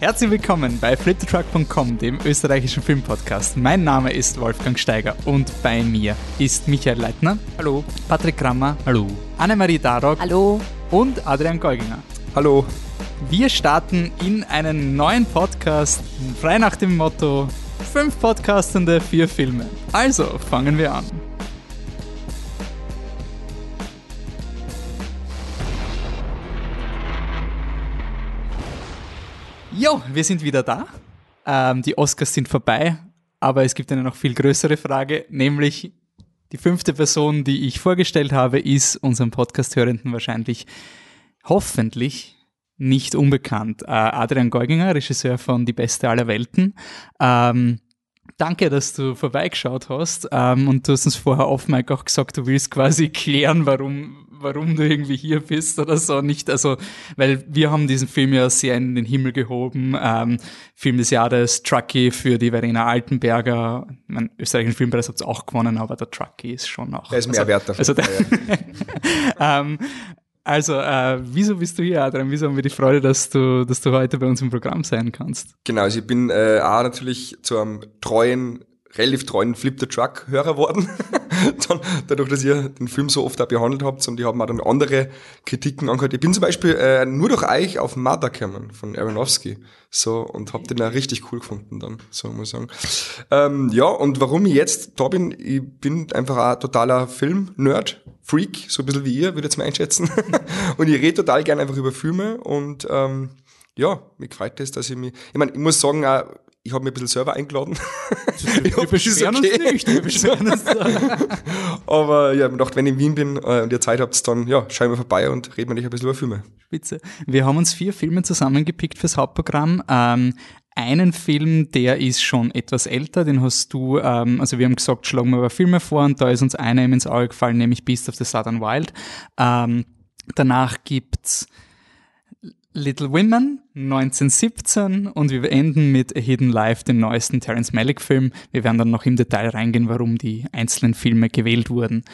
Herzlich willkommen bei fliptetruck.com, dem österreichischen Filmpodcast. Mein Name ist Wolfgang Steiger und bei mir ist Michael Leitner. Hallo. Patrick Krammer. Hallo. Annemarie Darok. Hallo. Und Adrian Golginger. Hallo. Wir starten in einen neuen Podcast, frei nach dem Motto: fünf Podcastende, vier Filme. Also fangen wir an. Jo, wir sind wieder da. Ähm, die Oscars sind vorbei, aber es gibt eine noch viel größere Frage, nämlich die fünfte Person, die ich vorgestellt habe, ist unserem Podcast-Hörenden wahrscheinlich hoffentlich nicht unbekannt. Äh, Adrian Geuginger, Regisseur von Die Beste aller Welten. Ähm, danke, dass du vorbeigeschaut hast. Ähm, und du hast uns vorher auf Mike auch gesagt, du willst quasi klären, warum, warum du irgendwie hier bist oder so. Nicht, also, weil wir haben diesen Film ja sehr in den Himmel gehoben. Ähm, Film des Jahres, Trucky für die Verena Altenberger. Mein österreichischen Filmpreis hat es auch gewonnen, aber der Trucky ist schon auch. Der ist mehr also, wert dafür. Also der, ähm, also, äh, wieso bist du hier, Adrian? Wieso haben wir die Freude, dass du, dass du heute bei uns im Programm sein kannst? Genau, also ich bin äh, auch natürlich zu einem treuen, relativ treuen Flip the Truck-Hörer worden. dann, dadurch, dass ihr den Film so oft auch behandelt habt und ich habe mir dann andere Kritiken angehört. Ich bin zum Beispiel äh, nur durch euch auf Mother gekommen von Aronofsky. So, und hab den auch richtig cool gefunden dann, so muss ich sagen. Ähm, ja, und warum ich jetzt da bin, ich bin einfach ein totaler Film-Nerd, Freak, so ein bisschen wie ihr, würde ich mal einschätzen. und ich rede total gerne einfach über Filme und ähm, ja, mich freut das, dass ich mich, ich meine, ich muss sagen, auch, ich habe mir ein bisschen selber eingeladen. wir hoffe, beschweren okay. uns nicht, wir beschweren uns Aber ja, ich habe gedacht, wenn ich in Wien bin äh, und ihr Zeit habt, dann ja, schauen wir vorbei und reden wir nicht ein bisschen über Filme. Spitze. Wir haben uns vier Filme zusammengepickt fürs Hauptprogramm. Ähm, einen Film, der ist schon etwas älter, den hast du, ähm, also wir haben gesagt, schlagen wir über Filme vor und da ist uns einer eben ins Auge gefallen, nämlich Beast of the Southern Wild. Ähm, danach gibt's Little Women 1917 und wir enden mit A Hidden Life, den neuesten Terence Malick Film. Wir werden dann noch im Detail reingehen, warum die einzelnen Filme gewählt wurden.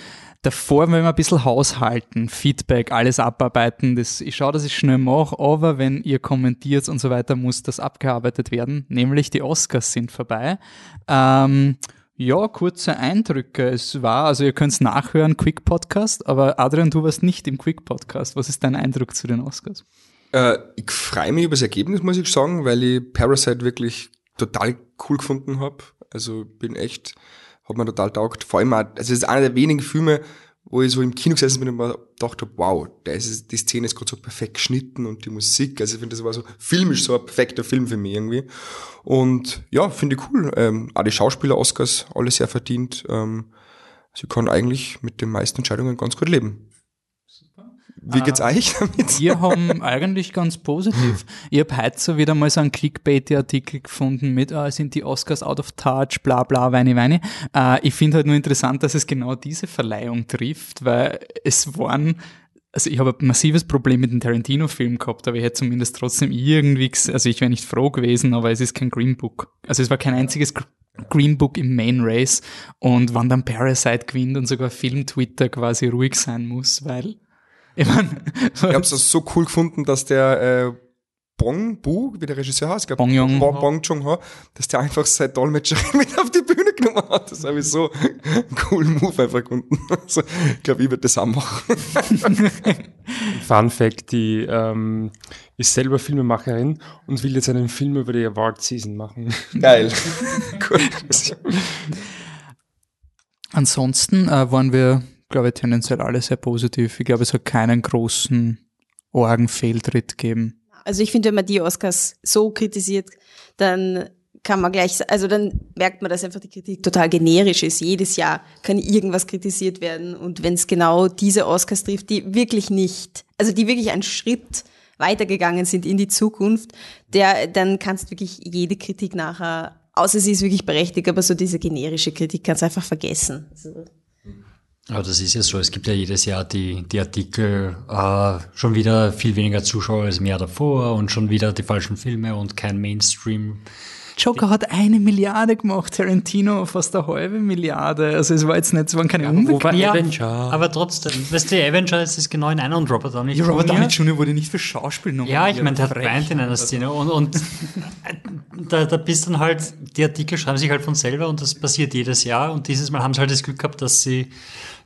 Davor wollen wir ein bisschen haushalten, Feedback, alles abarbeiten. Das, ich schaue, dass ich schnell mache, aber wenn ihr kommentiert und so weiter, muss das abgearbeitet werden. Nämlich die Oscars sind vorbei. Ähm, ja, kurze Eindrücke. Es war, also ihr könnt es nachhören, Quick Podcast, aber Adrian, du warst nicht im Quick Podcast. Was ist dein Eindruck zu den Oscars? Äh, ich freue mich über das Ergebnis, muss ich sagen, weil ich Parasite wirklich total cool gefunden habe. Also bin echt, hat mir total taugt. Vor allem auch, also es ist einer der wenigen Filme, wo ich so im Kino gesessen bin und mir gedacht habe, wow, der ist, die Szene ist gerade so perfekt geschnitten und die Musik, also ich finde, das war so filmisch so ein perfekter Film für mich irgendwie. Und ja, finde ich cool. Ähm, auch die Schauspieler-Oscars, alle sehr verdient. Ähm, sie können eigentlich mit den meisten Entscheidungen ganz gut leben. Wie geht's äh, euch damit? Wir haben eigentlich ganz positiv. Ich habe heute so wieder mal so einen Clickbait-Artikel gefunden mit, äh, sind die Oscars out of touch, bla bla, weine, weine. Äh, ich finde halt nur interessant, dass es genau diese Verleihung trifft, weil es waren also ich habe ein massives Problem mit dem Tarantino-Film gehabt, aber ich hätte zumindest trotzdem irgendwie, also ich wäre nicht froh gewesen, aber es ist kein Green Book. Also es war kein einziges Green Book im Main Race und wann dann Parasite gewinnt und sogar Film-Twitter quasi ruhig sein muss, weil ich, mein, ich habe es so cool gefunden, dass der äh, Bong Bu, wie der Regisseur heißt, Bong Jong Bong, Bong Jong Ho, dass der einfach seine Dolmetscherin mit auf die Bühne genommen hat. Das habe ich so einen coolen Move einfach gefunden. Also, ich glaube, ich würde das auch machen. Fun Fact, die ähm, ist selber Filmemacherin und will jetzt einen Film über die Award Season machen. Geil. cool. Ansonsten äh, waren wir glaube ich, tendenziell alle sehr positiv. Ich glaube, es hat keinen großen Orgenfehltritt gegeben. Also ich finde, wenn man die Oscars so kritisiert, dann kann man gleich, also dann merkt man, dass einfach die Kritik total generisch ist. Jedes Jahr kann irgendwas kritisiert werden. Und wenn es genau diese Oscars trifft, die wirklich nicht, also die wirklich einen Schritt weitergegangen sind in die Zukunft, der, dann kannst du wirklich jede Kritik nachher, außer sie ist wirklich berechtigt, aber so diese generische Kritik kannst du einfach vergessen. Also aber das ist ja so, es gibt ja jedes Jahr die, die Artikel, äh, schon wieder viel weniger Zuschauer als mehr davor und schon wieder die falschen Filme und kein Mainstream Joker hat eine Milliarde gemacht, Tarantino fast eine halbe Milliarde. Also es war jetzt nicht, es waren keine Unbekannten. Ja, Avenger. aber trotzdem, weißt du, Avenger ist es genau in einer und Robert Downey Ja, Robert Jr. Downey Jr. wurde nicht für Schauspiel nominiert. Ja, ich meine, der hat geweint in einer Szene und, und da, da bist dann halt, die Artikel schreiben sich halt von selber und das passiert jedes Jahr und dieses Mal haben sie halt das Glück gehabt, dass sie,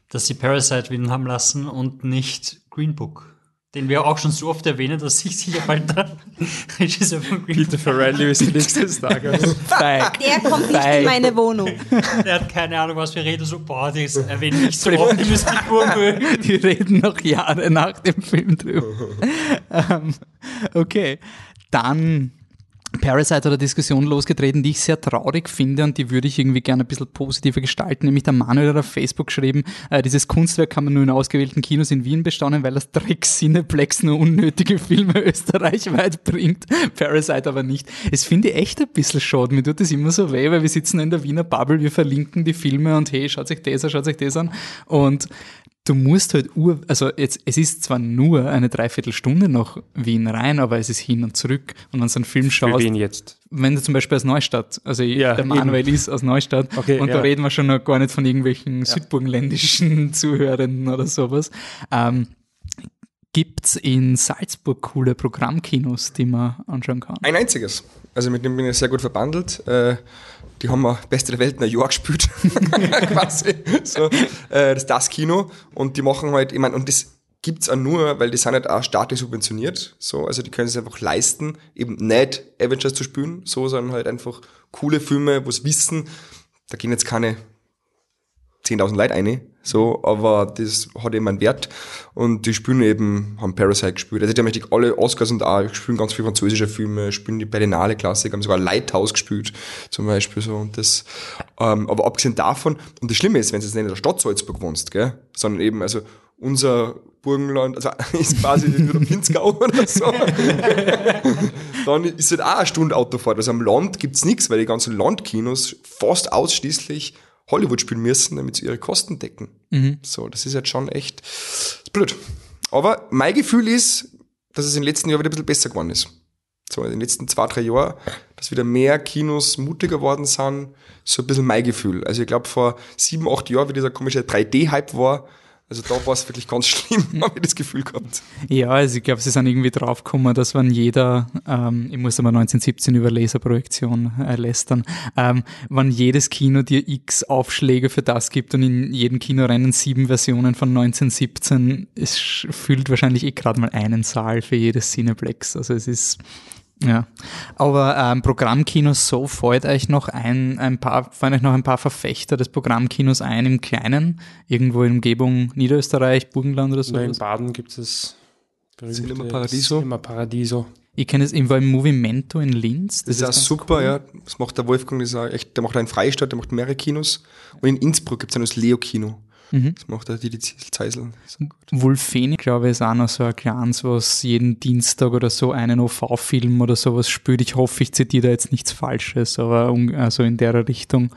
dass sie Parasite gewinnen haben lassen und nicht Green Book. Den wir auch schon so oft erwähnen, dass sich sicher bald der Regisseur von Green Peter Farrelly ist der nächste. Feig. Der kommt nicht in meine Wohnung. Der hat keine Ahnung, was wir reden. So, boah, das erwähnen nicht so oft, die müssen mich nur mögen. Die reden noch Jahre nach dem Film drüber. ähm, okay, dann Parasite eine Diskussion losgetreten, die ich sehr traurig finde und die würde ich irgendwie gerne ein bisschen positiver gestalten. Nämlich der Manuel hat auf Facebook geschrieben, äh, dieses Kunstwerk kann man nur in ausgewählten Kinos in Wien bestaunen, weil das Dreck Cineplex nur unnötige Filme österreichweit bringt. Parasite aber nicht. Es finde ich echt ein bisschen schade. Mir tut das immer so weh, weil wir sitzen in der Wiener Bubble, wir verlinken die Filme und hey, schaut euch das an, schaut euch das an. Und du musst halt ur, also jetzt, es ist zwar nur eine Dreiviertelstunde nach Wien rein, aber es ist hin und zurück. Und wenn du einen Film Für schaust, wen jetzt? wenn du zum Beispiel aus Neustadt, also Ja, der Manuel ist aus Neustadt Okay, und da ja. reden wir schon noch gar nicht von irgendwelchen südburgenländischen Zuhörenden oder sowas. Ähm, gibt's in Salzburg coole Programmkinos, die man anschauen kann? Ein einziges. Also mit dem bin ich sehr gut verbandelt. Äh, die haben wir Beste der Welt in ein Jahr gespielt. Quasi. So, äh, das das Kino. Und die machen halt, ich meine, und das gibt's auch nur, weil die sind halt auch staatlich subventioniert. So, also die können es einfach leisten, eben nicht Avengers zu spielen, so, sondern halt einfach coole Filme, wo sie wissen, da gehen jetzt keine 10.000 Leute rein, so, aber das hat eben einen Wert. Und die spielen eben, haben Parasite gespielt, also die haben richtig alle Oscars und auch spielen ganz viele französische Filme, spielen die Berlinale Klassik, haben sogar Lighthouse gespielt, zum Beispiel so und das, ähm, aber abgesehen davon, und das Schlimme ist, wenn du jetzt nicht in der Stadt Salzburg wohnst, gell, sondern eben, also unser Burgenland, also ist quasi nur der Pinzgau oder so, dann ist halt auch eine Stunde Autofahrt. Also am Land gibt's nichts, weil die ganzen Landkinos fast ausschließlich Hollywood spielen müssen, damit sie ihre Kosten decken. So, das ist jetzt schon echt blöd. Aber mein Gefühl ist, dass es in den letzten Jahren wieder ein bisschen besser geworden ist. So, in den letzten zwei, drei Jahren, dass wieder mehr Kinos mutiger geworden sind, so ein bisschen mein Gefühl. Also ich glaube, vor sieben, acht Jahren, wie dieser komische 3D-Hype war, also da war es wirklich ganz schlimm, habe ich das Gefühl gehabt. Ja, also ich glaube, sie sind irgendwie draufgekommen, dass wenn jeder, ähm, ich muss aber 1917 über Laserprojektion äh, lästern, ähm, wenn jedes Kino dir x Aufschläge für das gibt und in jedem Kino rennen sieben Versionen von 1917, es füllt wahrscheinlich eh gerade mal einen Saal für jedes Cineplex. Also es ist ja, aber ähm, Programmkinos, so fällt euch noch ein, ein paar, fallen euch noch ein paar Verfechter des Programmkinos ein im Kleinen, irgendwo in Umgebung Niederösterreich, Burgenland oder so? Oder in Baden gibt es das Cinema Paradiso. Cinema Paradiso. Ich kenne es, war im Movimento in Linz. Das, ist auch ganz super, cool. ja. Das macht der Wolfgang, das ist auch echt, der macht einen Freistadt, der macht mehrere Kinos. Und in Innsbruck gibt es das Leo-Kino. Mhm. Das macht der Didi Zeisel. Wulfeni, glaube ich, ist auch noch so ein kleines, was jeden Dienstag oder so einen OV-Film oder sowas spielt. Ich hoffe, ich zitiere da jetzt nichts Falsches, aber also in der Richtung.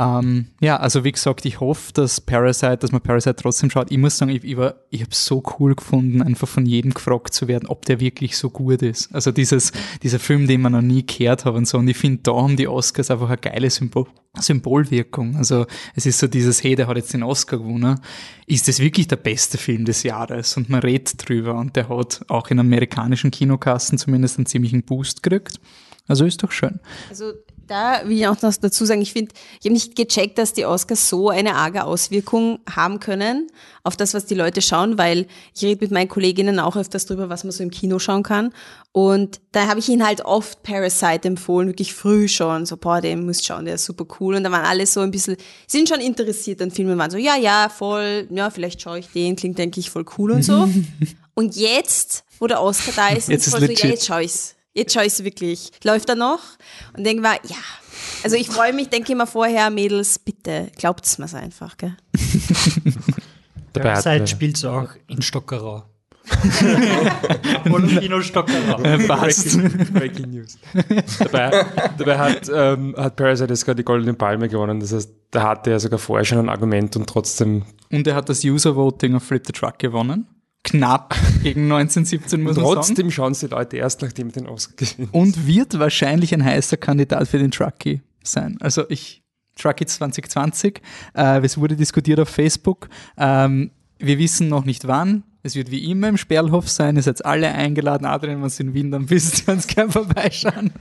Ähm, ja, also wie gesagt, ich hoffe, dass Parasite, dass man Parasite trotzdem schaut. Ich muss sagen, ich, ich, war- ich habe so cool gefunden, einfach von jedem gefragt zu werden, ob der wirklich so gut ist. Also dieses, dieser Film, den man noch nie gehört hat und so. Und ich finde, da haben die Oscars einfach eine geile Symbol Symbolwirkung. Also es ist so dieses, hey, der hat jetzt den Oscar gewonnen. Ist das wirklich der beste Film des Jahres? Und man redet drüber. Und der hat auch in amerikanischen Kinokassen zumindest einen ziemlichen Boost gekriegt. Also ist doch schön. Also da will ich auch noch dazu sagen, ich finde, ich habe nicht gecheckt, dass die Oscars so eine arge Auswirkung haben können auf das, was die Leute schauen, weil ich rede mit meinen Kolleginnen auch öfters drüber, was man so im Kino schauen kann. Und da habe ich ihnen halt oft Parasite empfohlen, wirklich früh schon, so, boah, den musst schauen, der ist super cool. Und da waren alle so ein bisschen, sind schon interessiert an Filmen, waren so, ja, ja, voll, ja, vielleicht schaue ich den, klingt eigentlich voll cool und so. und jetzt, wo der Oscar da ist, Jetzt ist voll so, legit. ja, jetzt schaue ich's. Jetzt schaue ich's wirklich. Läuft er noch? Und denke mal, ja. Also ich freue mich, denke immer vorher, Mädels, bitte, glaubt's mir's einfach, gell? Dabei hat, Seit äh, spielst du auch in Stockerau. Und Kino Stockerau. Äh, passt. Breaking, Breaking News. dabei dabei hat, ähm, hat Parasite jetzt gerade die Goldene Palme gewonnen. Das heißt, da hatte er sogar vorher schon ein Argument und trotzdem Und er hat das User Voting auf Flip the Truck gewonnen. Knapp gegen 1917, muss man sagen. Trotzdem schauen sie Leute erst, nachdem den Oscar gewinnt. Und wird wahrscheinlich ein heißer Kandidat für den Truckee sein. Also ich, Truckee 2020, äh, es wurde diskutiert auf Facebook. Ähm, wir wissen noch nicht wann. Es wird wie immer im Sperlhof sein. Ihr seid alle eingeladen. Adrian, wenn ihr in Wien dann bist, ganz gern vorbeischauen.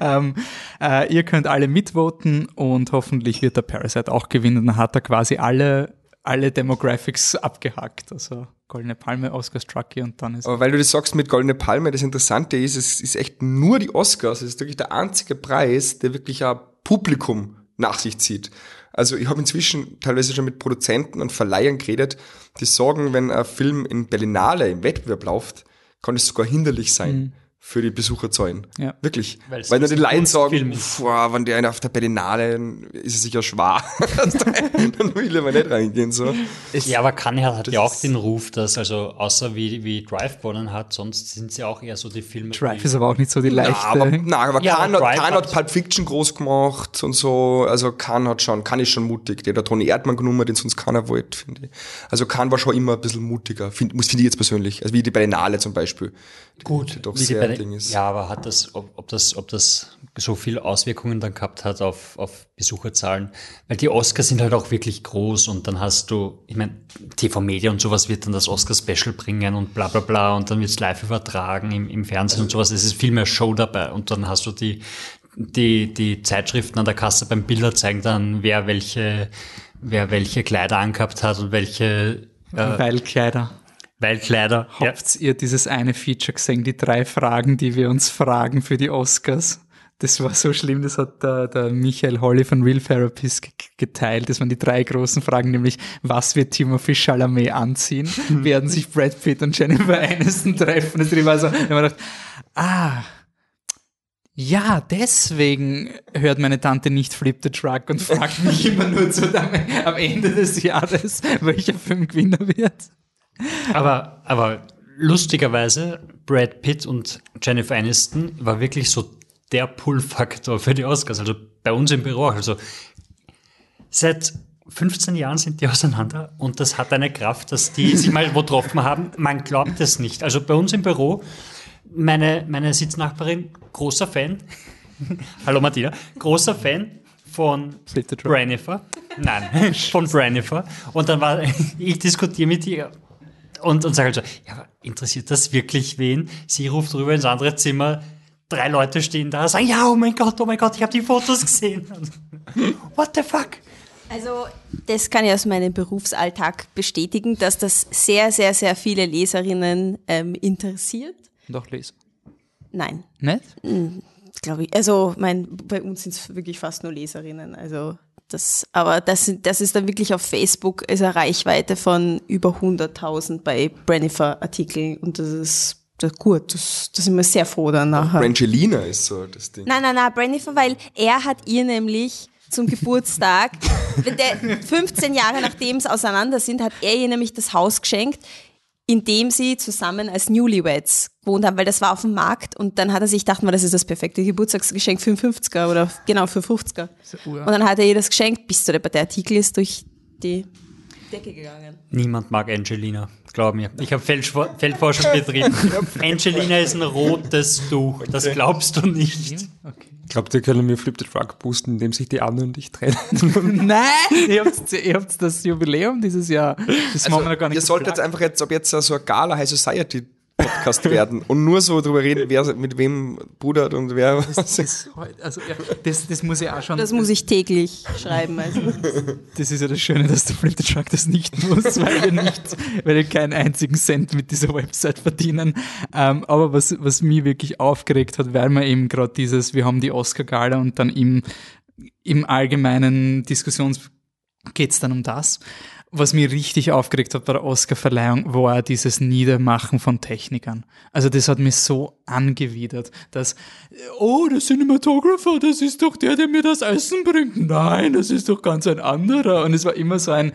ähm, äh, ihr könnt alle mitvoten und hoffentlich wird der Parasite auch gewinnen. Dann hat er quasi alle, alle Demographics abgehackt. Also Goldene Palme, Oscars, Truckee und dann ist Aber weil du das sagst mit Goldene Palme, das Interessante ist, es ist echt nur die Oscars. Es ist wirklich der einzige Preis, der wirklich ein Publikum nach sich zieht. Also ich habe inzwischen teilweise schon mit Produzenten und Verleihern geredet, die sagen, wenn ein Film in Berlinale im Wettbewerb läuft, kann es sogar hinderlich sein für die Besucherzahlen. Ja. Wirklich. Weil es Weil dann die Leute sagen, Kunstfilm ist. "Pff, wow, wenn der eine auf der Berlinale, ist es sicher schwer. dann will ich aber nicht reingehen. So. Ja, aber Cannes hat ja auch den Ruf, dass, also außer wie, wie Drive gewonnen hat, sonst sind sie auch eher so die Filme. Drive die, ist aber auch nicht so die leichte. Ja, aber, na, aber Ja, Khan, aber hat, Khan hat hat- Pulp Fiction groß gemacht und so. Also Khan hat schon, Khan ist schon mutig. Der hat der Toni Erdmann genommen, den sonst keiner wollte, finde ich. Also Khan war schon immer ein bisschen mutiger, find, finde ich jetzt persönlich. Also wie die Berlinale zum Beispiel. Gut, doch sehr bei Ding ist. Ja, aber hat das, ob, ob das, ob das so viel Auswirkungen dann gehabt hat auf, auf Besucherzahlen? Weil die Oscars sind halt auch wirklich groß und dann hast du, ich meine, TV Media und sowas wird dann das Oscar-Special bringen und bla bla bla und dann wird es live übertragen im, im Fernsehen und sowas. Es ist viel mehr Show dabei und dann hast du die, die, die Zeitschriften an der Kasse beim Bilder zeigen dann, wer welche, wer welche Kleider angehabt hat und welche äh, Weil Kleider. Weilkleider. Ja. Habt ihr dieses eine Feature gesehen, die drei Fragen, die wir uns fragen für die Oscars? Das war so schlimm, das hat der, der Michael Holly von Real Therapist ge- geteilt. Das waren die drei großen Fragen, nämlich was wird Timothy Chalamet anziehen? Werden sich Brad Pitt und Jennifer Aniston treffen? Das war so, ich gedacht, ah, ja, deswegen hört meine Tante nicht Flip the Truck und fragt mich immer nur zu am, am Ende des Jahres, welcher Film Gewinner wird. Aber, aber lustigerweise, Brad Pitt und Jennifer Aniston war wirklich so der Pull-Faktor für die Oscars. Also bei uns im Büro. Also seit 15 Jahren sind die auseinander und das hat eine Kraft, dass die sich mal wo getroffen haben. Man glaubt es nicht. Also bei uns im Büro, meine, meine Sitznachbarin, großer Fan. Hallo Martina, großer Fan von. Brannifer. Nein, von Brannifer. Und dann war, ich diskutiere mit ihr und, und sage halt so, ja, interessiert das wirklich wen? Sie ruft rüber ins andere Zimmer, drei Leute stehen da, sagen, ja, oh mein Gott, oh mein Gott, ich habe die Fotos gesehen. What the fuck? Also, das kann ich aus meinem Berufsalltag bestätigen, dass das sehr, sehr, sehr viele Leserinnen ähm, interessiert. Doch, lesen. Nein, Nicht? glaube ich. Also, mein, bei uns sind es wirklich fast nur Leserinnen. Also, das, aber das, das ist dann wirklich auf Facebook ist eine Reichweite von über 100.000 bei Brannifer-Artikeln und das ist, das gut. Das, da sind wir sehr froh dann nachher. Brangelina ist so das Ding. Nein, nein, nein, Brannifer, weil er hat ihr nämlich zum Geburtstag, wenn der 15 Jahre nachdem sie auseinander sind, hat er ihr nämlich das Haus geschenkt, in dem sie zusammen als Newlyweds gewohnt haben, weil das war auf dem Markt und dann hat er sich gedacht, mal, das ist das perfekte Geburtstagsgeschenk für einen 50er oder genau für 50er. Und dann hat er ihr das geschenkt, bis zu der, der Artikel ist durch die Decke gegangen. Niemand mag Angelina, glaub mir. Ich habe Feldfor Feldforschung betrieben. Angelina ist ein rotes Tuch, das glaubst du nicht. Glaubt ihr, können wir Flip the Truck boosten, indem sich die Anne und ich trennen? Nein! ihr, habt, ihr habt das Jubiläum dieses Jahr. Das machen wir noch gar nicht Ihr solltet jetzt einfach jetzt, ob jetzt so ein Gala High Society Podcast werden und nur so drüber reden, wer mit wem pudert und wer was. das, also, ja, das, das muss ja auch schon. Das muss ich täglich schreiben. Also. Das ist ja das Schöne, dass der Flip the Truck das nicht muss, weil wir nicht, weil wir keinen einzigen Cent mit dieser Website verdienen. Ähm, aber was, was mich wirklich aufgeregt hat, weil wir eben gerade dieses, wir haben die Oscar-Gala und dann im, im allgemeinen Diskussions geht's dann um das. Was mich richtig aufgeregt hat bei der Oscar-Verleihung, war dieses Niedermachen von Technikern. Also das hat mich so angewidert, dass, oh, der Cinematographer, das ist doch der, der mir das Essen bringt. Nein, das ist doch ganz ein anderer. Und es war immer so ein,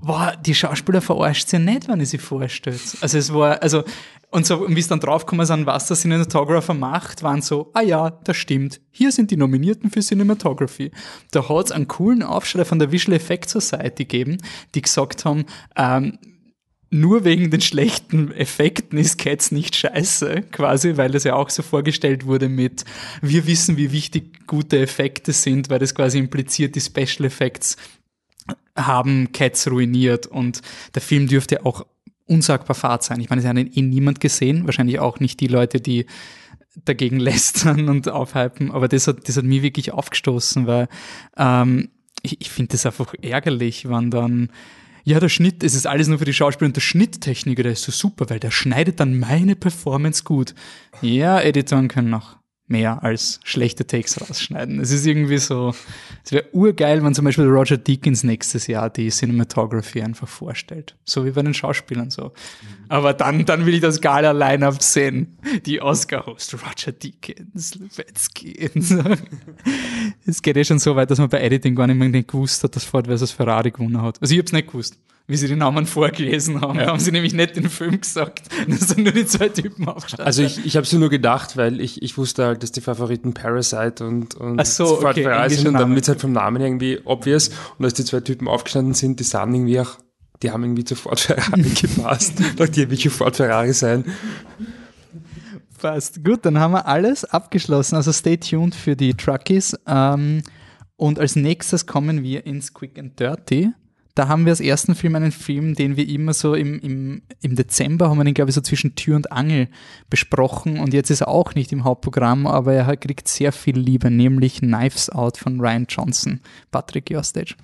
boah, die Schauspieler verarscht sie nicht, wenn ich sie vorstellt. Also es war, also, und so, und wie es dann draufgekommen sind, was der Cinematographer macht, waren so, ah ja, das stimmt. Hier sind die Nominierten für Cinematography. Da hat's einen coolen Aufschrei von der Visual Effect Society gegeben, die gesagt haben, ähm, nur wegen den schlechten Effekten ist Cats nicht scheiße, quasi, weil das ja auch so vorgestellt wurde mit, wir wissen, wie wichtig gute Effekte sind, weil das quasi impliziert, die Special Effects haben Cats ruiniert und der Film dürfte auch unsagbar fad sein. Ich meine, es hat ihn eh niemand gesehen, wahrscheinlich auch nicht die Leute, die dagegen lästern und aufhypen, aber das hat, das hat mich wirklich aufgestoßen, weil ähm, ich, ich finde das einfach ärgerlich, wenn dann ja, der Schnitt, es ist alles nur für die Schauspieler und der Schnitttechniker, der ist so super, weil der schneidet dann meine Performance gut. Ja, Editoren können noch mehr als schlechte Takes rausschneiden. Es ist irgendwie so, es wäre urgeil, wenn zum Beispiel Roger Deakins nächstes Jahr die Cinematography einfach vorstellt. So wie bei den Schauspielern so. Aber dann, dann will ich das Gala Line-Up sehen. Die Oscar-Host Roger Deakins, Lubetsky. Es geht eh schon so weit, dass man bei Editing gar nicht mehr gewusst hat, dass Ford versus Ferrari gewonnen hat. Also ich hab's nicht gewusst wie sie die Namen vorgelesen haben. Ja. Da haben sie nämlich nicht den Film gesagt. Das sind nur die zwei Typen aufgestanden. Also ich, ich habe es nur gedacht, weil ich, ich wusste halt, dass die Favoriten Parasite und, und Ach so, okay, sind und dann wird es halt vom Namen irgendwie obvious. Und als die zwei Typen aufgestanden sind, die sahen irgendwie auch, die haben irgendwie zu Ford Ferrari gepasst. Dachte, die will Ford Ferrari sein. Passt. Gut, dann haben wir alles abgeschlossen. Also stay tuned für die Truckies. Ähm, und als nächstes kommen wir ins Quick and Dirty da haben wir als ersten Film einen Film, den wir immer so im, im, im Dezember haben wir den, glaube ich, so zwischen Tür und Angel besprochen und jetzt ist er auch nicht im Hauptprogramm, aber er kriegt sehr viel Liebe, nämlich Knives Out von Ryan Johnson. Patrick, your stage.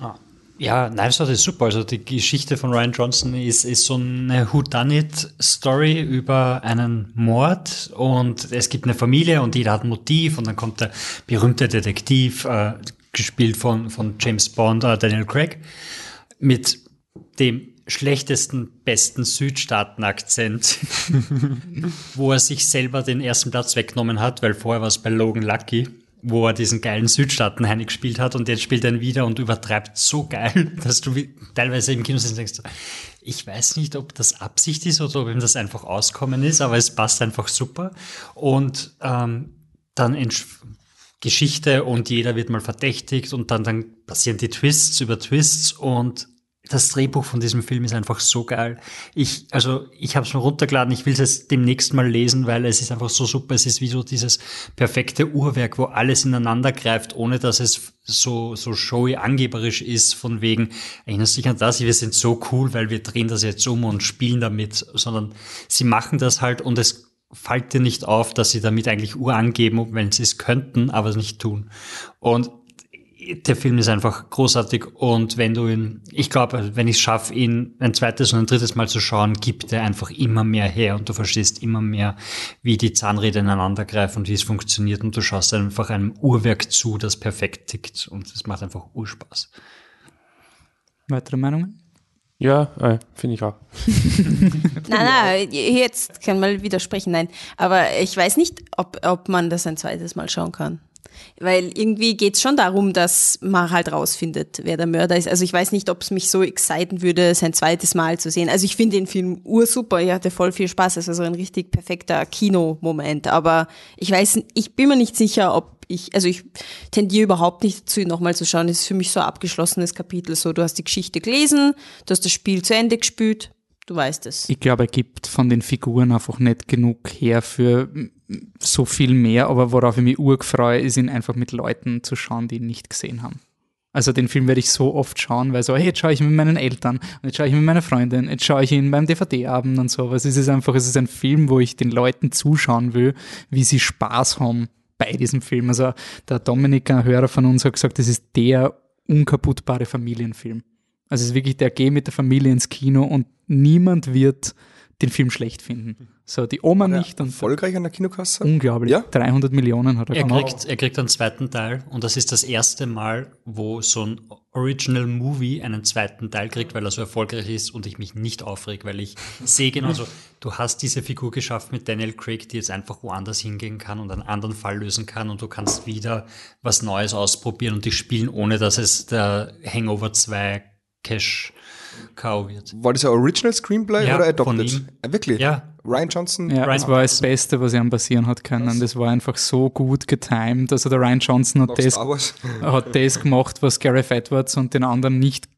Ah. Ja, Knives Out ist super. Also die Geschichte von Ryan Johnson ist, ist so eine Whodunit-Story über einen Mord und es gibt eine Familie und jeder hat ein Motiv und dann kommt der berühmte Detektiv, äh, gespielt von, von James Bond, äh, Daniel Craig, mit dem schlechtesten, besten Südstaaten-Akzent, wo er sich selber den ersten Platz weggenommen hat, weil vorher war es bei Logan Lucky, wo er diesen geilen Südstaaten Heini gespielt hat und jetzt spielt er ihn wieder und übertreibt so geil, dass du teilweise im Kino sitzt denkst, ich weiß nicht, ob das Absicht ist oder ob ihm das einfach auskommen ist, aber es passt einfach super. Und ähm, dann Geschichte und jeder wird mal verdächtigt und dann, dann passieren die Twists über Twists und das Drehbuch von diesem Film ist einfach so geil. Ich, also ich habe es mir runtergeladen, ich will es jetzt demnächst mal lesen, weil es ist einfach so super. Es ist wie so dieses perfekte Uhrwerk, wo alles ineinander greift, ohne dass es so, so showy angeberisch ist, von wegen, erinnerst dich an das, wir sind so cool, weil wir drehen das jetzt um und spielen damit, sondern sie machen das halt und es fällt dir nicht auf, dass sie damit eigentlich Uhr angeben, wenn sie es könnten, aber es nicht tun. Und der Film ist einfach großartig und wenn du ihn, ich glaube, wenn ich es schaffe, ihn ein zweites und ein drittes Mal zu schauen, gibt er einfach immer mehr her und du verstehst immer mehr, wie die Zahnräder ineinander greifen und wie es funktioniert und du schaust einfach einem Uhrwerk zu, das perfekt tickt und es macht einfach Urspaß. Weitere Meinungen? Ja, äh, finde ich auch. nein, nein, jetzt kann man widersprechen, nein. Aber ich weiß nicht, ob, ob man das ein zweites Mal schauen kann. Weil irgendwie geht es schon darum, dass man halt rausfindet, wer der Mörder ist. Also ich weiß nicht, ob es mich so exciten würde, es ein zweites Mal zu sehen. Also ich finde den Film ursuper, ich hatte voll viel Spaß. Es war so ein richtig perfekter Kinomoment. Aber ich weiß, ich bin mir nicht sicher, ob ich, also ich tendiere überhaupt nicht dazu, ihn nochmal zu schauen. Es ist für mich so ein abgeschlossenes Kapitel. So, du hast die Geschichte gelesen, du hast das Spiel zu Ende gespielt, du weißt es. Ich glaube, er gibt von den Figuren einfach nicht genug her für so viel mehr, aber worauf ich mich urgefreue, ist ihn einfach mit Leuten zu schauen, die ihn nicht gesehen haben. Also den Film werde ich so oft schauen, weil so, hey, jetzt schaue ich mit meinen Eltern, jetzt schaue ich mit meiner Freundin, jetzt schaue ich ihn beim DVD-Abend und sowas. Es ist einfach, es ist ein Film, wo ich den Leuten zuschauen will, wie sie Spaß haben bei diesem Film. Also der Dominik, ein Hörer von uns, hat gesagt, das ist der unkaputtbare Familienfilm. Also es ist wirklich der Geh mit der Familie ins Kino und niemand wird den Film schlecht finden. So, die Oma nicht. Und erfolgreich an der Kinokasse? Unglaublich. Ja? 300 Millionen hat er, er kriegt. Er kriegt einen zweiten Teil und das ist das erste Mal, wo so ein Original Movie einen zweiten Teil kriegt, weil er so erfolgreich ist und ich mich nicht aufreg, weil ich sehe genauso, du hast diese Figur geschafft mit Daniel Craig, die jetzt einfach woanders hingehen kann und einen anderen Fall lösen kann und du kannst wieder was Neues ausprobieren und die spielen, ohne dass es der Hangover 2 Cash Cow wird. War das ein Original Screenplay ja, oder Adopted? Von ihm. Ja, wirklich? Ja. Ryan Johnson? Ja, Ryan das war das Beste, was ihm passieren hat können. Was? Das war einfach so gut getimed. Also der Ryan Johnson hat das, hat das gemacht, was Gareth Edwards und den anderen nicht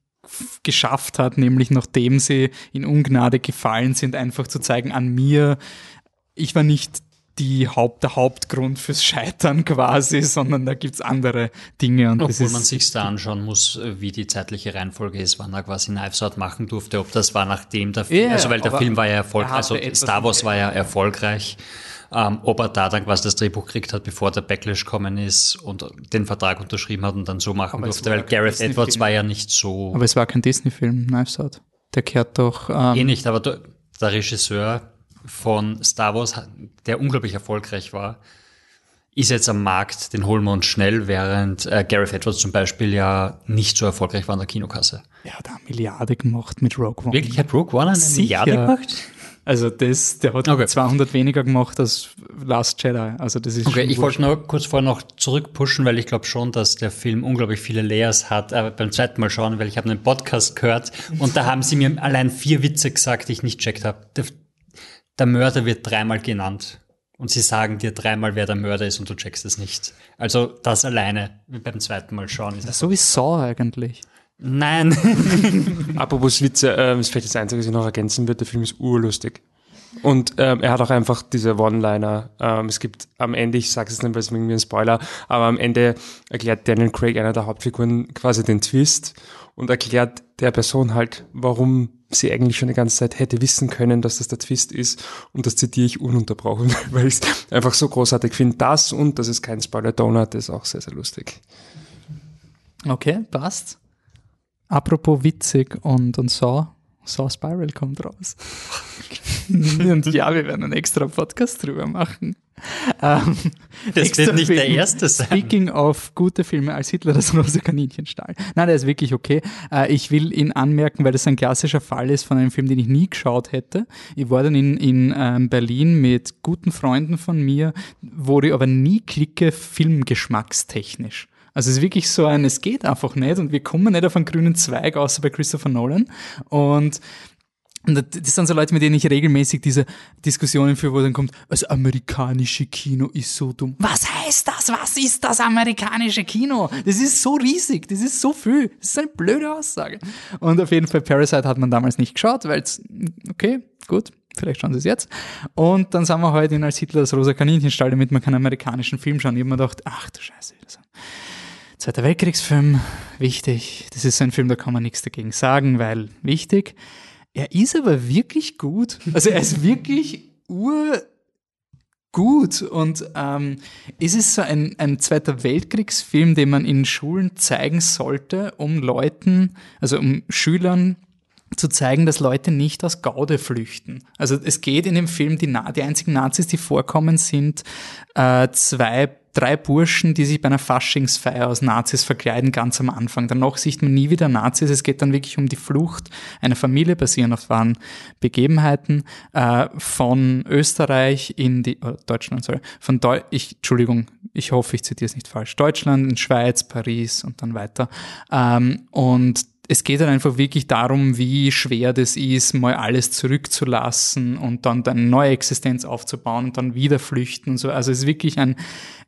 geschafft hat, nämlich nachdem sie in Ungnade gefallen sind, einfach zu zeigen, an mir, ich war nicht die Haupt, der Hauptgrund fürs Scheitern quasi, sondern da gibt's andere Dinge. Und das Obwohl man sich da anschauen muss, wie die zeitliche Reihenfolge ist, wann er quasi Knives Out machen durfte, ob das war nachdem der Film, Ja, also weil der Film war ja er erfolgreich, also Star Wars war ja erfolgreich, ähm, ob er da dann quasi das Drehbuch gekriegt hat, bevor der Backlash gekommen ist und den Vertrag unterschrieben hat und dann so machen Aber durfte, weil Gareth. Edwards war ja nicht so, aber es war kein Disney-Film, Knives Out. Der kehrt doch, ähm, eh nicht, aber der Regisseur von Star Wars, der unglaublich erfolgreich war, ist jetzt am Markt, den holen wir uns schnell, während äh, Gareth Edwards zum Beispiel ja nicht so erfolgreich war an der Kinokasse. er hat eine Milliarde gemacht mit Rogue One. Wirklich, hat Rogue One eine Sicher. Milliarde gemacht? Also das, der hat Okay. 200 weniger gemacht als Last Jedi. Also das ist Okay, ich wollte nur kurz vorher noch zurückpushen, weil ich glaube schon, dass der Film unglaublich viele Layers hat. Aber beim zweiten Mal schauen, weil ich habe einen Podcast gehört und da haben sie mir allein vier Witze gesagt, die ich nicht checkt habe. Der, der Mörder wird dreimal genannt. Und sie sagen dir dreimal, wer der Mörder ist und du checkst es nicht. Also das alleine beim zweiten Mal schauen ist so wie Saw eigentlich. Nein. Apropos Witze, ähm, das ist vielleicht das Einzige, was ich noch ergänzen würde, der Film ist urlustig. Und ähm, er hat auch einfach diese One-Liner. Ähm, es gibt am Ende, ich sage es nicht, weil es irgendwie ein Spoiler, aber am Ende erklärt Daniel Craig, einer der Hauptfiguren, quasi den Twist und erklärt der Person halt, warum sie eigentlich schon die ganze Zeit hätte wissen können, dass das der Twist ist. Und das zitiere ich ununterbrochen, weil ich es einfach so großartig finde. Das und, dass es kein Spoiler-Donut ist, auch sehr, sehr lustig. Okay, passt. Apropos witzig und, und Saw, Saw Spiral kommt raus. und ja, wir werden einen extra Podcast drüber machen. Ähm, Das wird nicht der Film. erste sein. Speaking of gute Filme, als Hitler das rosa Kaninchen stahl. Nein, der ist wirklich okay. Äh, ich will ihn anmerken, weil das ein klassischer Fall ist von einem Film, den ich nie geschaut hätte. Ich war dann in, in ähm, Berlin mit guten Freunden von mir, wo ich aber nie klicke, filmgeschmackstechnisch. Also es ist wirklich so ein, es geht einfach nicht und wir kommen nicht auf einen grünen Zweig, außer bei Christopher Nolan. Und das sind so Leute, mit denen ich regelmäßig diese Diskussionen führe, wo dann kommt, das amerikanische Kino ist so dumm. Was heißt das? Was ist das amerikanische Kino? Das ist so riesig, das ist so viel. Das ist eine blöde Aussage. Und auf jeden Fall Parasite hat man damals nicht geschaut, weil es, okay, gut, vielleicht schauen sie es jetzt. Und dann sind wir heute in als Hitler das rosa Kaninchenstall, damit man keinen amerikanischen Film schauen. Ich habe mir gedacht, ach du Scheiße, wieder so. Zweiter Weltkriegsfilm, wichtig. Das ist so ein Film, da kann man nichts dagegen sagen, weil wichtig. Er ist aber wirklich gut. Also er ist wirklich urgut und ähm, es ist so ein, ein Zweiter Weltkriegsfilm, den man in Schulen zeigen sollte, um Leuten, also um Schülern zu zeigen, dass Leute nicht aus Gaude flüchten. Also es geht in dem Film, die, Na die einzigen Nazis, die vorkommen, sind äh, zwei, drei Burschen, die sich bei einer Faschingsfeier aus Nazis verkleiden, ganz am Anfang. Danach sieht man nie wieder Nazis. Es geht dann wirklich um die Flucht einer Familie, basierend auf wahren Begebenheiten, äh, von Österreich in die, oder Deutschland, sorry, von Deu ich, Entschuldigung, ich hoffe, ich zitiere es nicht falsch, Deutschland, in Schweiz, Paris und dann weiter. Ähm, und es geht halt einfach wirklich darum, wie schwer das ist, mal alles zurückzulassen und dann eine neue Existenz aufzubauen und dann wieder flüchten und so. Also es ist wirklich ein,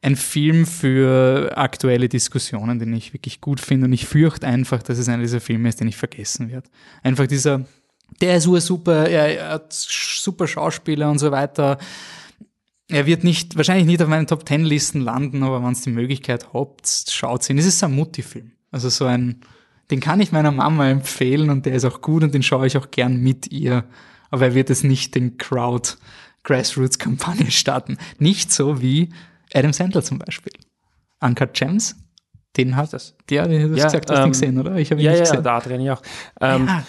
ein Film für aktuelle Diskussionen, den ich wirklich gut finde und ich fürchte einfach, dass es einer dieser Filme ist, den ich vergessen werde. Einfach dieser, der ist super, er, hat super Schauspieler und so weiter. Er wird nicht, wahrscheinlich nicht auf meinen Top Ten Listen landen, aber wenn es die Möglichkeit habt, schaut ihn. Es ist ein Mutti-Film. Also so ein, den kann ich meiner Mama empfehlen und der ist auch gut und den schaue ich auch gern mit ihr. Aber er wird es nicht den Crowd Grassroots Kampagne starten. Nicht so wie Adam Sandler zum Beispiel. Uncut Gems, den hat das. Ja, du hast Ja, gesagt, du hast ihn ähm, gesehen, oder? Ich habe ihn Ja, nicht ja, gesehen. der Adrian ja auch. Ähm, Ja.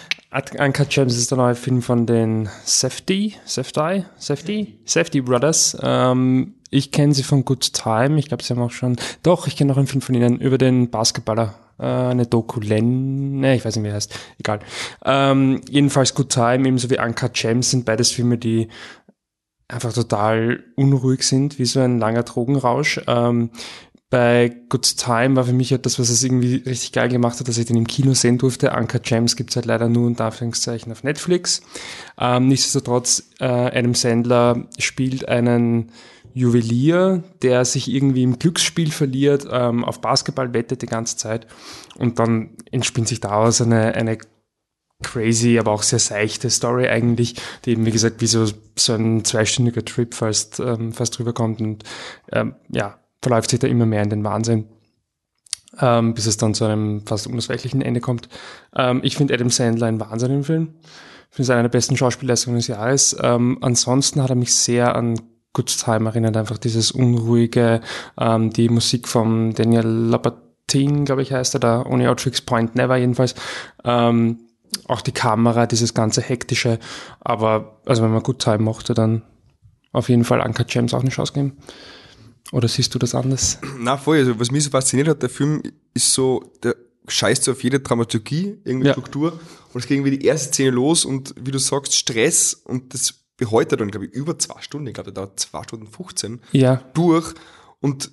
Uncut Gems ist der neue Film von den Safety, Safety, Safety, Safety Brothers. Ähm, ich kenne sie von Good Time. Ich glaube, sie haben auch schon, doch, ich kenne noch einen Film von ihnen über den Basketballer. Äh, eine Doku Len, ne, ich weiß nicht, wie er heißt. Egal. Ähm, jedenfalls Good Time, ebenso wie Uncut Gems sind beides Filme, die einfach total unruhig sind, wie so ein langer Drogenrausch. Ähm, bei Good Time war für mich etwas, was es irgendwie richtig geil gemacht hat, dass ich den im Kino sehen durfte. Uncut Gems gibt's halt leider nur unter Anführungszeichen auf Netflix. Ähm, nichtsdestotrotz, äh, Adam Sandler spielt einen Juwelier, der sich irgendwie im Glücksspiel verliert, ähm, auf Basketball wettet die ganze Zeit und dann entspinnt sich daraus eine, eine crazy, aber auch sehr seichte Story eigentlich, die eben, wie gesagt, wie so, so ein zweistündiger Trip fast, ähm, fast rüberkommt und ähm, ja, verläuft sich da immer mehr in den Wahnsinn, ähm, bis es dann zu einem fast unausweichlichen Ende kommt. Ähm, ich finde Adam Sandler ein Wahnsinn im Film. Ich finde es eine der besten Schauspielleistungen des Jahres. Ähm, ansonsten hat er mich sehr an Good Time erinnert, einfach dieses unruhige, ähm, die Musik von Daniel Lapatin, glaube ich, heißt er da, ohne Outrix Point Never jedenfalls. Ähm, auch die Kamera, dieses ganze hektische. Aber also wenn man Good Time mochte, dann auf jeden Fall Anka James auch eine Chance geben. Oder siehst du das anders? Na voll, also was mich so fasziniert hat, der Film ist so, der scheißt so auf jede Dramaturgie, irgendwie Ja. Struktur. Und es ging irgendwie die erste Szene los und wie du sagst, Stress und das behält er dann, glaube ich, über zwei Stunden. Ich glaube, der dauert zwei Stunden 15 Ja, durch. Und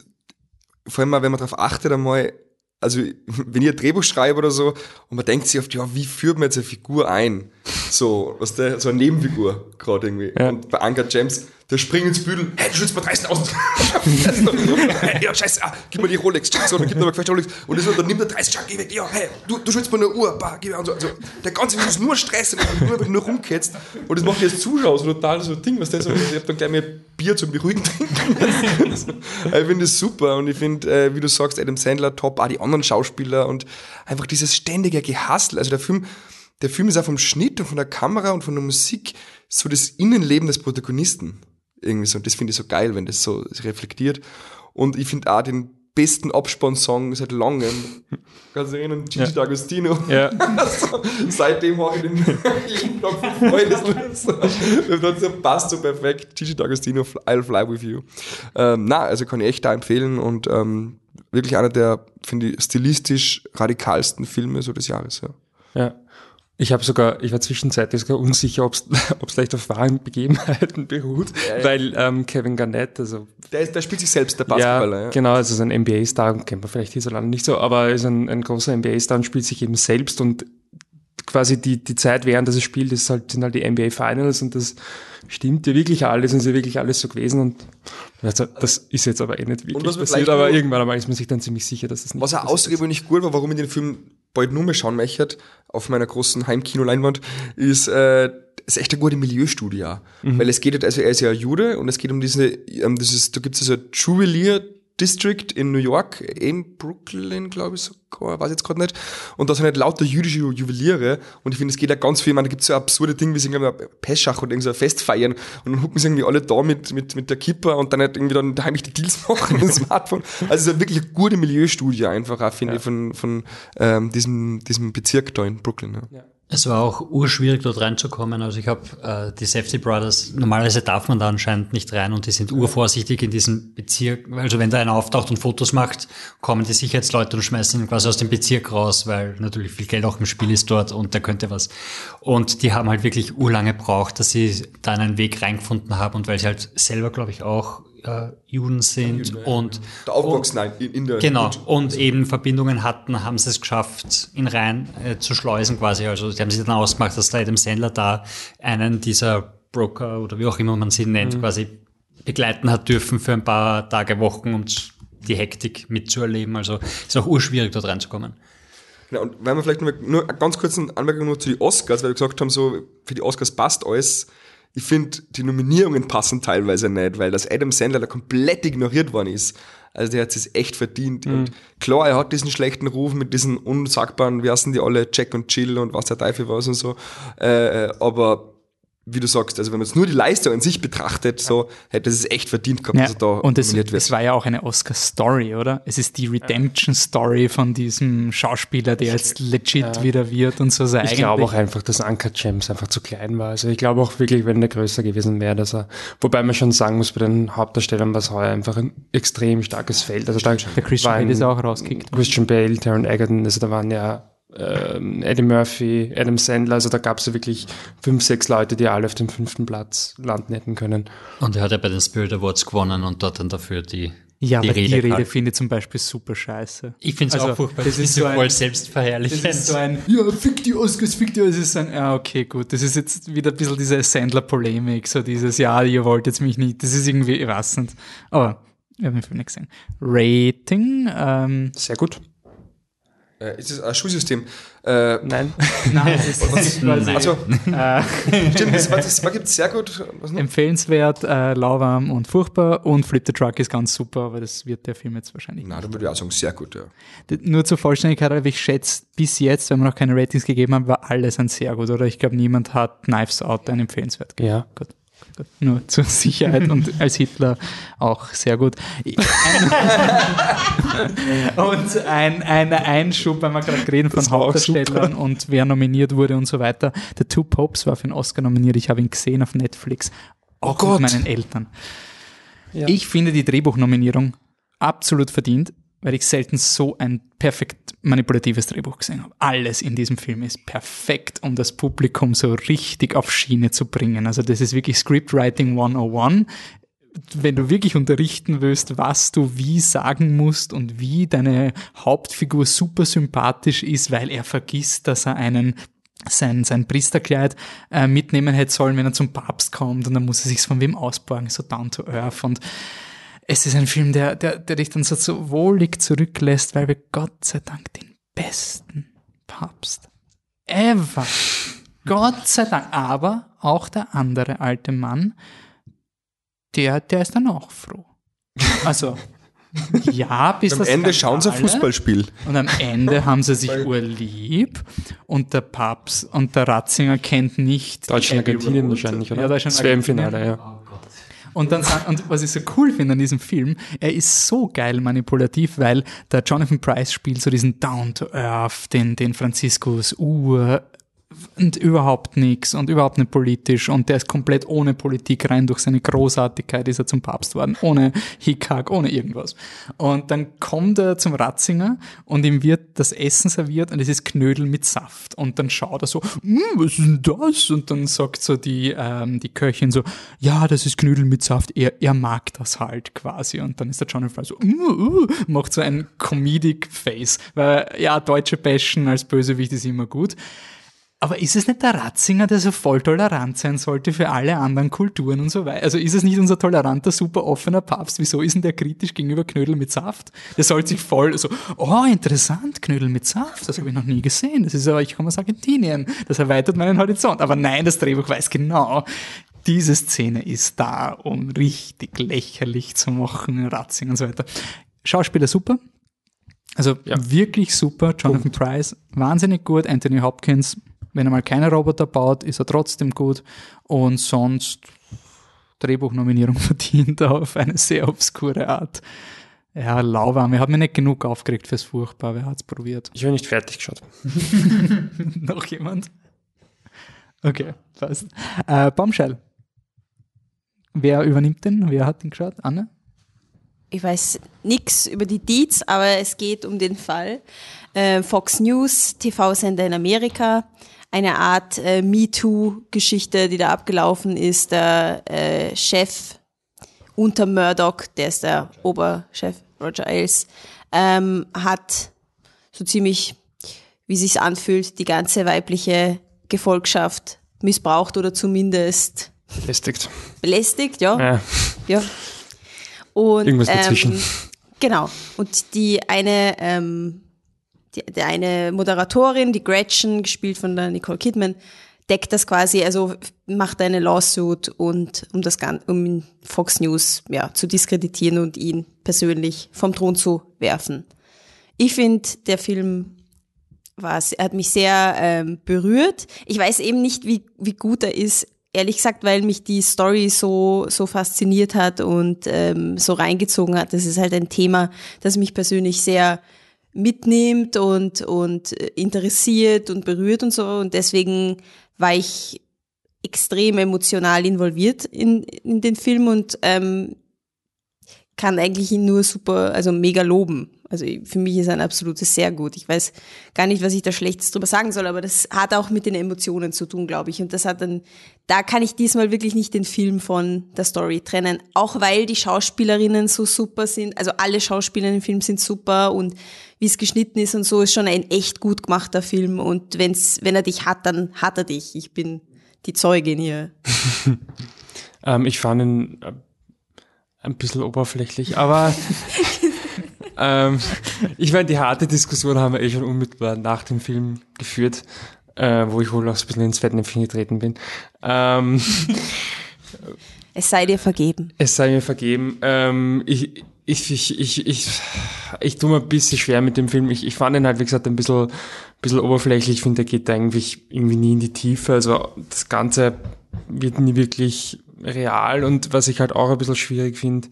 vor allem wenn man darauf achtet einmal, also wenn ihr ein Drehbuch schreibt oder so, und man denkt sich oft, ja, wie führt man jetzt eine Figur ein? So, was der, so eine Nebenfigur gerade irgendwie. Ja. Und bei Anker James, der springt ins Büdel, hey, du schützt mal 30.000. hey, ja, scheiße, ah, gib mir die Rolex, so, dann gib mir mal gefälschte Rolex. Und das, dann nimmt er 30, geh weg, ja, hey, du, du schützt mir eine Uhr, bah, gib mir, und so, also, der ganze Film ist nur Stress und nur, nur rumketzt. Und das macht jetzt Zuschauer so total so ein Ding, was der so, ich hab dann gleich mehr Bier zum Beruhigen trinken. ich finde das super und ich finde, äh, wie du sagst, Adam Sandler top, auch die anderen Schauspieler und einfach dieses ständige Gehassel. Also der Film, der Film ist auch vom Schnitt und von der Kamera und von der Musik so das Innenleben des Protagonisten. Irgendwie so. Und das finde ich so geil, wenn das so reflektiert. Und ich finde auch den besten Abspann-Song seit langem. Kannst du erinnern? Gigi Ja. D'Agostino. ja. Also, seitdem habe ich den jeden Tag fünf Freundesliste. Das so passt so perfekt. Gigi D'Agostino, I'll fly with you. Ähm, na, also kann ich echt da empfehlen und ähm, wirklich einer der, finde ich, stilistisch radikalsten Filme so des Jahres. Ja. Ja. Ich habe sogar, ich war zwischenzeitlich sogar unsicher, ob es vielleicht auf wahren Begebenheiten beruht, weil ähm, Kevin Garnett, also Der, ist, der spielt sich selbst, der Basketballer. Ja, genau, also ist ein NBA-Star, kennt man vielleicht hierzulande nicht so, aber ist ein, ein großer NBA-Star und spielt sich eben selbst und quasi die, die Zeit, während das es spielt, ist halt, sind halt die NBA Finals und das stimmt ja wirklich alles und ist ja wirklich alles so gewesen und also, das ist jetzt aber eh nicht wirklich passiert, aber irgendwann einmal ist man sich dann ziemlich sicher, dass das nicht Was ist. außergewöhnlich gut war, warum ich den Film bald nur mehr schauen möchte, auf meiner großen Heimkino-Leinwand, ist, äh, ist echt eine gute Milieustudie auch. Weil es geht, halt- also er ist ja Jude und es geht um diese, um dieses, da gibt es also Juwelier District in New York, in Brooklyn, glaube ich sogar, weiß jetzt gerade nicht. Und da sind halt lauter jüdische Ju- Juweliere und ich finde, es geht ja ganz viel, meine, da gibt es so absurde Dinge, wie sie irgendwie Peschach oder irgend so ein Fest feiern und dann hucken sie irgendwie alle da mit, mit, mit der Kipper und dann halt irgendwie dann heimlich die Deals machen mit dem Smartphone. Also es ist ja wirklich eine gute Milieustudie einfach finde ich, von, von ähm, diesem, diesem Bezirk da in Brooklyn. Ja. Es war auch urschwierig, dort reinzukommen. Also ich habe äh, die Safety Brothers, normalerweise darf man da anscheinend nicht rein und die sind urvorsichtig in diesem Bezirk. Also wenn da einer auftaucht und Fotos macht, kommen die Sicherheitsleute und schmeißen ihn quasi aus dem Bezirk raus, weil natürlich viel Geld auch im Spiel ist dort und da könnte was. Und die haben halt wirklich urlange braucht, dass sie da einen Weg reingefunden haben und weil sie halt selber, glaube ich, auch äh, Juden sind und Da aufgewachsen, nein, in, in der Genau, und eben Verbindungen hatten, haben sie es geschafft, ihn rein äh, zu schleusen quasi. Also die haben sich dann ausgemacht, dass da Adam Sandler da einen dieser Broker oder wie auch immer man sie nennt, quasi begleiten hat dürfen für ein paar Tage, Wochen, um die Hektik mitzuerleben. Also ist auch urschwierig, dort reinzukommen. Genau, und weil wir vielleicht nur, nur eine ganz kurze Anmerkung nur zu den Oscars, weil wir gesagt haben, so für die Oscars passt alles. Ich finde, die Nominierungen passen teilweise nicht, weil das Adam Sandler da komplett ignoriert worden ist. Also der hat es echt verdient. Und klar, er hat diesen schlechten Ruf mit diesen unsagbaren, wie heißen die alle, Jack und Chill und was der Teufel was und so. Äh, äh, aber wie du sagst, also wenn man jetzt nur die Leistung an sich betrachtet, so hätte es echt verdient gehabt, Ja, dass er da und es, nominiert wird. es war ja auch eine Oscar-Story, oder? Es ist die Redemption-Story von diesem Schauspieler, der jetzt legit wieder wird und so. Also Ich glaube auch einfach, dass Anka James einfach zu klein war. Also ich glaube auch wirklich, wenn der größer gewesen wäre, dass er, wobei man schon sagen muss, bei den Hauptdarstellern war es heuer einfach ein extrem starkes Feld. Also da Der Christian waren Bale ist auch rausgekickt. Christian Bale, Taron Egerton, also da waren ja ähm, Eddie Murphy, Adam Sandler, also da gab es ja wirklich fünf, sechs Leute, die alle auf dem fünften Platz landen hätten können. Und er hat ja bei den Spirit Awards gewonnen und dort dann dafür die Ja, Die aber die Rede Rede, halt. finde ich zum Beispiel super scheiße. Ich finde es Also, auch furchtbar. das Das ist so ein- voll Das selbstverherrlichend. ist so ein, ja, fick die Oscars, fick die Oscars. Das ist ein, ja, okay, gut. Das ist jetzt wieder ein bisschen diese Sandler-Polemik, so dieses, ja, ihr wollt jetzt mich nicht. Das ist irgendwie, ich weiß nicht. Aber, ich habe den Film nicht gesehen. Rating, ähm, Sehr gut. Äh, ist es ein Schulsystem? Äh, Nein. nein, es ist, es ist quasi, also, äh, stimmt, das war gibt sehr gut. Was noch? empfehlenswert, äh, lauwarm und furchtbar und Flip the Truck ist ganz super, aber das wird der Film jetzt wahrscheinlich Nein, da würde ich auch sagen, sehr gut, ja. Nur zur Vollständigkeit, aber ich schätze, bis jetzt, wenn wir noch keine Ratings gegeben haben, war alles ein sehr gut, oder? Ich glaube, niemand hat Knives Out ein empfehlenswert gegeben. Ja. Gut. Nur zur Sicherheit und als Hitler auch sehr gut. Und ein, ein Einschub, weil wir gerade reden von Hauptdarstellern und wer nominiert wurde und so weiter. The Two Popes war für einen Oscar nominiert. Ich habe ihn gesehen auf Netflix. Auch Gott. mit meinen Eltern. Ja. Ich finde die Drehbuchnominierung absolut verdient, weil ich selten so ein perfekt manipulatives Drehbuch gesehen habe. Alles in diesem Film ist perfekt, um das Publikum so richtig auf Schiene zu bringen. Also das ist wirklich Scriptwriting 101. Wenn du wirklich unterrichten willst, was du wie sagen musst und wie deine Hauptfigur super sympathisch ist, weil er vergisst, dass er einen sein, sein Priesterkleid äh, mitnehmen hätte sollen, wenn er zum Papst kommt und dann muss er sich von wem ausborgen, so down to earth und es ist ein Film, der, der, der dich dann so, so wohlig zurücklässt, weil wir Gott sei Dank den besten Papst ever, Gott sei Dank, aber auch der andere alte Mann, der, der ist dann auch froh. Also, ja, bis Am das Ende schauen sie ein Skandale- Fußballspiel. und am Ende haben sie sich urlieb und der Papst und der Ratzinger kennt nicht Deutschland, Argentinien wahrscheinlich, oder? Ja, Deutschland, das wäre im. Finale, ja. Und dann und was ich so cool finde an diesem Film, er ist so geil manipulativ, weil der Jonathan Price spielt so diesen Down to Earth, den, den Franziskus Ur und überhaupt nichts und überhaupt nicht politisch. Und der ist komplett ohne Politik rein. Durch seine Großartigkeit ist er zum Papst worden, ohne Hickhack, ohne irgendwas. Und dann kommt er zum Ratzinger und ihm wird das Essen serviert und es ist Knödel mit Saft. Und dann schaut er so, "Hm, was ist denn das? Und dann sagt so die, ähm, die Köchin so, ja, das ist Knödel mit Saft, er, er mag das halt quasi. Und dann ist der Jonathan Fry so, "Mm, uh", macht so ein Comedic Face, weil ja, deutsche Bashen als Bösewicht ist immer gut. Aber ist es nicht der Ratzinger, der so voll tolerant sein sollte für alle anderen Kulturen und so weiter? Also ist es nicht unser toleranter, super offener Papst? Wieso ist denn der kritisch gegenüber Knödel mit Saft? Der sollte sich voll so, oh, interessant, Knödel mit Saft, das habe ich noch nie gesehen. Das ist aber, ich komme aus Argentinien. Das erweitert meinen Horizont. Aber nein, das Drehbuch weiß genau, diese Szene ist da, um richtig lächerlich zu machen, Ratzinger und so weiter. Schauspieler super. Also wirklich super. Jonathan Price, wahnsinnig gut. Anthony Hopkins, wenn er mal keine Roboter baut, ist er trotzdem gut. Und sonst Drehbuchnominierung verdient auf eine sehr obskure Art. Ja, lauwarm. Er hat mich nicht genug aufgeregt fürs Furchtbar. Wer hat's probiert? Ich habe nicht fertig geschaut. Noch jemand? Okay, passt. Äh, Bombshell. Wer übernimmt den? Wer hat den geschaut? Anne? ich weiß nichts über die Deeds, aber es geht um den Fall. Äh, Fox News, TV-Sender in Amerika, eine Art äh, MeToo-Geschichte, die da abgelaufen ist. Der äh, Chef unter Murdoch, der ist der Oberchef, Roger Ailes, ähm, hat so ziemlich, wie sich's anfühlt, die ganze weibliche Gefolgschaft missbraucht oder zumindest Belästigt. belästigt, ja. Ja. Ja. Und, Irgendwas dazwischen. Ähm, genau. Und die eine, ähm, die, die eine Moderatorin, die Gretchen, gespielt von der Nicole Kidman, deckt das quasi, also macht eine Lawsuit und um das Gan- um Fox News ja, zu diskreditieren und ihn persönlich vom Thron zu werfen. Ich finde, der Film war, hat mich sehr ähm, berührt. Ich weiß eben nicht, wie, wie gut er ist, ehrlich gesagt, weil mich die Story so, so fasziniert hat und ähm, so reingezogen hat. Das ist halt ein Thema, das mich persönlich sehr mitnimmt und, und äh, interessiert und berührt und so. Und deswegen war ich extrem emotional involviert in, in den Film und ähm, kann eigentlich ihn nur super, also mega loben. Also für mich ist er ein absolutes sehr gut. Ich weiß gar nicht, was ich da Schlechtes drüber sagen soll, aber das hat auch mit den Emotionen zu tun, glaube ich. Und das hat dann, da kann ich diesmal wirklich nicht den Film von der Story trennen. Auch weil die Schauspielerinnen so super sind. Also alle Schauspieler im Film sind super und wie es geschnitten ist und so, ist schon ein echt gut gemachter Film. Und wenn's, wenn er dich hat, dann hat er dich. Ich bin die Zeugin hier. ähm, ich fand ihn äh, ein bisschen oberflächlich, aber ähm, ich meine, die harte Diskussion haben wir eh schon unmittelbar nach dem Film geführt, äh, wo ich wohl auch ein bisschen ins Fettnäpfchen getreten bin. Ähm, es sei dir vergeben. Es sei mir vergeben. Ähm, ich, ich, ich, ich, ich, ich tue mir ein bisschen schwer mit dem Film. Ich, ich fand ihn halt, wie gesagt, ein bisschen, bisschen oberflächlich. Ich finde, der geht eigentlich irgendwie nie in die Tiefe. Also das Ganze wird nie wirklich real und was ich halt auch ein bisschen schwierig finde.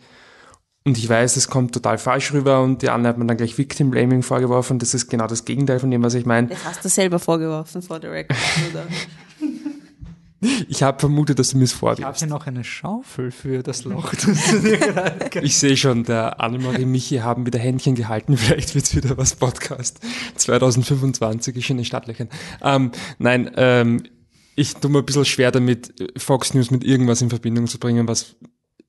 Und ich weiß, es kommt total falsch rüber und die anderen hat man dann gleich Victim Blaming vorgeworfen. Das ist genau das Gegenteil von dem, was ich meine. Das hast du selber vorgeworfen vor der Record, oder? Ich habe vermutet, dass du mir es vorwirfst. Ich habe hier noch eine Schaufel für das Loch. ich sehe schon, der Annemarie Michi haben wieder Händchen gehalten. Vielleicht wird's wieder was Podcast. 2025 ist schon in den Stadtlöchern. Ähm, nein, ähm, ich tue mir ein bisschen schwer damit, Fox News mit irgendwas in Verbindung zu bringen, was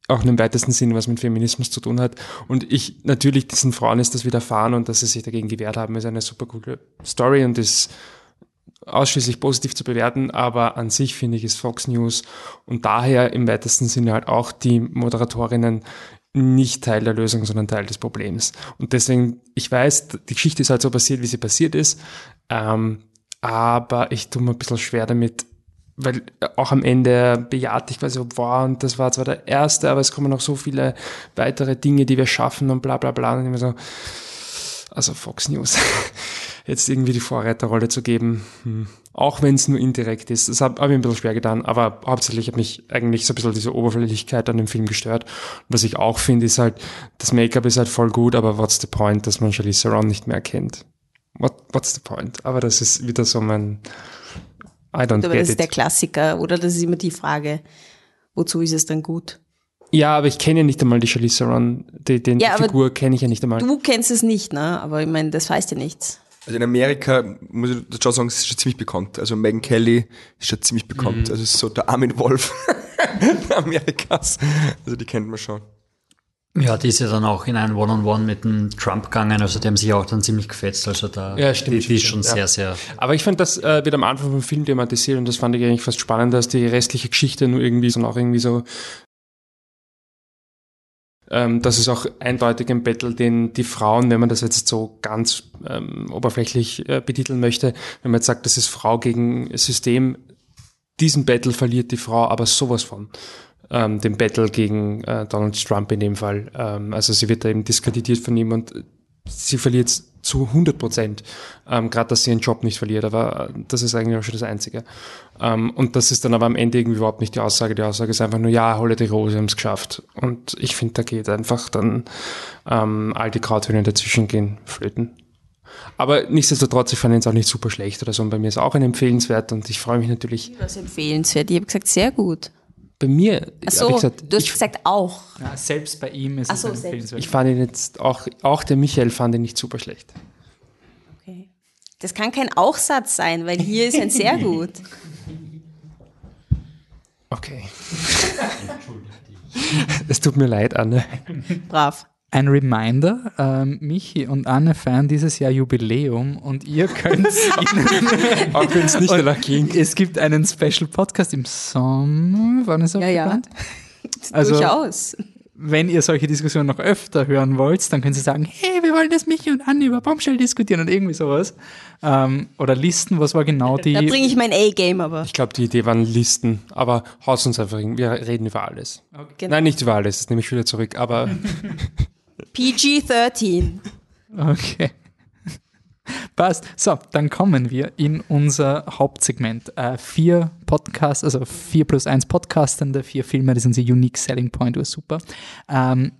auch dem weitesten Sinne was mit Feminismus zu tun hat. Und ich, natürlich, diesen Frauen ist das widerfahren und dass sie sich dagegen gewehrt haben, ist eine super coole Story und ist ausschließlich positiv zu bewerten, aber an sich finde ich ist Fox News und daher im weitesten Sinne halt auch die Moderatorinnen nicht Teil der Lösung, sondern Teil des Problems. Und deswegen, ich weiß, die Geschichte ist halt so passiert, wie sie passiert ist, ähm, aber ich tue mir ein bisschen schwer damit, weil auch am Ende bejaht ich quasi, wow, und das war zwar der erste, aber es kommen noch so viele weitere Dinge, die wir schaffen und bla bla bla. Und immer so, also Fox News, jetzt irgendwie die Vorreiterrolle zu geben, hm. auch wenn es nur indirekt ist, das habe hab ich ein bisschen schwer getan, aber hauptsächlich hat mich eigentlich so ein bisschen diese Oberflächlichkeit an dem Film gestört. Und was ich auch finde, ist halt, das Make-up ist halt voll gut, aber what's the point, dass man Charlize Theron nicht mehr erkennt? What, what's the point? Aber das ist wieder so mein I don't aber das ist der Klassiker, oder? Das ist immer die Frage, wozu ist es dann gut? Ja, aber ich kenne ja nicht einmal die Charlize Theron, die, den, ja, die Figur kenne ich ja nicht einmal. Du kennst es nicht, ne? Aber ich meine, das heißt ja nichts. Also in Amerika, muss ich schon sagen, ist schon ziemlich bekannt. Also Megan Kelly ist schon ziemlich bekannt. Mhm. Also ist so der Armin Wolf Amerikas. Also die kennt man schon. Ja, die ist ja dann auch in ein One-on-One -on -One mit dem Trump gegangen, also die haben sich auch dann ziemlich gefetzt, also da, ja, stimmt, die, die ist schon ja. sehr, sehr. Aber ich fand, das äh, wird am Anfang vom Film thematisiert und das fand ich eigentlich fast spannender als die restliche Geschichte nur irgendwie, sondern auch irgendwie so, ähm, das ist auch eindeutig ein Battle, den die Frauen, wenn man das jetzt so ganz ähm, oberflächlich äh, betiteln möchte, wenn man jetzt sagt, das ist Frau gegen System, diesen Battle verliert die Frau aber sowas von ähm, dem Battle gegen äh, Donald Trump in dem Fall. Ähm, also sie wird da eben diskreditiert von ihm und sie verliert zu 100 Prozent, ähm, gerade dass sie ihren Job nicht verliert, aber äh, das ist eigentlich auch schon das Einzige. Ähm, und das ist dann aber am Ende irgendwie überhaupt nicht die Aussage. Die Aussage ist einfach nur, ja, Holle die Rose haben es geschafft. Und ich finde, da geht einfach dann ähm, all die Krauthöhnen dazwischen gehen flöten. Aber nichtsdestotrotz, ich fand ihn auch nicht super schlecht oder so. Und bei mir ist auch ein empfehlenswert und ich freue mich natürlich. Was empfehlenswert? Ich habe gesagt, sehr gut bei mir, Ach so, gesagt, du hast ich, gesagt auch. Ja, selbst bei ihm ist Ach es so, empfehlenswert. Ich fand ihn jetzt auch, auch der Michael fand ihn nicht super schlecht. Okay. Das kann kein Auch-Satz sein, weil hier ist ein sehr gut. Okay. es tut mir leid, Anne. Brav ein Reminder, ähm, Michi und Anne feiern dieses Jahr Jubiläum und ihr könnt Auch wenn es nicht danach klingt. Es gibt einen Special Podcast im Sommer, wann ist er ja, geplant? Ja. Also, Durchaus. Wenn ihr solche Diskussionen noch öfter hören wollt, dann könnt ihr sagen, hey, wir wollen das Michi und Anne über Baumstell diskutieren und irgendwie sowas. Ähm, oder Listen, was war genau die... Da bringe ich mein A-Game aber. Ich glaube, die Idee waren Listen, aber haus uns einfach, wir reden über alles. Okay. Genau. Nein, nicht über alles, das nehme ich wieder zurück, aber... PG-13. Okay. Passt. So, dann kommen wir in unser Hauptsegment. Äh, vier Podcasts, also vier plus eins Podcastende, vier Filme, das ist unser Unique Selling Point, war super. Ähm,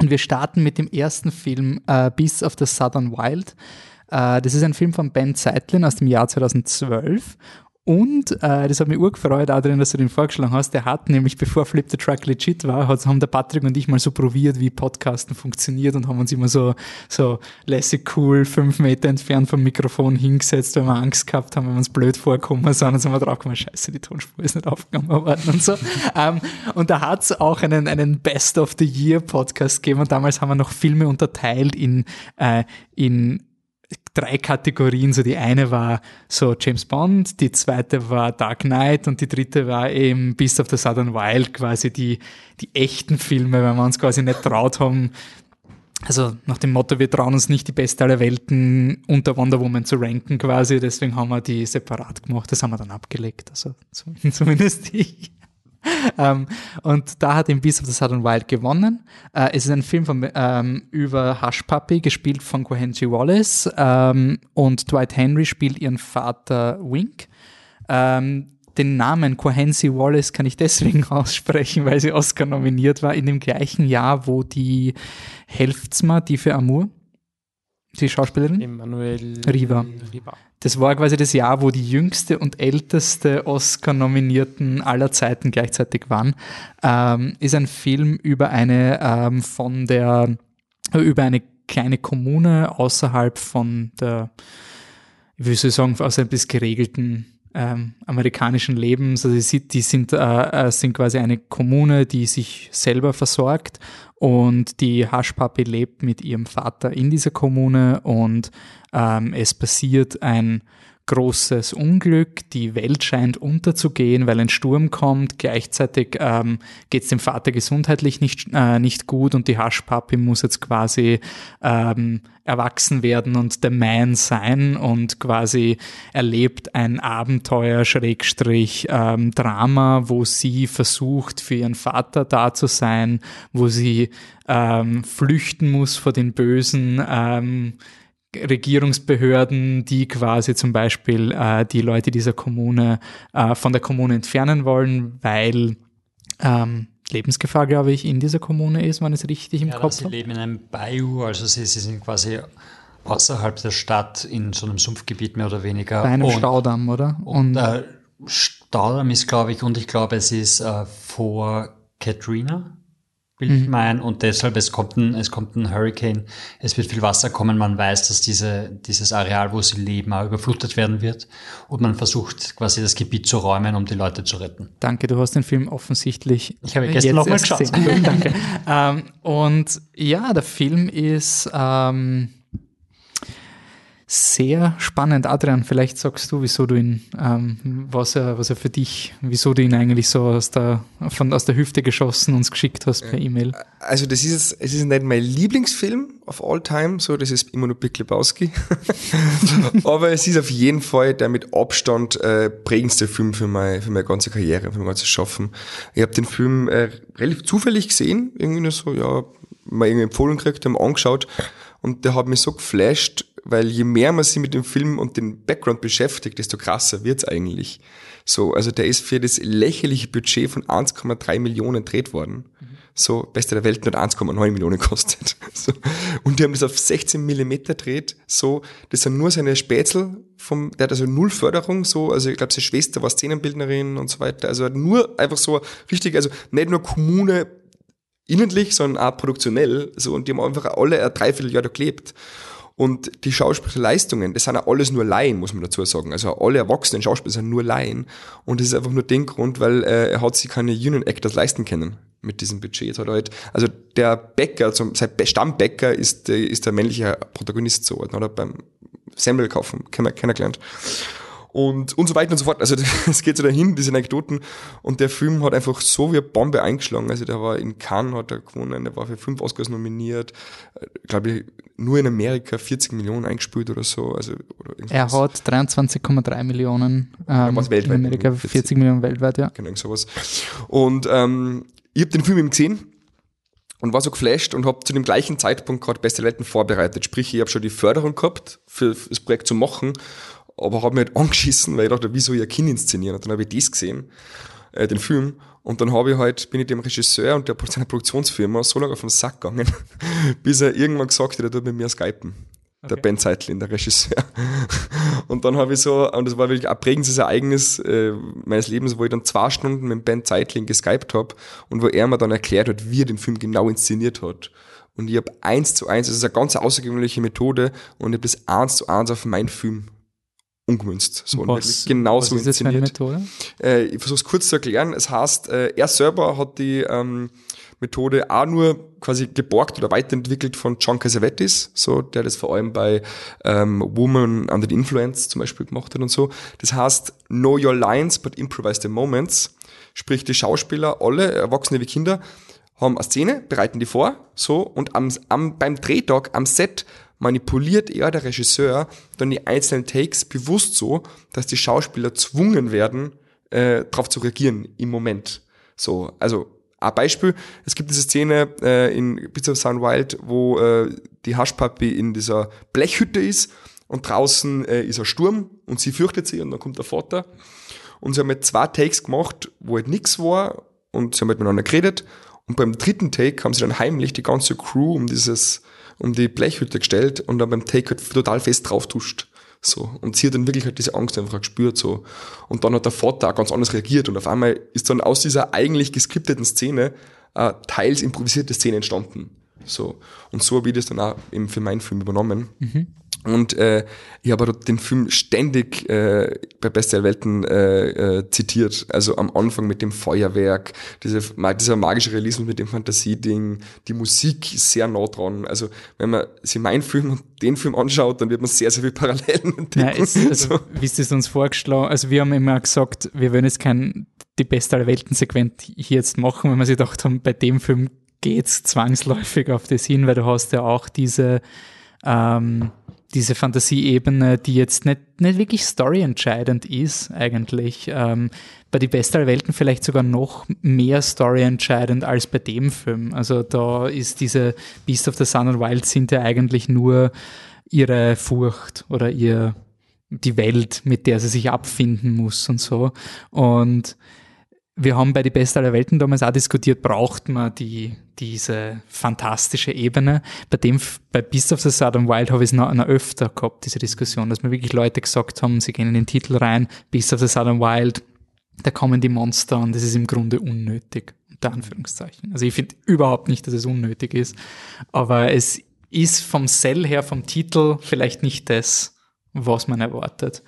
und wir starten mit dem ersten Film, äh, Beasts of the Southern Wild. Äh, das ist ein Film von Ben Zeitlin aus dem Jahr 2012 Und äh, das hat mich urgefreut, Adrian, dass du den vorgeschlagen hast. Der hat nämlich, bevor Flip the Truck legit war, hat, haben der Patrick und ich mal so probiert, wie Podcasten funktioniert und haben uns immer so, so lässig cool fünf Meter entfernt vom Mikrofon hingesetzt, weil wir Angst gehabt haben, wenn wir uns blöd vorkommen sind. Dann sind wir draufgekommen, scheiße, die Tonspur ist nicht aufgenommen worden und so. ähm, und da hat es auch einen, einen Best of the Year Podcast gegeben und damals haben wir noch Filme unterteilt in, äh, in drei Kategorien. So die eine war so James Bond, die zweite war Dark Knight und die dritte war eben Beast of the Southern Wild, quasi die, die echten Filme, weil wir uns quasi nicht traut haben, also nach dem Motto, wir trauen uns nicht die beste aller Welten unter Wonder Woman zu ranken quasi, deswegen haben wir die separat gemacht, das haben wir dann abgelegt, also zumindest ich. ähm, und da hat ihn Beast of the Southern Wild gewonnen. Äh, es ist ein Film von, ähm, über Hush Puppy, gespielt von Cohenji Wallace. Ähm, und Dwight Henry spielt ihren Vater Wink. Ähm, den Namen Cohenzi Wallace kann ich deswegen aussprechen, weil sie Oscar nominiert war in dem gleichen Jahr, wo die Helftsma, die für Amour, die Schauspielerin? Emanuel Riva. Riva. Das war quasi das Jahr, wo die jüngste und älteste Oscar-Nominierten aller Zeiten gleichzeitig waren. Ähm, ist ein Film über eine ähm, von der über eine kleine Kommune außerhalb von der, ich würde sagen, aus ein bisschen geregelten ähm, amerikanischen Lebens. Also die, die sind, äh, sind quasi eine Kommune, die sich selber versorgt und die Haschpapi lebt mit ihrem Vater in dieser Kommune und ähm, es passiert ein großes Unglück, die Welt scheint unterzugehen, weil ein Sturm kommt, gleichzeitig ähm, geht es dem Vater gesundheitlich nicht, äh, nicht gut und die Haschpapi muss jetzt quasi ähm, erwachsen werden und der Man sein und quasi erlebt ein Abenteuer, Schrägstrich, ähm, Drama, wo sie versucht, für ihren Vater da zu sein, wo sie ähm, flüchten muss vor den bösen ähm, Regierungsbehörden, die quasi zum Beispiel äh, die Leute dieser Kommune äh, von der Kommune entfernen wollen, weil ähm, Lebensgefahr, glaube ich, in dieser Kommune ist, wenn es richtig im Ja, Kopf sie habe. leben in einem Bayou, also sie, sie sind quasi außerhalb der Stadt in so einem Sumpfgebiet mehr oder weniger. Bei einem und, Staudamm, oder? Und äh, Staudamm ist, glaube ich, und ich glaube, es ist äh, vor Katrina, Mhm. ich mir ein, und deshalb, es kommt, ein, es kommt ein Hurricane, es wird viel Wasser kommen, man weiß, dass diese, dieses Areal, wo sie leben, auch überflutet werden wird und man versucht quasi das Gebiet zu räumen, um die Leute zu retten. Danke, du hast den Film offensichtlich. Ich habe gestern jetzt noch mal erst geschaut. Gut, Danke. ähm, und ja, der Film ist ähm, sehr spannend. Adrian, vielleicht sagst du, wieso du ihn, ähm, was er, was er für dich, wieso du ihn eigentlich so aus der, von, aus der Hüfte geschossen uns geschickt hast per E-Mail. Also das ist es ist nicht mein Lieblingsfilm of all time, so das ist immer nur Big Lebowski. Aber es ist auf jeden Fall der mit Abstand äh, prägendste Film für meine, für meine ganze Karriere, für mein ganzes Schaffen. Ich habe den Film äh, relativ zufällig gesehen, irgendwie nur so, ja, mal irgendwie empfohlen gekriegt, haben angeschaut und der hat mich so geflasht, weil je mehr man sich mit dem Film und dem Background beschäftigt, desto krasser wird's eigentlich. So, also der ist für das lächerliche Budget von 1,3 Millionen gedreht worden. So, beste der Welt, nur 1,9 Millionen kostet. So. Und die haben das auf 16 Millimeter gedreht. So, das sind nur seine Spätzle vom, der hat also null Förderung, so, also ich glaube, seine Schwester war Szenenbildnerin und so weiter. Also nur einfach so richtig, also nicht nur Kommune inhaltlich, sondern auch produktionell. So, und die haben einfach alle ein Dreivierteljahr da gelebt. Und die Schauspielleistungen, das sind ja alles nur Laien, muss man dazu sagen. Also alle erwachsenen Schauspieler sind nur Laien. Und das ist einfach nur den Grund, weil äh, er hat sich keine Union Actors leisten können mit diesem Budget. Jetzt hat er halt, also der Bäcker, zum, sein Stammbäcker ist, der- ist der männliche Protagonist so, hat er beim Semmel kaufen kenn- kennengelernt und, und so weiter und so fort. Also es geht so dahin, diese Anekdoten. Und der Film hat einfach so wie eine Bombe eingeschlagen. Also der war in Cannes, hat er gewonnen, der war für fünf Oscars nominiert. Äh, Glaube ich, nur in Amerika 40 Millionen eingespielt oder so. Also, oder Er hat 23,3 Millionen ähm, weltweit, in Amerika, 40. 40 Millionen weltweit, ja. Genau, sowas. Und ähm, ich habe den Film eben gesehen und war so geflasht und habe zu dem gleichen Zeitpunkt gerade Beste Welten vorbereitet. Sprich, ich habe schon die Förderung gehabt, für, für das Projekt zu machen, aber habe mich halt angeschissen, weil ich dachte, wie soll ich ein Kind inszenieren? Und dann habe ich das gesehen, äh, den Film. Und dann habe ich halt, bin ich dem Regisseur und der seiner Produktionsfirma so lange auf den Sack gegangen, bis er irgendwann gesagt hat, er tut mit mir skypen. der Ben Zeitlin, der Regisseur. Und dann habe ich so, und das war wirklich ein prägendes Ereignis äh, meines Lebens, wo ich dann zwei Stunden mit Ben Zeitlin geskypt habe und wo er mir dann erklärt hat, wie er den Film genau inszeniert hat. Und ich habe eins zu eins, das ist eine ganz außergewöhnliche Methode und ich habe das eins zu eins auf meinen Film umgemünzt. So Was- genauso was ist inszeniert. Methode? Äh, ich versuche es kurz zu erklären. Es heißt, äh, er selber hat die ähm, Methode auch nur quasi geborgt oder weiterentwickelt von John Cassavetes, so, der das vor allem bei ähm, Woman Under the Influence zum Beispiel gemacht hat und so. Das heißt, know your lines, but improvise the moments. Sprich, die Schauspieler, alle, Erwachsene wie Kinder, haben eine Szene, bereiten die vor, so, und am, am, beim Drehtag, am Set, manipuliert er, der Regisseur, dann die einzelnen Takes bewusst so, dass die Schauspieler zwungen werden, äh, darauf zu reagieren im Moment. So, also ein Beispiel, es gibt diese Szene äh, in Pizza of Sun Wild, wo äh, die Haschpapi in dieser Blechhütte ist und draußen äh, ist ein Sturm und sie fürchtet sich und dann kommt der Vater und sie haben halt zwei Takes gemacht, wo halt nix war und sie haben halt miteinander geredet und beim dritten Take haben sie dann heimlich die ganze Crew um dieses, um die Blechhütte gestellt und dann beim Take halt total fest drauf tuscht. So. Und sie hat dann wirklich halt diese Angst einfach gespürt, so. Und dann hat der Vater auch ganz anders reagiert und auf einmal ist dann aus dieser eigentlich geskripteten Szene äh, teils improvisierte Szene entstanden. So. Und so habe ich das dann auch eben für meinen Film übernommen. Und äh, ich habe den Film ständig äh, bei Beste der Welten äh, äh, zitiert. Also am Anfang mit dem Feuerwerk, diese, dieser magische Realismus mit dem Fantasieding, die Musik ist sehr nah dran. Also wenn man sich meinen Film und den Film anschaut, dann wird man sehr, sehr viel Parallelen entdecken. Ja, es, also, wie ist es uns vorgeschlagen? Also wir haben immer gesagt, wir wollen jetzt kein die beste aller Welten-Sequenz hier jetzt machen, weil wir sich gedacht haben, bei dem Film geht's zwangsläufig auf das hin, weil du hast ja auch diese ähm, diese Fantasieebene, die jetzt nicht, nicht wirklich storyentscheidend ist, eigentlich. Ähm, bei Die Beste aller Welten vielleicht sogar noch mehr storyentscheidend als bei dem Film. Also da ist diese Beast of the Sun and Wild sind ja eigentlich nur ihre Furcht oder ihr, die Welt, mit der sie sich abfinden muss und so. Und wir haben bei Die Beste aller Welten damals auch diskutiert, braucht man die, diese fantastische Ebene. Bei dem, bei Beast of the Southern Wild habe ich es noch, noch öfter gehabt, diese Diskussion, dass mir wirklich Leute gesagt haben, sie gehen in den Titel rein, Beast of the Southern Wild, da kommen die Monster und das ist im Grunde unnötig, unter Anführungszeichen. Also ich finde überhaupt nicht, dass es unnötig ist, aber es ist vom Sell her, vom Titel vielleicht nicht das, was man erwartet.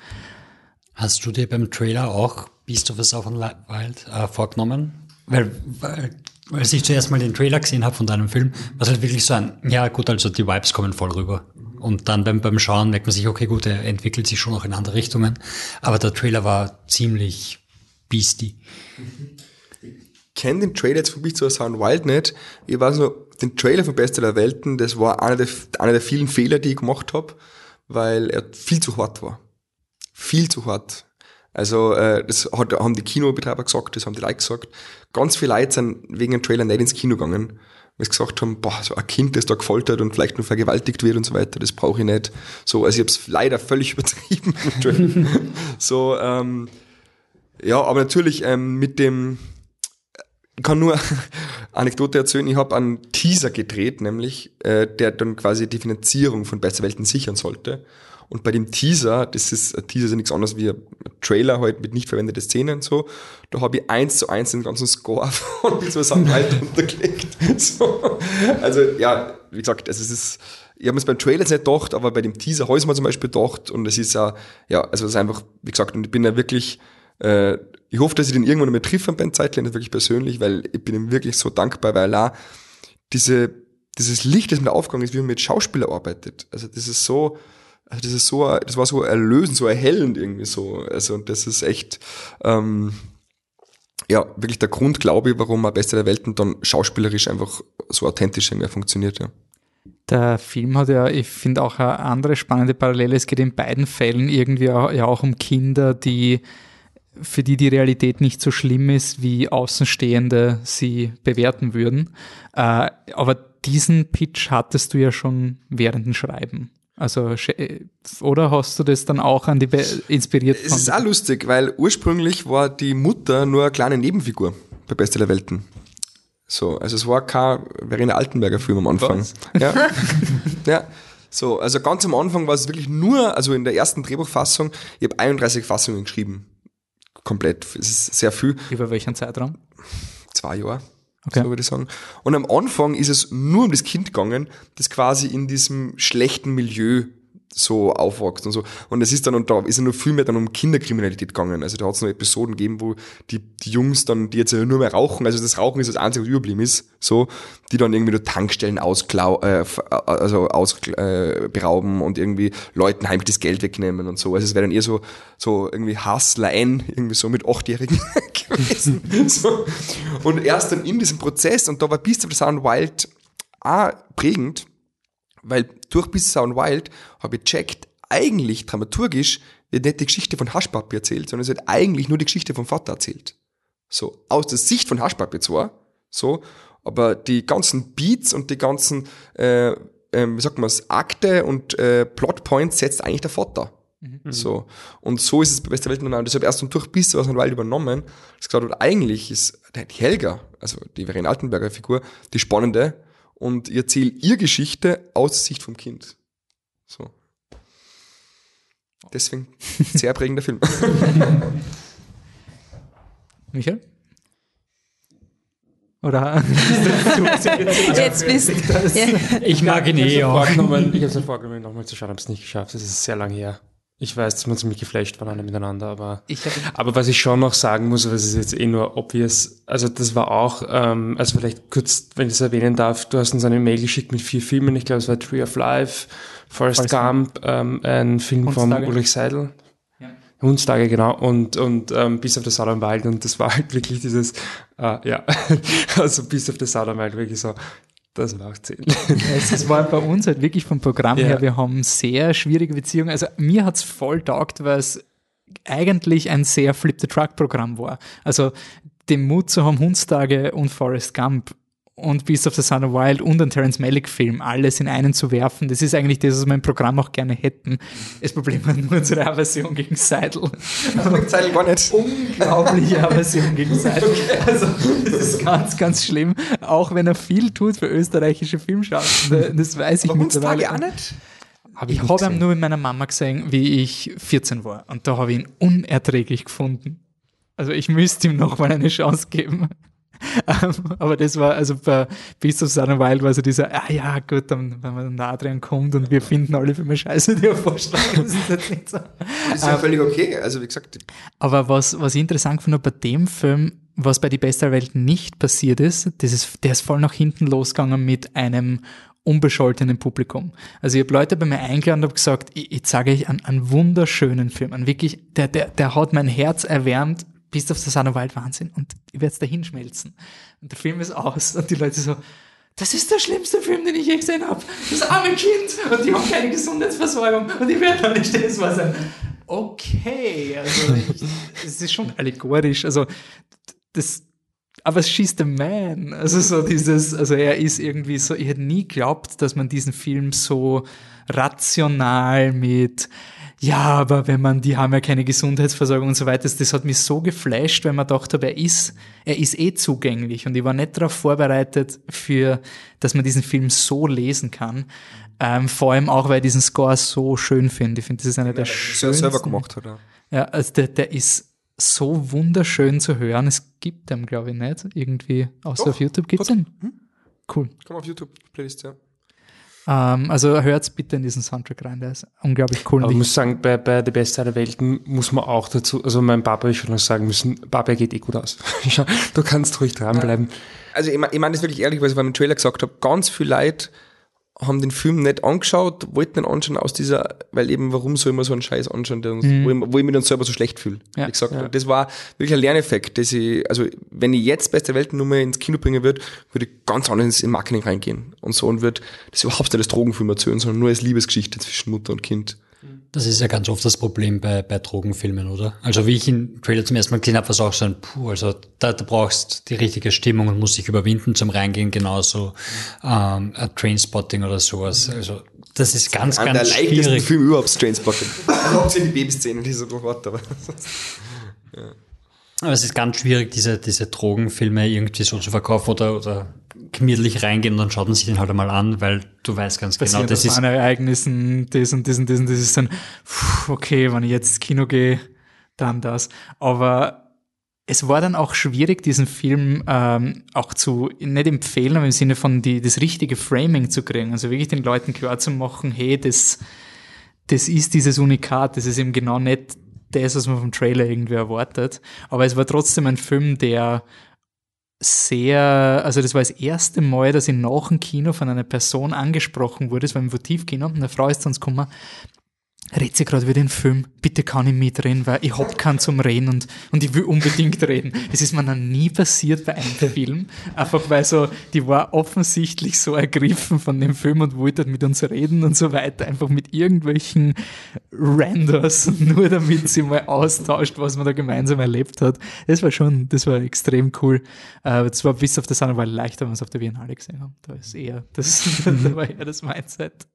Hast du dir beim Trailer auch Beast of the Southern Wild äh, vorgenommen? Weil, weil, als ich zuerst mal den Trailer gesehen habe von deinem Film, war es halt wirklich so ein, ja gut, also die Vibes kommen voll rüber. Und dann beim, beim Schauen merkt man sich, okay, gut, er entwickelt sich schon auch in andere Richtungen. Aber der Trailer war ziemlich beastie. kenne den Trailer jetzt Beast of the Sound Wild nicht. Ich weiß nur, den Trailer von Beste der Welten, das war einer der, einer der vielen Fehler, die ich gemacht habe, weil er viel zu hart war. Viel zu hart. Also äh, das hat, haben die Kinobetreiber gesagt, das haben die Leute gesagt. Ganz viele Leute sind wegen dem Trailer nicht ins Kino gegangen, weil sie gesagt haben, boah, so ein Kind, das da gefoltert und vielleicht nur vergewaltigt wird und so weiter, das brauche ich nicht. So, also ich habe es leider völlig übertrieben. so, ähm, ja, aber natürlich ähm, mit dem, ich kann nur Anekdote erzählen, ich habe einen Teaser gedreht, nämlich, äh, der dann quasi die Finanzierung von Beste Welten sichern sollte. Und bei dem Teaser, das ist, ein Teaser ist ja nichts anderes wie ein Trailer halt mit nicht verwendeten Szenen und so, da habe ich eins zu eins den ganzen Score von so Sachen halt untergelegt. So. Also ja, wie gesagt, also es ist, ich habe es beim Trailer jetzt nicht gedacht, aber bei dem Teaser habe ich es mir zum Beispiel gedacht und es ist ja, ja, also es ist einfach, wie gesagt, und ich bin ja wirklich, äh, ich hoffe, dass ich den irgendwann mal treffe Ben Zeitler, wirklich persönlich, weil ich bin ihm wirklich so dankbar, weil er diese, dieses Licht, das mir aufgegangen ist, wie man mit Schauspieler arbeitet. Also das ist so, also das ist so, das war so erlösend, so erhellend irgendwie so. Also und das ist echt, ähm, ja, wirklich der Grund, glaube ich, warum er Beste der Welten dann schauspielerisch einfach so authentisch irgendwie funktioniert, ja. Der Film hat ja, ich finde auch eine andere spannende Parallele. Es geht in beiden Fällen irgendwie auch, ja auch um Kinder, die für die die Realität nicht so schlimm ist, wie Außenstehende sie bewerten würden. Äh, aber diesen Pitch hattest du ja schon während dem Schreiben. Also, sch- oder hast du das dann auch an die Be inspiriert Es ist auch lustig, weil ursprünglich war die Mutter nur eine kleine Nebenfigur bei Beste der Welten. So, also es war kein Verena Altenberger Film am Anfang. Was? Ja. ja. So, also ganz am Anfang war es wirklich nur, also in der ersten Drehbuchfassung, ich habe 31 Fassungen geschrieben. Komplett. Es ist sehr viel. Über welchen Zeitraum? Zwei Jahre. Okay. So würde ich sagen. Und am Anfang ist es nur um das Kind gegangen, das quasi in diesem schlechten Milieu so aufwächst und so. Und es ist dann, und da ist ja nur viel mehr dann um Kinderkriminalität gegangen. Also da hat es noch Episoden gegeben, wo die, die Jungs dann, die jetzt ja nur mehr rauchen, also das Rauchen ist das Einzige, was überblieben ist, so, die dann irgendwie nur Tankstellen ausklau, äh, äh, also aus, äh, und irgendwie Leuten heimlich das Geld wegnehmen und so. Also es wäre dann eher so, so irgendwie Hasslein, irgendwie so mit Achtjährigen gewesen. so. Und erst dann in diesem Prozess, und da war Beast of the Sound Wild auch prägend, weil durch Beast Sound Wild habe ich gecheckt, eigentlich dramaturgisch wird nicht die Geschichte von Haschpapi erzählt, sondern es wird eigentlich nur die Geschichte vom Vater erzählt. So, aus der Sicht von Haschpapi zwar, so, aber die ganzen Beats und die ganzen, äh, ähm, wie sagt man Akte und äh, Plotpoints setzt eigentlich der Vater. So. Und so ist es bei Beste Welt und deshalb erst und durch Beast aus dem Wald übernommen. Das gesagt hat, eigentlich ist die Helga, also die Verena Altenberger Figur, die spannende und ihr erzählt ihr Geschichte aus Sicht vom Kind. So. Deswegen sehr prägender Film. Michael? Oder? Jetzt bist ja. Ich mag ihn Ich eh habe auch. ich hab's mir vorgenommen, nochmal zu schauen, habe es nicht geschafft. Das ist sehr lange her. Ich weiß, dass wir ziemlich geflasht waren alle miteinander, aber, aber was ich schon noch sagen muss, das ist jetzt eh nur obvious, also das war auch, ähm, also vielleicht kurz, wenn ich es erwähnen darf, du hast uns eine Mail geschickt mit vier Filmen, ich glaube es war Tree of Life, Forrest Forrest Gump, ähm, ein Film von. Ulrich Seidel. Ja. Hundstage, genau, und, und ähm, of the Southern Wild und das war halt wirklich dieses, äh, ja, also of the Southern Wild, wirklich so, das macht Sinn. Es es war bei uns halt wirklich vom Programm Ja. her, wir haben sehr schwierige Beziehungen. Also mir hat's voll taugt, weil es eigentlich ein sehr Flip the Truck Programm war. Also den Mut zu haben, Hundstage und Forrest Gump und Beast of the Sun of Wild und ein Terence Malick Film alles in einen zu werfen, das ist eigentlich das, was wir im Programm auch gerne hätten. Das Problem war nur unsere Aversion gegen Seidel. Zeitl gar nicht. Unglaubliche Aversion gegen Seidel. Also das ist ganz, ganz schlimm. Auch wenn er viel tut für österreichische Filmschaffende, das weiß ich Aber mittlerweile. Auch nicht? Hab Ich nicht habe ihn nur mit meiner Mama gesehen, wie ich 14 war. Und da habe ich ihn unerträglich gefunden. Also ich müsste ihm noch mal eine Chance geben. Ähm, Aber das war, also bei Beast of Southern Wild war so dieser, ah ja, gut, dann, wenn man da dran kommt und wir finden alle Filme scheiße, die er vorschlagen, das ist jetzt nicht so. Das ist ja völlig okay. Also wie gesagt, Aber was, was ich interessant finde bei dem Film, was bei Die Beste der Welt nicht passiert ist, das ist, der ist voll nach hinten losgegangen mit einem unbescholtenen Publikum. Also ich habe Leute bei mir eingeladen und habe gesagt, ich, ich sage euch einen, einen wunderschönen Film, einen wirklich, der, der, der hat mein Herz erwärmt, bis auf Susanne Wild Wahnsinn und ich werde es dahin schmelzen. Und der Film ist aus und die Leute so, das ist der schlimmste Film, den ich je gesehen habe. Das arme Kind und die haben keine Gesundheitsversorgung und werden alle stehen. Das war so, okay, also ich, es ist schon allegorisch. Also das, aber she's the man. Also so dieses, also er ist irgendwie so, ich hätte nie geglaubt, dass man diesen Film so rational mit ja, aber wenn man, die haben ja keine Gesundheitsversorgung und so weiter, das, hat mich so geflasht, weil man dachte, er ist, er ist eh zugänglich und ich war nicht darauf vorbereitet für, dass man diesen Film so lesen kann. Ähm, vor allem auch, weil ich diesen Score so schön finde. Ich finde, das ist einer der sehr schönsten. selber gemacht hat er. Ja, also der, der ist so wunderschön zu hören. Es gibt den, glaube ich, nicht. Irgendwie, außer Doch, auf YouTube gibt's hat- den. Cool. Komm auf YouTube, Playlist, ja. Ähm, also hört's bitte in diesen Soundtrack rein, der ist unglaublich cool. Aber Und ich ich, muss sagen, bei, bei der Beste aller Welten muss man auch dazu, also mein Papa, ich würde noch sagen müssen, Papa geht eh gut aus. Du kannst ruhig dranbleiben. Also ich meine ich mein das wirklich ehrlich, was ich beim Trailer gesagt habe, ganz viele Leute haben den Film nicht angeschaut, wollten ihn anschauen aus dieser, weil eben, warum soll man so einen Scheiß anschauen, der uns, wo, ich, wo ich mich dann selber so schlecht fühle. Ja. Wie gesagt, das war wirklich ein Lerneffekt, dass ich, also wenn ich jetzt Beste Weltnummer ins Kino bringen würde, würde ich ganz anders in Marketing reingehen und so und würde das überhaupt nicht als Drogenfilm erzählen, sondern nur als Liebesgeschichte zwischen Mutter und Kind. Das ist ja ganz oft das Problem bei, bei Drogenfilmen, oder? Also wie ich ihn Trailer zum ersten Mal gesehen habe, war es auch so ein, puh, also da, da brauchst die richtige Stimmung und musst dich überwinden zum Reingehen, genauso ähm, ein Trainspotting oder sowas. Also das ist ganz, der ganz leichtesten schwierig. Filme überhaupt, Trainspotting. Also hauptsächlich die Babyszene, die so hart, aber. Aber es ist ganz schwierig, diese, diese Drogenfilme irgendwie so zu verkaufen oder, oder gemütlich reingehen und dann schaut man sich den halt einmal an, weil du weißt ganz genau, das ist meinen Ereignissen, das und das und das und das ist dann, pff, okay, wenn ich jetzt ins Kino gehe, dann das. Aber es war dann auch schwierig, diesen Film ähm, auch zu, nicht empfehlen, aber im Sinne von die, das richtige Framing zu kriegen. Also wirklich den Leuten klar zu machen, hey, das, das ist dieses Unikat, das ist eben genau nicht das, was man vom Trailer irgendwie erwartet. Aber es war trotzdem ein Film, der sehr, also das war das erste Mal, dass ich nach dem Kino von einer Person angesprochen wurde, das war im Votivkino, eine Frau ist zu uns gekommen, redet sie gerade über den Film, bitte kann ich mitreden, weil ich hab keinen zum Reden und, und ich will unbedingt reden. Das ist mir noch nie passiert bei einem Film, einfach weil so, die war offensichtlich so ergriffen von dem Film und wollte halt mit uns reden und so weiter, einfach mit irgendwelchen Randos, nur damit sie mal austauscht, was man da gemeinsam erlebt hat. Das war schon, das war extrem cool. Äh, das war bis auf das andere war leichter, wenn wir es auf der Biennale gesehen haben. Da ist eher, das, da war eher das Mindset.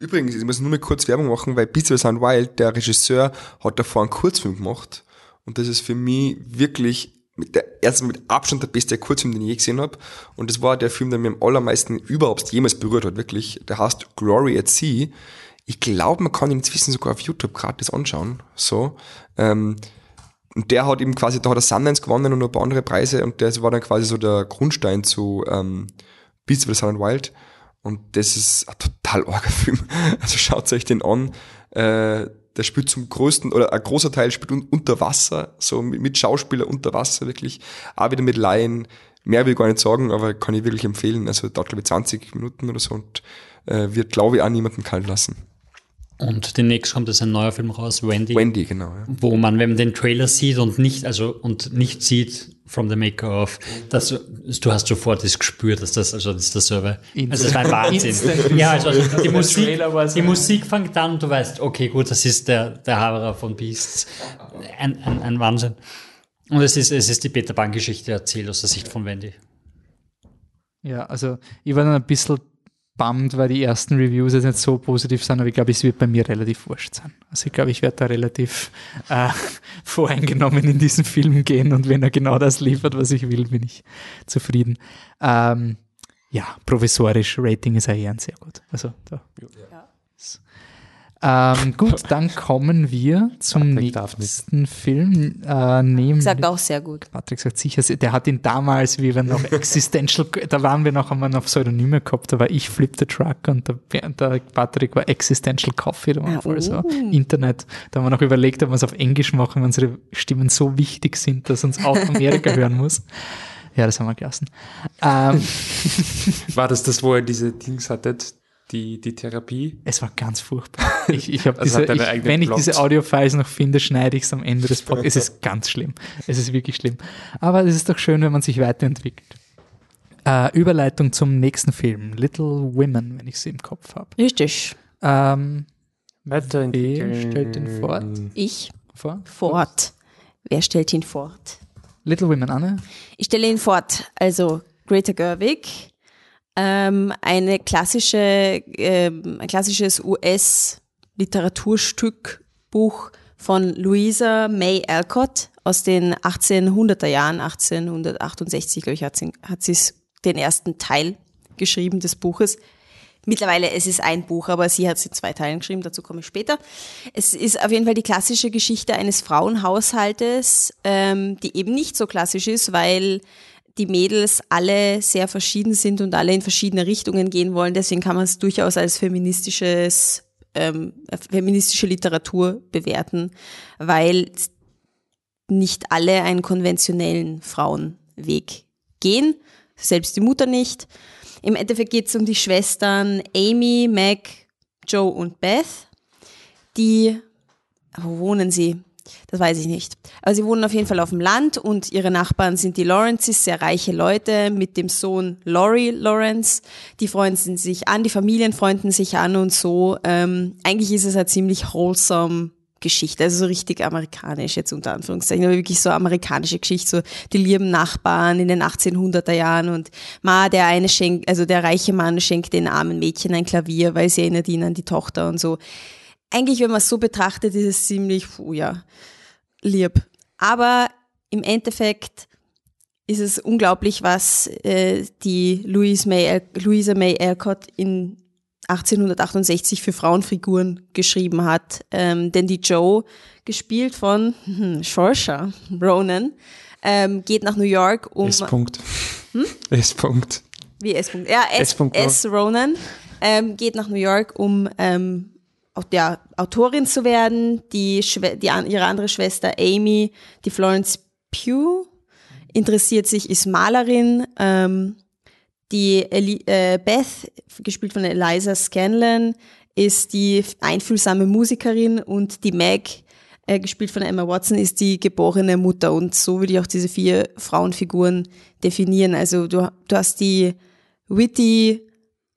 Übrigens, ich muss nur mal kurz Werbung machen, weil Beats of Sound Wild, der Regisseur, hat davor einen Kurzfilm gemacht. Und das ist für mich wirklich mit der, erstens mit Abstand der beste Kurzfilm, den ich je gesehen habe. Und das war der Film, der mir am allermeisten überhaupt jemals berührt hat, wirklich. Der heißt Glory at Sea. Ich glaube, man kann ihn inzwischen sogar auf YouTube gratis anschauen. So. Ähm, und der hat eben quasi, da hat er Sundance gewonnen und noch ein paar andere Preise und das war dann quasi so der Grundstein zu ähm, Beasts of the Sun and Wild. Und das ist ein total arger Film. Also schaut euch den an. Äh, der spielt zum größten, oder ein großer Teil spielt un unter Wasser, so mit, mit Schauspieler unter Wasser wirklich. Auch wieder mit Laien. Mehr will ich gar nicht sagen, aber kann ich wirklich empfehlen. Also dauert glaube ich 20 Minuten oder so und äh, wird glaube ich auch niemanden kalt lassen. Und demnächst kommt jetzt ein neuer Film raus, Wendy, Wendy, genau. Ja. wo man, wenn man den Trailer sieht und nicht, also und nicht sieht from the maker of, dass du, hast sofort das Gespür, dass das, also das ist dasselbe. Also das war ein Wahnsinn. Ja, also die Der Musik, die Musik fängt an und du weißt, okay, gut, das ist der, der Haberer von Beasts. Ein, ein, ein Wahnsinn. Und es ist, es ist die Peter Pan-Geschichte erzählt aus der Sicht von Wendy. Ja, also ich war dann ein bisschen bummed, weil die ersten Reviews jetzt nicht so positiv sind, aber ich glaube, es wird bei mir relativ wurscht sein. Also ich glaube, ich werde da relativ äh, voreingenommen in diesen Film gehen und wenn er genau das liefert, was ich will, bin ich zufrieden. Ähm, ja, provisorisch, Rating ist ja eher ein sehr gut. Also da. Ähm, gut, dann kommen wir zum Patrick nächsten Film. Äh, nämlich Sagt auch sehr gut. Patrick sagt sicher, der hat ihn damals, wie wir noch Existential, da waren wir noch, wir noch Pseudonyme gehabt, da war ich Flip the Truck und der, der Patrick war Existential Coffee, da war Ah, voll so oh. Internet. Da haben wir noch überlegt, ob wir es auf Englisch machen, wenn unsere Stimmen so wichtig sind, dass uns auch Amerika hören muss. Ja, das haben wir gelassen. Ähm, War das das, wo ihr diese Dings hattet? Die, die Therapie? es war ganz furchtbar. Ich, ich hab Also diese, ich, wenn ich Plot. diese Audiofiles noch finde, schneide ich es am Ende des Podcasts. es ist ganz schlimm. Es ist wirklich schlimm. Aber es ist doch schön, wenn man sich weiterentwickelt. Äh, Überleitung zum nächsten Film, Little Women, wenn ich sie im Kopf habe. Richtig. Ähm. Wer stellt den fort? Ich vor? fort. Wer stellt ihn fort? Little Women, Anne? Ich stelle ihn fort. Also Greta Gerwig, ähm, eine klassische, ähm, ein klassisches US-Literaturstück, Buch von Louisa May Alcott aus den 1800er Jahren, 1868, glaube ich, hat sie, hat sie den ersten Teil geschrieben des Buches. Mittlerweile, es ist ein Buch, aber sie hat es in zwei Teilen geschrieben, dazu komme ich später. Es ist auf jeden Fall die klassische Geschichte eines Frauenhaushaltes, ähm, die eben nicht so klassisch ist, weil die Mädels alle sehr verschieden sind und alle in verschiedene Richtungen gehen wollen. Deswegen kann man es durchaus als feministisches, ähm, feministische Literatur bewerten, weil nicht alle einen konventionellen Frauenweg gehen, selbst die Mutter nicht. Im Endeffekt geht es um die Schwestern Amy, Meg, Joe und Beth, die, wo wohnen sie? Das weiß ich nicht. Aber sie wohnen auf jeden Fall auf dem Land und ihre Nachbarn sind die Lawrences, sehr reiche Leute mit dem Sohn Laurie Lawrence. Die freunden sich an, die Familien freunden sich an und so. Ähm, eigentlich ist es eine ziemlich wholesome Geschichte, also so richtig amerikanisch jetzt unter Anführungszeichen, aber wirklich so amerikanische Geschichte, so die lieben Nachbarn in den 1800er Jahren und ma, der eine schenkt, also der reiche Mann schenkt den armen Mädchen ein Klavier, weil sie erinnert ihn an die Tochter und so. Eigentlich, wenn man es so betrachtet, ist es ziemlich, puh, ja, lieb. Aber im Endeffekt ist es unglaublich, was äh, die Louise May, Louisa May Alcott in 1868 für Frauenfiguren geschrieben hat. Ähm, denn die Joe, gespielt von hm, Saoirse Ronan, ähm, geht nach New York um... S. -Punkt. Hm? S. -Punkt. Wie S. -Punkt? Ja, S. S. S. Ronan ähm, geht nach New York, um ähm, ja, Autorin zu werden. Die, die, ihre andere Schwester Amy, die Florence Pugh, interessiert sich, ist Malerin. Ähm, die Eli äh, Beth, gespielt von Eliza Scanlon, ist die einfühlsame Musikerin und die Meg, äh, gespielt von Emma Watson, ist die geborene Mutter. Und so würde ich auch diese vier Frauenfiguren definieren. Also du, du hast die witty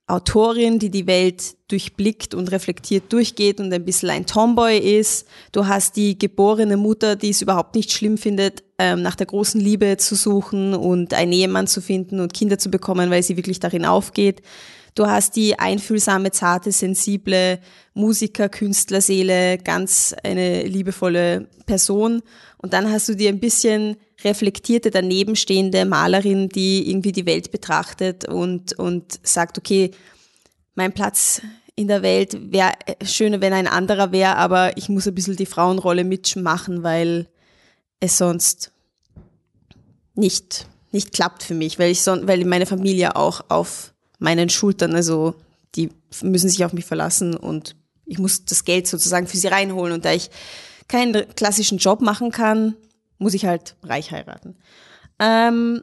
Autorin, die die Welt durchblickt und reflektiert durchgeht und ein bisschen ein Tomboy ist. Du hast die geborene Mutter, die es überhaupt nicht schlimm findet, ähm, nach der großen Liebe zu suchen und einen Ehemann zu finden und Kinder zu bekommen, weil sie wirklich darin aufgeht. Du hast die einfühlsame, zarte, sensible Musiker, Künstlerseele, ganz eine liebevolle Person. Und dann hast du die ein bisschen reflektierte, danebenstehende Malerin, die irgendwie die Welt betrachtet und, und sagt, okay, mein Platz in der Welt wäre schöner, wenn ein anderer wäre, aber ich muss ein bisschen die Frauenrolle mitmachen, weil es sonst nicht, nicht klappt für mich, weil ich son weil meine Familie auch auf meinen Schultern, also die müssen sich auf mich verlassen und ich muss das Geld sozusagen für sie reinholen und da ich keinen klassischen Job machen kann, muss ich halt reich heiraten. Ähm,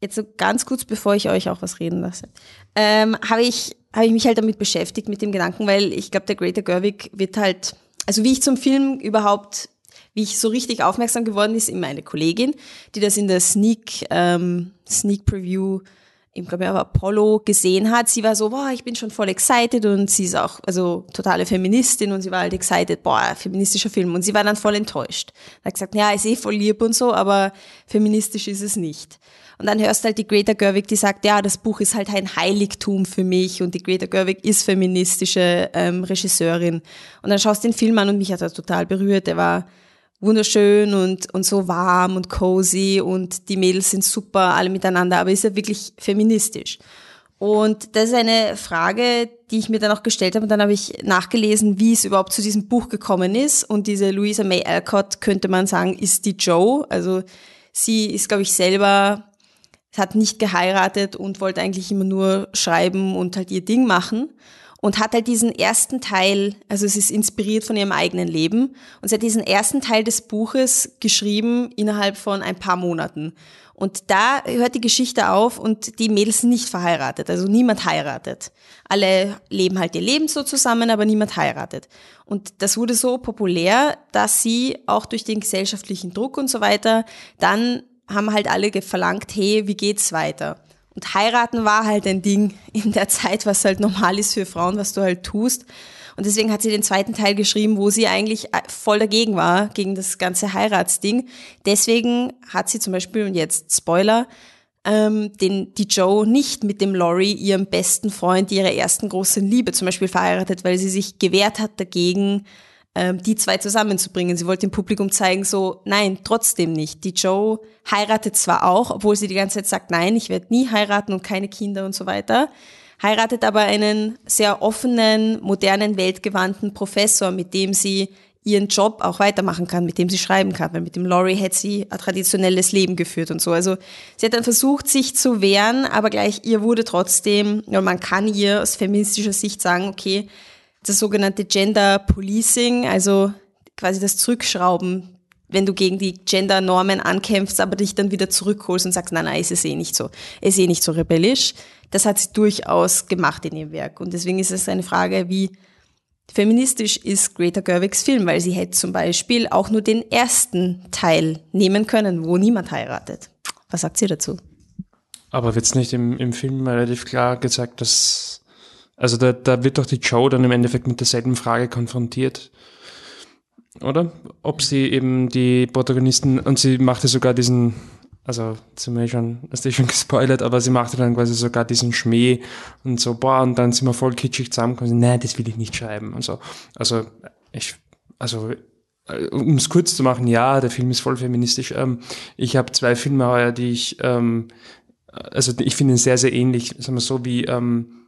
jetzt so ganz kurz, bevor ich euch auch was reden lasse, ähm, habe ich, hab ich mich halt damit beschäftigt, mit dem Gedanken, weil ich glaube, der Greater Gerwig wird halt, also wie ich zum Film überhaupt, wie ich so richtig aufmerksam geworden ist, in meine Kollegin, die das in der Sneak, ähm, Sneak Preview ich glaube, aber Apollo gesehen hat, sie war so, boah, ich bin schon voll excited und sie ist auch, also totale Feministin und sie war halt excited, boah, feministischer Film und sie war dann voll enttäuscht. Hat gesagt, ja, ist eh voll lieb und so, aber feministisch ist es nicht. Und dann hörst du halt die Greta Gerwig, die sagt, ja, das Buch ist halt ein Heiligtum für mich und die Greta Gerwig ist feministische ähm, Regisseurin. Und dann schaust du den Film an und mich hat er total berührt. Er war wunderschön und, und so warm und cozy und die Mädels sind super, alle miteinander, aber ist ja wirklich feministisch. Und das ist eine Frage, die ich mir dann auch gestellt habe. Und dann habe ich nachgelesen, wie es überhaupt zu diesem Buch gekommen ist. Und diese Louisa May Alcott, könnte man sagen, ist die Joe. Also sie ist, glaube ich, selber, hat nicht geheiratet und wollte eigentlich immer nur schreiben und halt ihr Ding machen und hat halt diesen ersten Teil, also es ist inspiriert von ihrem eigenen Leben und sie hat diesen ersten Teil des Buches geschrieben innerhalb von ein paar Monaten. Und da hört die Geschichte auf und die Mädels sind nicht verheiratet, also niemand heiratet. Alle leben halt ihr Leben so zusammen, aber niemand heiratet. Und das wurde so populär, dass sie auch durch den gesellschaftlichen Druck und so weiter, dann haben halt alle verlangt, hey, wie geht's weiter? Und heiraten war halt ein Ding in der Zeit, was halt normal ist für Frauen, was du halt tust. Und deswegen hat sie den zweiten Teil geschrieben, wo sie eigentlich äh, voll dagegen war, gegen das ganze Heiratsding. Deswegen hat sie zum Beispiel, und jetzt Spoiler, ähm, den, die Joe nicht mit dem Laurie, ihrem besten Freund, ihrer ersten großen Liebe zum Beispiel verheiratet, weil sie sich gewehrt hat dagegen, ähm, die zwei zusammenzubringen. Sie wollte dem Publikum zeigen, so, nein, trotzdem nicht. Die Joe heiratet zwar auch, obwohl sie die ganze Zeit sagt, nein, ich werde nie heiraten und keine Kinder und so weiter, heiratet aber einen sehr offenen, modernen, weltgewandten Professor, mit dem sie ihren Job auch weitermachen kann, mit dem sie schreiben kann, weil mit dem Laurie hätte sie ein traditionelles Leben geführt und so. Also sie hat dann versucht, sich zu wehren, aber gleich ihr wurde trotzdem, ja, man kann ihr aus feministischer Sicht sagen, okay, das sogenannte Gender Policing, also quasi das Zurückschrauben, wenn du gegen die Gender-Normen ankämpfst, aber dich dann wieder zurückholst und sagst, nein, nein, es ist eh nicht so, es ist eh nicht so rebellisch. Das hat sie durchaus gemacht in ihrem Werk. Und deswegen ist es eine Frage, wie feministisch ist Greta Gerwigs Film, weil sie hätte zum Beispiel auch nur den ersten Teil nehmen können, wo niemand heiratet. Was sagt sie dazu? Aber wird es nicht im, im Film relativ klar gezeigt, dass also da, da wird doch die Joe dann im Endeffekt mit derselben Frage konfrontiert, oder? Ob sie eben die Protagonisten, und sie machte sogar diesen, also sind wir schon, hast schon gespoilert, aber sie machte dann quasi sogar diesen Schmäh und so, boah, und dann sind wir voll kitschig zusammengekommen, nein, das will ich nicht schreiben und so. Also ich, also äh, um es kurz zu machen, ja, der Film ist voll feministisch. Ähm, ich habe zwei Filme heuer, die ich, ähm, also ich finde sehr, sehr ähnlich, sagen wir so, wie ähm,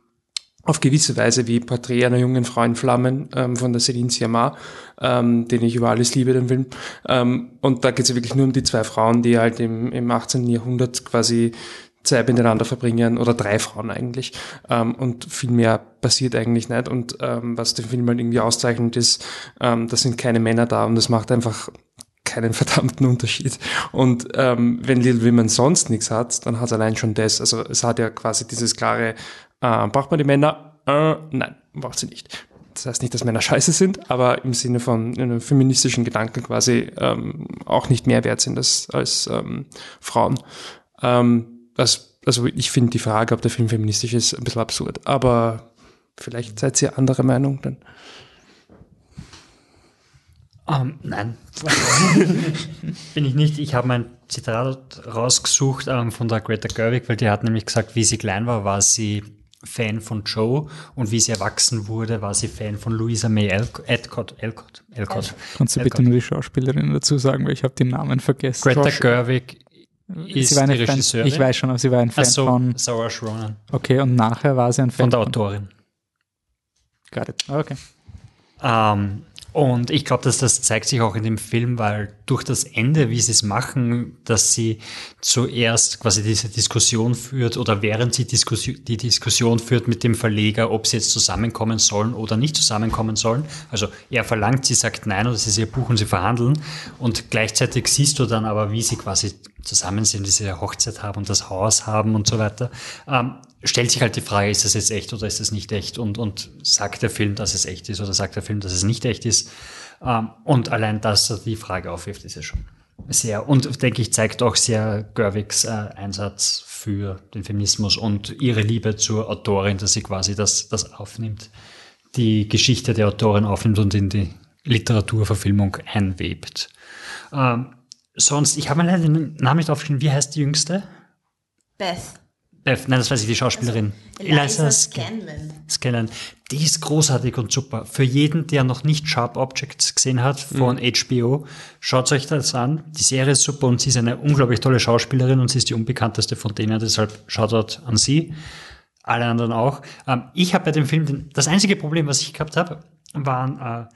auf gewisse Weise wie Porträt einer jungen Frau in Flammen ähm, von der Céline Sciamma, ähm, den ich über alles liebe, den Film. Ähm, und da geht es ja wirklich nur um die zwei Frauen, die halt im, im 18. Jahrhundert quasi Zeit miteinander verbringen, oder drei Frauen eigentlich. Ähm, und viel mehr passiert eigentlich nicht. Und ähm, was den Film halt irgendwie auszeichnet, ist, ähm, da sind keine Männer da und das macht einfach keinen verdammten Unterschied. Und ähm, wenn Little Women sonst nichts hat, dann hat allein schon das. Also es hat ja quasi dieses klare, äh, braucht man die Männer? Äh, nein, braucht sie nicht. Das heißt nicht, dass Männer scheiße sind, aber im Sinne von einem feministischen Gedanken quasi ähm, auch nicht mehr wert sind als, als ähm, Frauen. Ähm, das, also ich finde die Frage, ob der Film feministisch ist, ein bisschen absurd. Aber vielleicht seid ihr anderer Meinung dann. Um, ähm, nein, bin ich nicht. Ich habe mein Zitat rausgesucht ähm, von der Greta Gerwig, weil die hat nämlich gesagt, wie sie klein war, war sie Fan von Joe und wie sie erwachsen wurde, war sie Fan von Louisa May Alcott. Alcott, Alcott, Alcott. Kannst du bitte nur die Schauspielerin dazu sagen, weil ich habe den Namen vergessen. Greta Josh Gerwig ist sie war eine Fan, ich weiß schon, aber sie war ein Fan Ach so, von. Saoirse Ronan. Okay, und nachher war sie ein Fan Von der Autorin. Got it. Okay. Ähm, und ich glaube, dass das zeigt sich auch in dem Film, weil durch das Ende, wie sie es machen, dass sie zuerst quasi diese Diskussion führt oder während sie Diskussion, die Diskussion führt mit dem Verleger, ob sie jetzt zusammenkommen sollen oder nicht zusammenkommen sollen. Also er verlangt, sie sagt nein oder sie ist ihr Buch und sie verhandeln. Und gleichzeitig siehst du dann aber, wie sie quasi zusammen sind, diese Hochzeit haben und das Haus haben und so weiter. Ähm, stellt sich halt die Frage, ist das jetzt echt oder ist das nicht echt? Und, und sagt der Film, dass es echt ist oder sagt der Film, dass es nicht echt ist? Ähm, und allein, dass er die Frage aufwirft, ist ja schon sehr, und denke ich, zeigt auch sehr Gerwigs äh, Einsatz für den Feminismus und ihre Liebe zur Autorin, dass sie quasi das, das aufnimmt, die Geschichte der Autorin aufnimmt und in die Literaturverfilmung einwebt. Ähm, sonst, ich habe mir leider den Namen nicht aufgeschrieben, wie heißt die Jüngste? Beth. Beth, nein, das weiß ich, die Schauspielerin. Also, Eliza Scanlon. Scanlon. Die ist großartig und super. Für jeden, der noch nicht Sharp Objects gesehen hat von Mhm. HBO, schaut euch das an. Die Serie ist super und sie ist eine unglaublich tolle Schauspielerin und sie ist die unbekannteste von denen, deshalb Shoutout an sie. Alle anderen auch. Ähm, ich habe bei dem Film, den, das einzige Problem, was ich gehabt habe, waren, äh,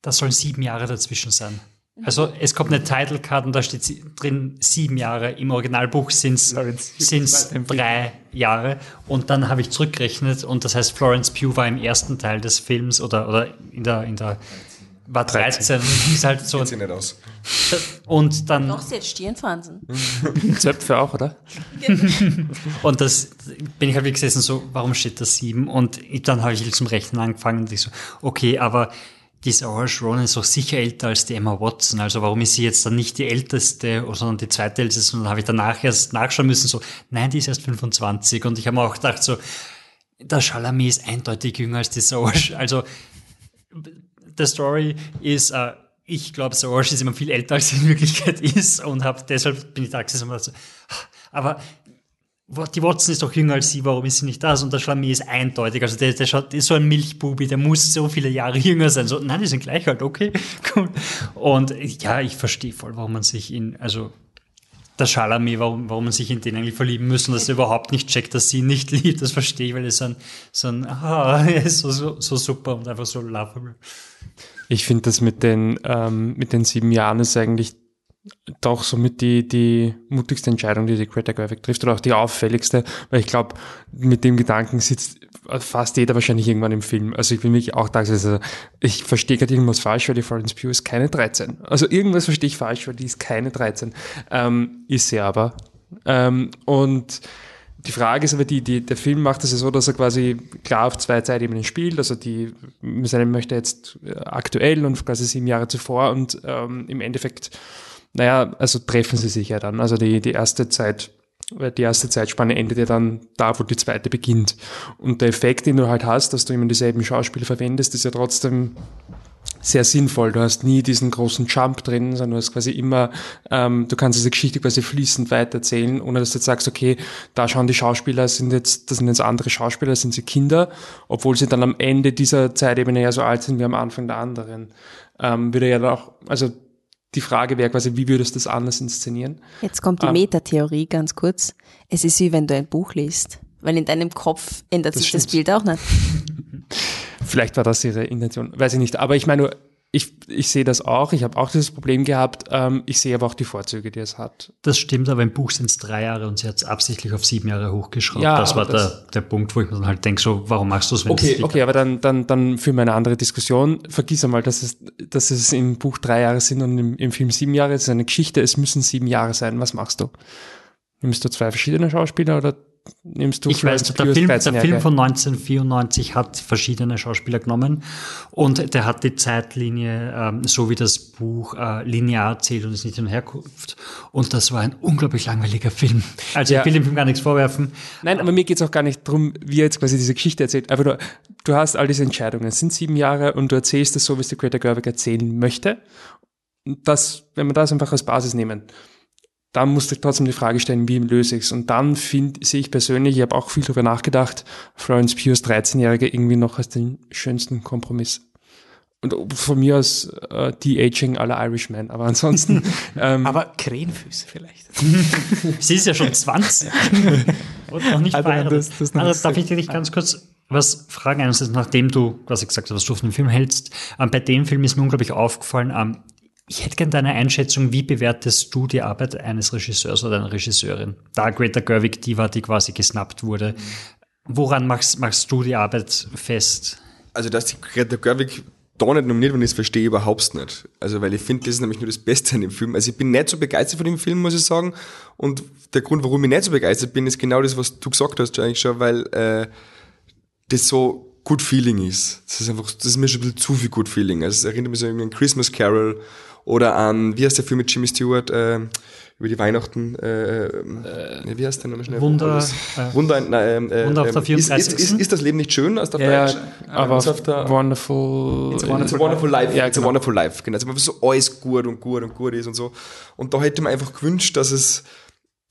das sollen sieben Jahre dazwischen sein. Also es kommt eine Title Card und da steht sie- drin sieben Jahre. Im Originalbuch sind es drei Jahre. Und dann habe ich zurückgerechnet und das heißt, Florence Pugh war im ersten Teil des Films oder, oder in der, in der war 13 und die ist halt so. Geht sie nicht aus. Und dann Doch, sie hat Stirnfransen. Zöpfe auch, oder? Und das bin ich halt wie gesessen, so, warum steht da sieben? Und dann habe ich zum Rechnen angefangen und ich so, okay, aber die Saoirse Ronan ist doch sicher älter als die Emma Watson. Also warum ist sie jetzt dann nicht die älteste, sondern die zweitälteste? Und dann habe ich danach erst nachschauen müssen, so, nein, die ist erst 25. Und ich habe mir auch gedacht, so, der Chalamet ist eindeutig jünger als die Saoirse. Also, the story ist, äh, ich glaube, Saoirse ist immer viel älter, als sie in Wirklichkeit ist und hab, deshalb bin ich da gesessen so, aber die Watson ist doch jünger als sie, warum ist sie nicht das? Und der Schlammé ist eindeutig, also der, der schaut, der ist so ein Milchbubi, der muss so viele Jahre jünger sein. So, nein, die sind gleich alt, okay, cool. Und ja, ich verstehe voll, warum man sich in, also der Chalamet, warum, warum man sich in den eigentlich verlieben muss und dass er überhaupt nicht checkt, dass sie ihn nicht liebt, das verstehe ich, weil er so ein, so ein, ah, er ist so, so, so super und einfach so lovable. Ich finde das mit den, ähm, mit den sieben Jahren ist eigentlich doch somit die, die mutigste Entscheidung, die die Greta Gerwig trifft oder auch die auffälligste, weil ich glaube, mit dem Gedanken sitzt fast jeder wahrscheinlich irgendwann im Film. Also ich bin wirklich auch da, also ich verstehe gerade irgendwas falsch, weil die Florence Pugh ist keine 13. Also irgendwas verstehe ich falsch, weil die ist keine 13. Ähm, ist sie aber. Ähm, und die Frage ist aber die, die, der Film macht es ja so, dass er quasi klar auf zwei Zeitebenen spielt. Also die, seine möchte jetzt aktuell und quasi sieben Jahre zuvor und ähm, im Endeffekt, naja, also treffen sie sich ja dann. Also die, die erste Zeit, die erste Zeitspanne endet ja dann da, wo die zweite beginnt. Und der Effekt, den du halt hast, dass du immer dieselben Schauspieler verwendest, ist ja trotzdem sehr sinnvoll. Du hast nie diesen großen Jump drin, sondern du hast quasi immer, ähm, du kannst diese Geschichte quasi fließend weitererzählen, ohne dass du jetzt sagst, okay, da schauen die Schauspieler, sind jetzt, das sind jetzt andere Schauspieler, sind sie Kinder, obwohl sie dann am Ende dieser Zeitebene ja so alt sind wie am Anfang der anderen. ähm, würde ja dann auch, also die Frage wäre quasi, wie würdest du das anders inszenieren? Jetzt kommt die Ah. Metatheorie ganz kurz. Es ist wie wenn du ein Buch liest. Weil in deinem Kopf ändert Das sich das stimmt. Bild auch nicht. Vielleicht war das ihre Intention, weiß ich nicht. Aber ich meine nur, ich, ich sehe das auch, ich habe auch dieses Problem gehabt, ähm, ich sehe aber auch die Vorzüge, die es hat. Das stimmt, aber im Buch sind es drei Jahre und sie hat es absichtlich auf sieben Jahre hochgeschraubt. Ja, das war das- der, der Punkt, wo ich mir dann halt denke, so, warum machst du es, wenn Okay, okay, aber dann, dann, dann führen wir eine andere Diskussion. Vergiss einmal, dass es, dass es im Buch drei Jahre sind und im, im Film sieben Jahre. Es ist eine Geschichte, es müssen sieben Jahre sein. Was machst du? Nimmst du zwei verschiedene Schauspieler oder nimmst du Ich weiß, der Film, der 13-Jährige? Film von 1994 hat verschiedene Schauspieler genommen und der hat die Zeitlinie, ähm, so wie das Buch äh, linear erzählt und ist nicht in Herkunft. Und das war ein unglaublich langweiliger Film. Also Ja. ich will dem Film gar nichts vorwerfen. Nein, aber mir geht's auch gar nicht drum, wie er jetzt quasi diese Geschichte erzählt. Einfach nur, du hast all diese Entscheidungen. Es sind sieben Jahre und du erzählst es so, wie es der Greta Gerwig erzählen möchte. Und das, wenn wir das einfach als Basis nehmen, dann musst du trotzdem die Frage stellen, wie löse ich's? Und dann finde sehe ich persönlich, ich habe auch viel drüber nachgedacht, Florence Pugh's 13-Jährige irgendwie noch als den schönsten Kompromiss. Und von mir aus äh, De-Aging aller Irishman, aber ansonsten ähm, Aber Krähenfüße vielleicht. Sie ist ja schon 20 und noch nicht Also, verheiratet. das- das noch Also, nicht darf ich dich ganz kurz was fragen? Einerseits, nachdem du quasi gesagt hast, was du auf den Film hältst. Ähm, bei dem Film ist mir unglaublich aufgefallen, ähm, ich hätte gerne deine Einschätzung, wie bewertest du die Arbeit eines Regisseurs oder einer Regisseurin? Da Greta Gerwig die war, die quasi gesnappt wurde. Woran machst, machst du die Arbeit fest? Also, dass die Greta Gerwig da nicht nominiert worden ist, verstehe ich überhaupt nicht. Also, weil ich finde, das ist nämlich nur das Beste an dem Film. Also, ich bin nicht so begeistert von dem Film, muss ich sagen. Und der Grund, warum ich nicht so begeistert bin, ist genau das, was du gesagt hast, eigentlich schon, weil äh, das so Good Feeling ist. Das ist einfach, das ist mir schon ein bisschen zu viel Good Feeling. Also, es erinnert mich so an Christmas Carol oder an, wie heißt der Film mit Jimmy Stewart, äh, über die Weihnachten, äh, äh, wie heißt der nochmal schnell? Wunder, äh, Wunder, nein, äh, Wunder auf der ähm, ist, ist, 34.. ist, ist das Leben nicht schön aus der ja, Deutsch? aber auf der- Wonderful. It's a Wonderful It's a Wonderful Life. Ja, It's a genau. Wonderful Life. Genau. Also, so alles gut und gut und gut ist und so. Und da hätte man einfach gewünscht, dass es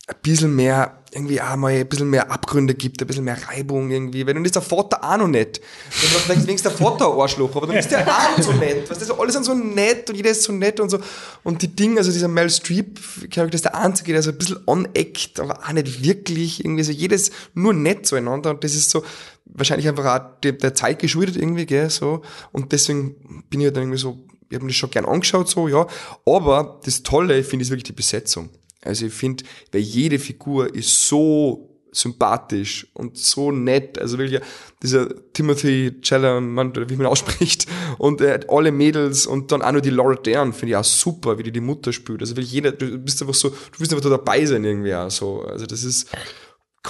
ein bisschen mehr, irgendwie auch mal ein bisschen mehr Abgründe gibt, ein bisschen mehr Reibung irgendwie. Weil dann ist der Vater auch noch nett. Du denkst, wenigstens der Vater ein Arschloch, aber dann ist der auch noch so nett. Weißt du, alle sind so nett und jeder ist so nett und so. Und die Dinge, also dieser Mel Streep, Charakter ist der Einzige, der so ein bisschen aneckt, aber auch nicht wirklich irgendwie so. Jedes nur nett zueinander und das ist so, wahrscheinlich einfach auch der, Zeit geschuldet irgendwie, gell, so. Und deswegen bin ich halt dann irgendwie so, ich habe mir das schon gern angeschaut, so, ja. Aber das Tolle, finde ich, ist wirklich die Besetzung. Also ich finde, weil jede Figur ist so sympathisch und so nett. Also wirklich dieser Timothy Chalamet, wie man ausspricht, und äh, alle Mädels und dann auch nur die Laura Dern finde ich auch super, wie die die Mutter spielt. Also wirklich jeder, du bist einfach so, du willst einfach da dabei sein irgendwie auch so. Also das ist,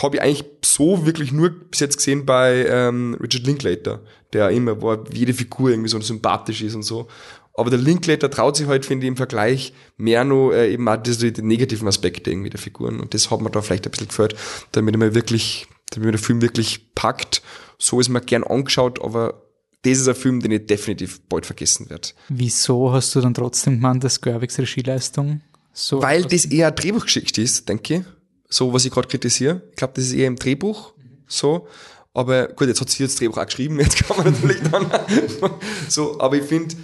habe ich eigentlich so wirklich nur bis jetzt gesehen bei ähm, Richard Linklater, der immer, wo jede Figur irgendwie so sympathisch ist und so. Aber der Linklater traut sich halt, finde ich, im Vergleich mehr nur äh, eben auch diese, die negativen Aspekte irgendwie der Figuren. Und das hat mir da vielleicht ein bisschen gefällt, damit man wirklich, damit man den Film wirklich packt. So ist mir gern angeschaut, aber das ist ein Film, den ich definitiv bald vergessen werde. Wieso hast du dann trotzdem gemeint, dass Gerwigs Regieleistung so Weil das eher eine Drehbuchgeschichte ist, denke ich. So, was ich gerade kritisiere. Ich glaube, das ist eher im Drehbuch so. Aber gut, jetzt hat sie das Drehbuch auch geschrieben, jetzt kann man natürlich dann so, aber ich finde,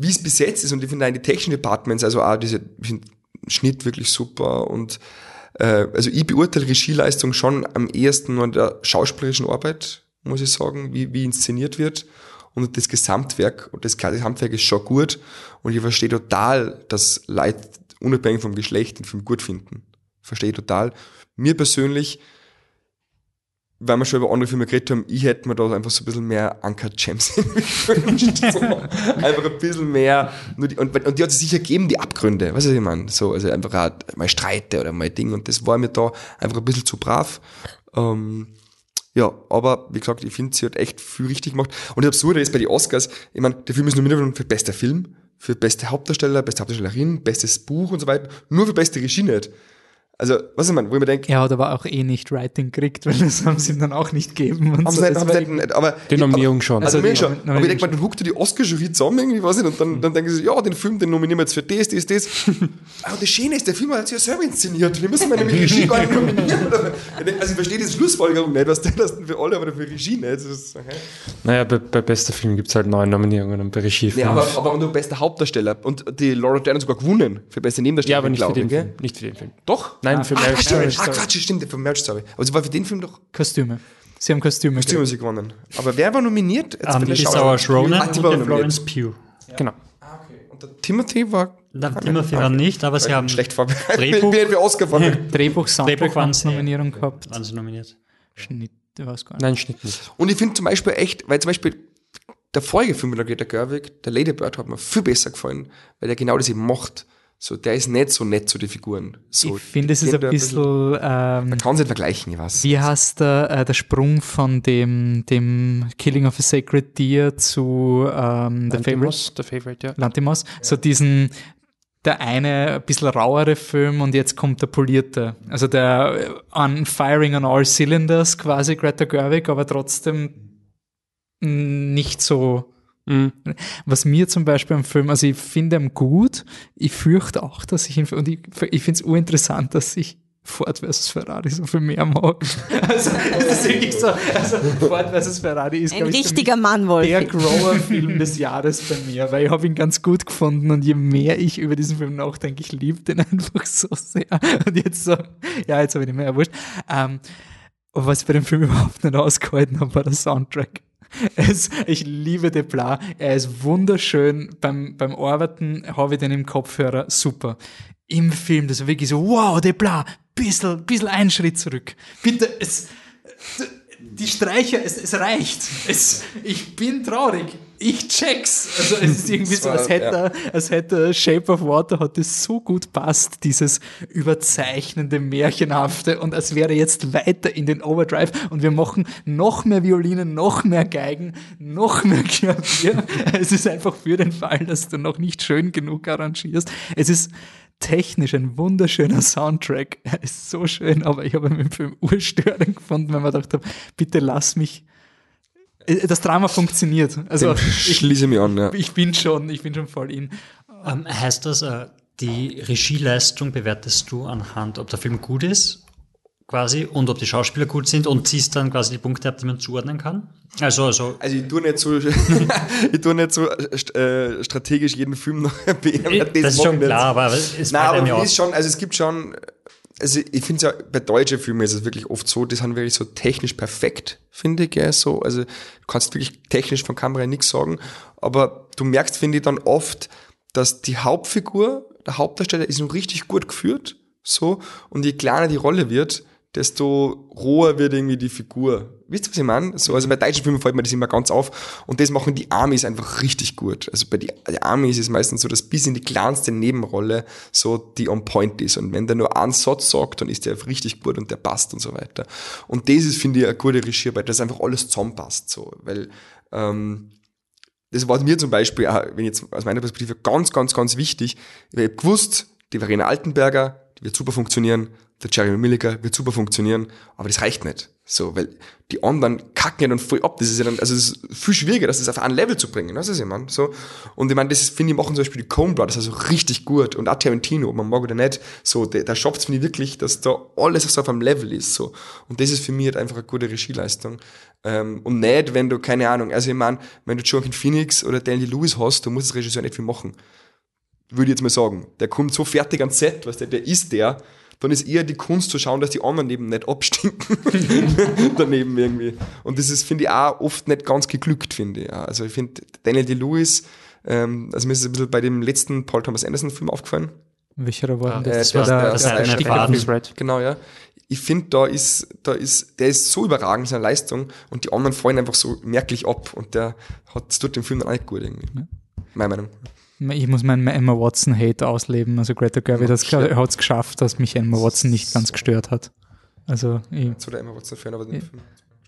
wie es besetzt ist und ich finde auch die technischen Departments, also auch diese Schnitt wirklich super und äh, also ich beurteile Regieleistung schon am ehesten an der schauspielerischen Arbeit, muss ich sagen, wie, wie inszeniert wird. Und das Gesamtwerk, und das Gesamtwerk ist schon gut. Und ich verstehe total, dass Leute unabhängig vom Geschlecht den Film gut finden. Verstehe total. Mir persönlich, weil wir schon über andere Filme geredet haben, ich hätte mir da einfach so ein bisschen mehr Uncut Gems gewünscht. so. Einfach ein bisschen mehr. Die, und, und die hat es sicher gegeben, die Abgründe. Weißt du, was ich meine? So, also einfach mal Streite oder mal Ding. Und das war mir da einfach ein bisschen zu brav. Ähm, ja, aber wie gesagt, ich finde, sie hat echt viel richtig gemacht. Und das Absurde ist bei den Oscars, ich meine, der Film ist nominiert für bester Film, für beste Hauptdarsteller, beste Hauptdarstellerin, bestes Buch und so weiter, nur für beste Regie nicht. Also, was ich meine, wo ich mir denke, Er hat aber auch eh nicht Writing gekriegt, weil das haben sie ihm dann auch nicht gegeben. Und haben so. sie nicht, haben war sie nicht, aber, Die Nominierung schon. Also, Also mir die schon. Aber ich denke mal, dann huckt die Oscar-Jury zusammen irgendwie, weiß ich, und dann, dann denken sie, ja, den Film, den nominieren wir jetzt für das, das, das. Aber das Schöne ist, der Film hat sich ja selber inszeniert. Den müssen wir nämlich Regie gar nicht nominieren. Oder? Also, ich verstehe diese Schlussfolgerung nicht, was der das denn für alle, aber für Regie nicht. Das ist, okay. Naja, bei, bei bester Film gibt es halt neun Nominierungen und bei Regie Nee, fünf. aber, aber nur bester Hauptdarsteller. Und die Laura Dern sogar gewonnen für beste Nebendarsteller. ja, aber nicht für den? Film. Nicht für den Film. Doch? Nein, für Ah, Marriage. Story. Ah, Quatsch, stimmt, für Marriage Story. Aber sie war für den Film doch Kostüme. Sie haben Kostüme. Kostüme sie gewonnen. Aber wer war nominiert? Jetzt Um, die Sauer? Ronan Ah, die und der. Florence Pugh. Genau. Und der Timothy war Na, Timothy war nicht, aber sie haben schlecht vorbereitet. Drehbuch- vorbereitet. Drehbuch, Soundtrack Drehbuch waren sie- Nominierung gehabt. waren sie nominiert. Schnitt, ich weiß gar nicht. Nein, Schnitt nicht. Und ich finde zum Beispiel echt, weil zum Beispiel der vorige Film mit der Greta Gerwig, der Lady Bird, hat mir viel besser gefallen, weil der genau das eben macht. So, der ist nicht so nett zu den Figuren. So, ich finde, es ist ein bisschen, ähm, Man kann es nicht vergleichen, ich weiß. wie heißt der, äh, der Sprung von dem, dem Killing of a Sacred Deer zu ähm, The Favorite? Lantimos, The Favorite, ja. Lantimos. So diesen, der eine ein bisschen rauere Film und jetzt kommt der polierte. Also der äh, on firing on all cylinders quasi Greta Gerwig, aber trotzdem nicht so. Mhm. Was mir zum Beispiel am Film, also ich finde ihn gut, ich fürchte auch, dass ich ihn, und ich, ich finde es urinteressant, dass ich Ford versus Ferrari so viel mehr mag. Also, das ist wirklich so, also Ford versus Ferrari ist, Ein ich, für mich richtiger Mann, der Wolfi. Grower-Film des Jahres bei mir, weil ich habe ihn ganz gut gefunden und je mehr ich über diesen Film nachdenke, ich liebe den einfach so sehr. Und jetzt so, ja, jetzt habe ich nicht mehr wurscht. Ähm, aber was ich bei dem Film überhaupt nicht ausgehalten habe, war der Soundtrack. Es, ich liebe Deplat. Er ist wunderschön. Beim, beim Arbeiten habe ich den im Kopfhörer. Super. Im Film, das war wirklich so, wow, Deplat, bisschen, bisschen einen Schritt zurück. Bitte, es, die Streicher, es, es reicht. Es, ich bin traurig. Ich check's. Also es ist irgendwie so, als hätte, als hätte Shape of Water hat es so gut passt, dieses überzeichnende, märchenhafte und als wäre jetzt weiter in den Overdrive und wir machen noch mehr Violine, noch mehr Geigen, noch mehr Klavier. Es ist einfach für den Fall, dass du noch nicht schön genug arrangierst. Es ist technisch ein wunderschöner Soundtrack. Er ist so schön, aber ich habe ihn im Film urstörend gefunden, wenn man gedacht habe, bitte lass mich. Äh, Das Drama funktioniert. Also Ich ich, schließe mich an, ja. ich bin schon, ich bin schon voll in. Ähm, heißt das, äh, die Regieleistung bewertest du anhand, ob der Film gut ist, quasi, und ob die Schauspieler gut sind und ziehst dann quasi die Punkte ab, die man zuordnen kann? Also, also Also ich tue nicht so, ich tue nicht so äh, strategisch jeden Film noch bewerten. das ist mach schon klar, aber es Nein, aber mir ist schon, also es gibt schon, also ich finde es ja, bei deutschen Filmen ist es wirklich oft so, die sind wirklich so technisch perfekt, finde ich, gell, so, also du kannst wirklich technisch von Kamera nichts sagen, aber du merkst, finde ich, dann oft, dass die Hauptfigur, der Hauptdarsteller ist noch richtig gut geführt, so, und je kleiner die Rolle wird, desto roher wird irgendwie die Figur. Wisst ihr, was ich meine? So, also bei deutschen Filmen fällt mir das immer ganz auf. Und das machen die Amis einfach richtig gut. Also bei die, die Amis ist es meistens so, dass bis in die kleinste Nebenrolle so die on point ist. Und wenn der nur einen Satz sagt, dann ist der richtig gut und der passt und so weiter. Und das ist, finde ich, eine gute Regiearbeit, dass einfach alles zusammenpasst. So, weil ähm, das war mir zum Beispiel, auch, wenn jetzt aus meiner Perspektive, ganz, ganz, ganz wichtig. Ich habe gewusst, die Verena Altenberger, die wird super funktionieren, der Jeremy Milliker wird super funktionieren, aber das reicht nicht. So, weil die anderen kacken ja dann voll ab. Das ist ja dann, also es ist viel schwieriger, das auf ein Level zu bringen, du, was ich meine? So. Und ich meine, das ist, finde ich, machen zum Beispiel die Coen Brothers also richtig gut und auch Tarantino, ob man mag oder nicht, so, der, der schafft es, ich, wirklich, dass da alles so auf einem Level ist, so. Und das ist für mich halt einfach eine gute Regieleistung. Ähm, und nicht, wenn du, keine Ahnung, also ich meine, wenn du Joaquin Phoenix oder Daniel Lewis hast, du musst als Regisseur nicht viel machen würde ich jetzt mal sagen. Der kommt so fertig ans Set, was der, der ist der. Dann ist eher die Kunst zu schauen, dass die anderen eben nicht abstinken. Daneben irgendwie. Und das ist, finde ich, auch oft nicht ganz geglückt, finde ich. Also ich finde, Daniel D-Lewis, ähm, also mir ist es ein bisschen bei dem letzten Paul Thomas Anderson Film aufgefallen. Welcher war Ah, denn das das? war der- das der, Faden. Sticker- Red. Genau, ja. Ich finde, da ist, da ist, der ist so überragend in seiner Leistung und die anderen fallen einfach so merklich ab und der hat, das tut dem Film dann auch nicht gut irgendwie. Meine Meinung. Ich muss meinen Emma Watson-Hate ausleben. Also Greta Gerwig hat es geschafft, dass mich Emma Watson nicht ganz gestört hat. Also ich, Zu der Emma Watson-Fan, aber den Film.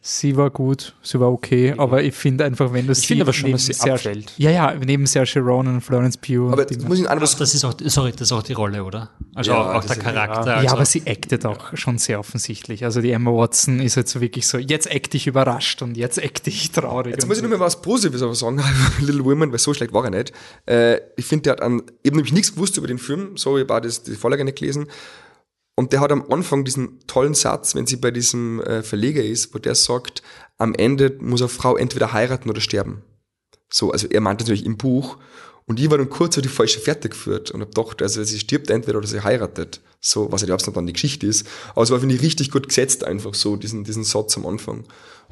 Sie war gut, sie war okay, aber ich finde einfach, wenn du sie finde aber schon, neben dass sie abfällt. Ja, ja, neben Saoirse Ronan und Florence Pugh. Aber muss ich an was Das ist auch, sorry, das ist auch die Rolle, oder? Also Ja, auch, auch der Charakter. ja, also, aber sie actet auch schon sehr offensichtlich. Also die Emma Watson ist jetzt so wirklich so, jetzt act ich überrascht und jetzt act ich traurig. Jetzt muss ich so. noch mal was Positives aber sagen, Little Women, weil so schlecht war er nicht. Äh, ich finde, der hat an, ich habe nämlich nichts gewusst über den Film, so ich habe das die Vorlage nicht gelesen. Und der hat am Anfang diesen tollen Satz, wenn sie bei diesem äh, Verleger ist, wo der sagt, am Ende muss eine Frau entweder heiraten oder sterben. So, also er meinte natürlich im Buch. Und ich war dann kurz so die falsche Fährte geführt und hab gedacht, also sie stirbt entweder oder sie heiratet. So, was ja absolut dann die Geschichte ist. Aber es war, finde ich, richtig gut gesetzt, einfach so, diesen, diesen Satz am Anfang.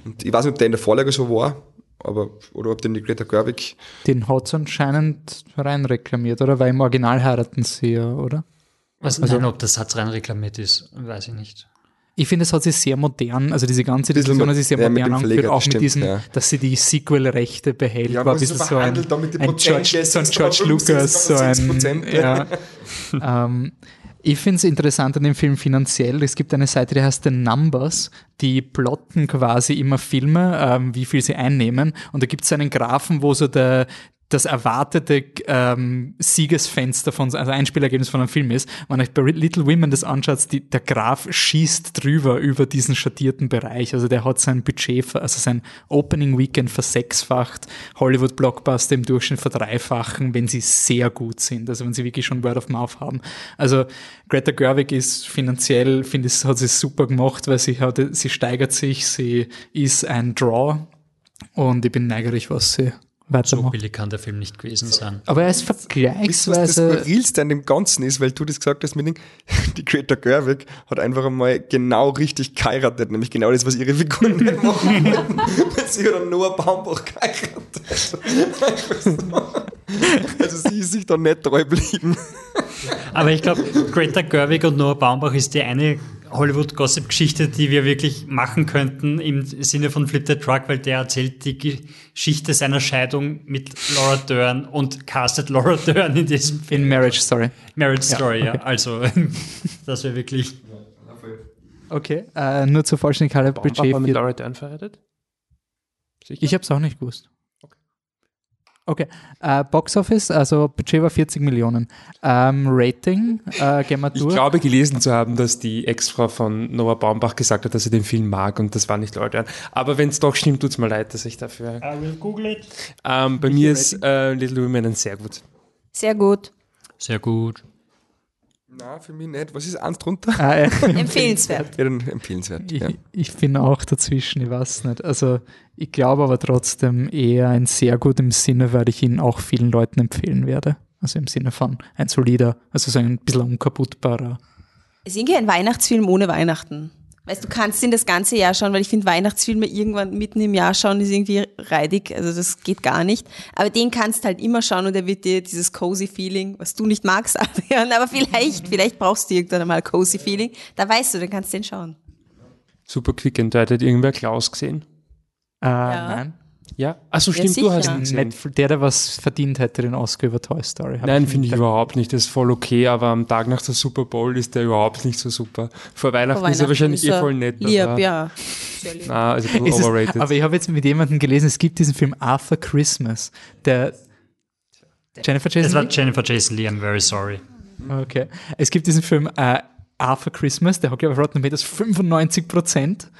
Und ich weiß nicht, ob der in der Vorlage so war, aber, oder ob den die Greta Gerwig, Den hat anscheinend rein reklamiert, oder? Weil im Original heiraten sie ja, oder? Was, also- nein, ob der Satz rein reklamiert ist, weiß ich nicht. Ich finde, es hat sich sehr modern, also diese ganze Diskussion hat sich sehr ja, modern angeführt, auch das mit stimmt, diesen, ja. dass sie die Sequel-Rechte behält, Ja, war ein bisschen so ein, ein George, so ein George 6,5, Lucas, so ein, 6,6%. ja. ähm, ich finde es interessant an dem Film finanziell. Es gibt eine Seite, die heißt The Numbers, die plotten quasi immer Filme, ähm, wie viel sie einnehmen. Und da gibt es einen Graphen, wo so der, das erwartete ähm, Siegesfenster von, also Einspielergebnis von einem Film ist. Wenn euch bei Little Women das anschaut, die, der Graph schießt drüber über diesen schattierten Bereich. Also der hat sein Budget, also sein Opening Weekend versechsfacht, Hollywood Blockbuster im Durchschnitt verdreifachen, wenn sie sehr gut sind. Also wenn sie wirklich schon Word of Mouth haben. Also Greta Gerwig ist finanziell, finde ich, hat sie super gemacht, weil sie hat, sie steigert sich, sie ist ein Draw und ich bin neugierig, was sie So weitermacht. billig kann der Film nicht gewesen sein. Aber er ist ihr, was das vergleichsweise. Skurrilste an dem Ganzen ist, weil du das gesagt hast, mit dem, die Greta Gerwig hat einfach einmal genau richtig geheiratet, nämlich genau das, was ihre Figuren nicht machen wollten. Weil sie dann Noah Baumbach geheiratet. also sie ist sich da nicht treu geblieben. Aber ich glaube, Greta Gerwig und Noah Baumbach ist die eine Hollywood-Gossip-Geschichte, die wir wirklich machen könnten im Sinne von Flip the Truck, weil der erzählt die Geschichte seiner Scheidung mit Laura Dern und castet Laura Dern in diesem Film. In Marriage Story. Marriage Story, ja. Also, das wäre wirklich. Okay. Äh, nur zur Vollständigkeit, Baumbach Budget. war mit Laura Dern verheiratet? Sicher? Ich habe es auch nicht gewusst. Okay. Äh, Box Office, also Budget war 40 Millionen. Ähm, Rating, äh, gehen wir Ich durch. glaube gelesen zu haben, dass die Ex-Frau von Noah Baumbach gesagt hat, dass sie den Film mag und das war nicht Dern. Aber wenn es doch stimmt, tut's mir leid, dass ich dafür... I will google it. Ähm, bei mir ist äh, Little Women sehr gut. Sehr gut. Sehr gut. Na, für mich nicht. Was ist eins drunter? Äh, Empfehlenswert. Ja, dann empfehlenswert. ich, Ja. ich bin auch dazwischen, ich weiß nicht. Also ich glaube aber trotzdem eher ein sehr gut im Sinne, weil ich ihn auch vielen Leuten empfehlen werde. Also im Sinne von ein solider, also so ein bisschen unkaputtbarer. Es ist irgendwie ein Weihnachtsfilm ohne Weihnachten. Weißt du, kannst ihn das ganze Jahr schauen, weil ich finde, Weihnachtsfilme irgendwann mitten im Jahr schauen ist irgendwie reidig. Also das geht gar nicht. Aber den kannst halt immer schauen und er wird dir dieses cozy Feeling, was du nicht magst, Adrian, aber vielleicht, vielleicht brauchst du irgendwann einmal cozy Feeling. Da weißt du, dann kannst du den schauen. Super quick and dirty. Hat irgendwer Klaus gesehen? Äh, Nein. Ja? Achso, stimmt, du hast ihn gesehen. Netflix, der, der was verdient hätte, den Oscar über Toy Story. Nein, finde ich überhaupt nicht. Das ist voll okay, aber am Tag nach der Super Bowl ist der überhaupt nicht so super. Vor Weihnachten, ist er wahrscheinlich eh voll nett. Lieb, aber, ja. Na, also ein Es bisschen ist, overrated. aber ich habe jetzt mit jemandem gelesen, es gibt diesen Film Arthur Christmas, der Jennifer Es Jason war Leigh? Jennifer Jason Lee, I'm very sorry. Okay. Es gibt diesen Film äh, Arthur Christmas, der hat, glaube ich, auf Rotten Tomatoes 95 Prozent.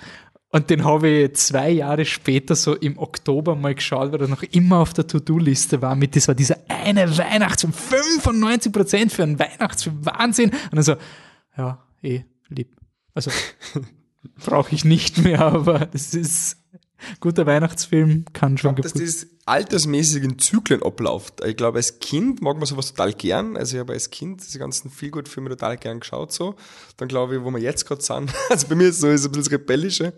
Und den habe ich zwei Jahre später, so im Oktober, mal geschaut, weil er noch immer auf der To-Do-Liste war. Mit, das war dieser eine Weihnachtsfilm, 95 Prozent für einen Weihnachtsfilm, Wahnsinn. Und dann so, ja, eh, lieb. Also, brauche ich nicht mehr, aber das ist guter Weihnachtsfilm, kann schon dass gut. das altersmäßig in Zyklen abläuft. Ich glaube, als Kind mag man sowas total gern. Also ich habe als Kind diese ganzen Feelgood-Filme total gern geschaut so. Dann glaube ich, wo wir jetzt gerade sind, also bei mir ist so ist ein bisschen das Rebellische,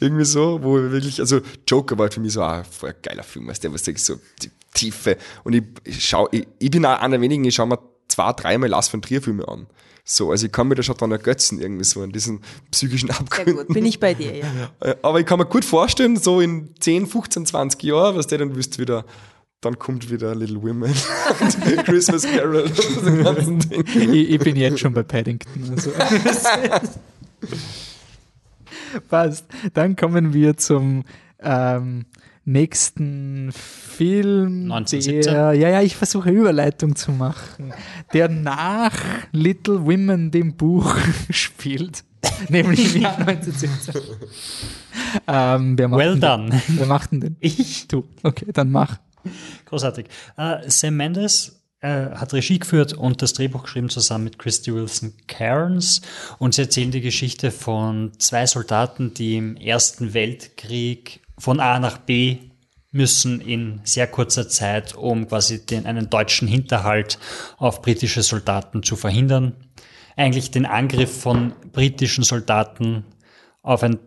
irgendwie so, wo wir wirklich, also Joker war halt für mich so ein voll geiler Film, weißt du, was ich so die Tiefe. Und ich, ich schau, ich, ich bin auch einer der wenigen, ich schaue mir zwei, dreimal Lars von Trier Filme an. So, also ich kann mir da schon dran ergötzen, irgendwie so an diesen psychischen Sehr Abgründen. gut, bin ich bei dir, ja. Aber ich kann mir gut vorstellen, so in 10, 15, 20 Jahren, was der dann wüsst wieder, dann kommt wieder Little Women und Christmas Carol und so ganzen Ding. ich, ich bin jetzt schon bei Paddington. Also. Passt. Dann kommen wir zum ähm, nächsten Film, 1917. der, ja, ja, ich versuche Überleitung zu machen, der nach Little Women dem Buch spielt, nämlich im Jahr 1917. ähm, wer macht Well denn done. Den? Wer macht denn den? Ich. Du. Okay, dann mach. Großartig. Äh, Sam Mendes äh, hat Regie geführt und das Drehbuch geschrieben zusammen mit Christy Wilson Cairns. Und sie erzählen die Geschichte von zwei Soldaten, die im Ersten Weltkrieg von A nach B müssen in sehr kurzer Zeit, um quasi den, einen deutschen Hinterhalt auf britische Soldaten zu verhindern. Eigentlich den Angriff von britischen Soldaten auf ein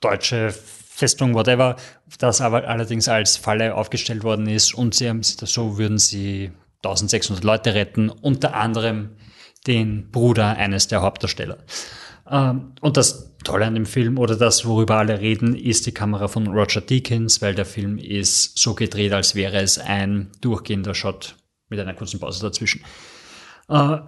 deutsche Festung, whatever, das aber allerdings als Falle aufgestellt worden ist und sie haben, so würden sie 1600 Leute retten, unter anderem den Bruder eines der Hauptdarsteller. Ähm, und das Tolle an dem Film oder das, worüber alle reden, ist die Kamera von Roger Deakins, weil der Film ist so gedreht, als wäre es ein durchgehender Shot mit einer kurzen Pause dazwischen. Äh,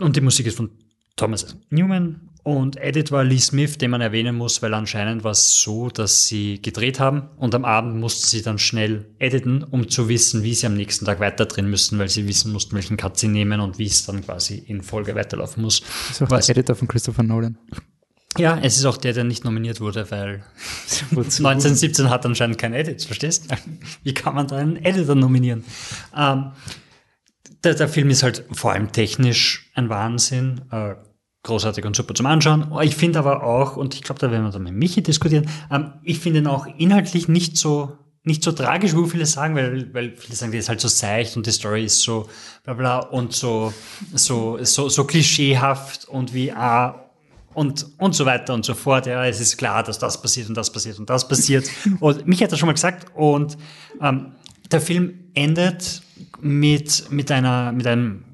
und die Musik ist von Thomas Newman und Edit war Lee Smith, den man erwähnen muss, weil anscheinend war es so, dass sie gedreht haben und am Abend mussten sie dann schnell editen, um zu wissen, wie sie am nächsten Tag weiter drehen müssen, weil sie wissen mussten, welchen Cut sie nehmen und wie es dann quasi in Folge weiterlaufen muss. Das ist auch Was- der Editor von Christopher Nolan. Ja, es ist auch der, der nicht nominiert wurde, weil Wozu? 1917 hat anscheinend kein Edit, verstehst du? Wie kann man da einen Editor nominieren? Ähm, der, der Film ist halt vor allem technisch ein Wahnsinn, äh, großartig und super zum Anschauen. Ich finde aber auch, und ich glaube, da werden wir dann mit Michi diskutieren, ähm, ich finde ihn auch inhaltlich nicht so nicht so tragisch, wie viele sagen, weil, weil viele sagen, die ist halt so seicht und die Story ist so bla bla und so, so, so, so klischeehaft und wie ah, und, und so weiter und so fort. Ja, es ist klar, dass das passiert und das passiert und das passiert. Und mich hat er schon mal gesagt. Und ähm, der Film endet mit, mit, einer, mit einem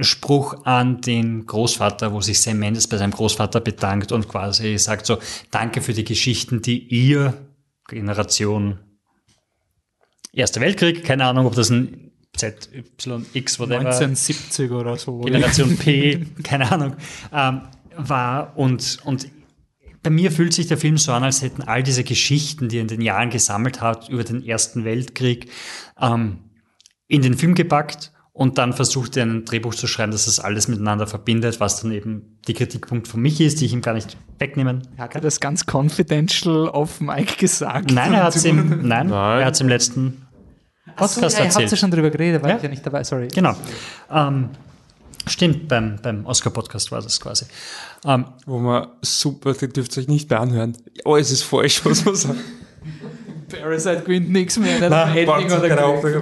Spruch an den Großvater, wo sich Sam Mendes bei seinem Großvater bedankt und quasi sagt so, danke für die Geschichten, die ihr, Generation Erster Weltkrieg, keine Ahnung, ob das ein ZYX, whatever. 1970 oder so. Generation P, keine Ahnung, ähm, war und, und bei mir fühlt sich der Film so an, als hätten all diese Geschichten, die er in den Jahren gesammelt hat über den Ersten Weltkrieg, ähm, in den Film gepackt und dann versucht er ein Drehbuch zu schreiben, das das alles miteinander verbindet, was dann eben die Kritikpunkt von mich ist, die ich ihm gar nicht wegnehmen Hat er das ganz confidential auf Mike gesagt? Nein, er hat es im, nein, Nein. er hat's im letzten Podcast ja, ihr habt erzählt. ja schon drüber geredet, war Ja. ich ja nicht dabei, sorry. Genau. Ähm, stimmt, beim, beim Oscar-Podcast war das quasi. Ähm, Wo man super, die dürft ihr euch nicht mehr anhören. Oh, es ist falsch, was man sagt. Parasite gewinnt nichts mehr. Das Nein, warte, oder keine. Auflage,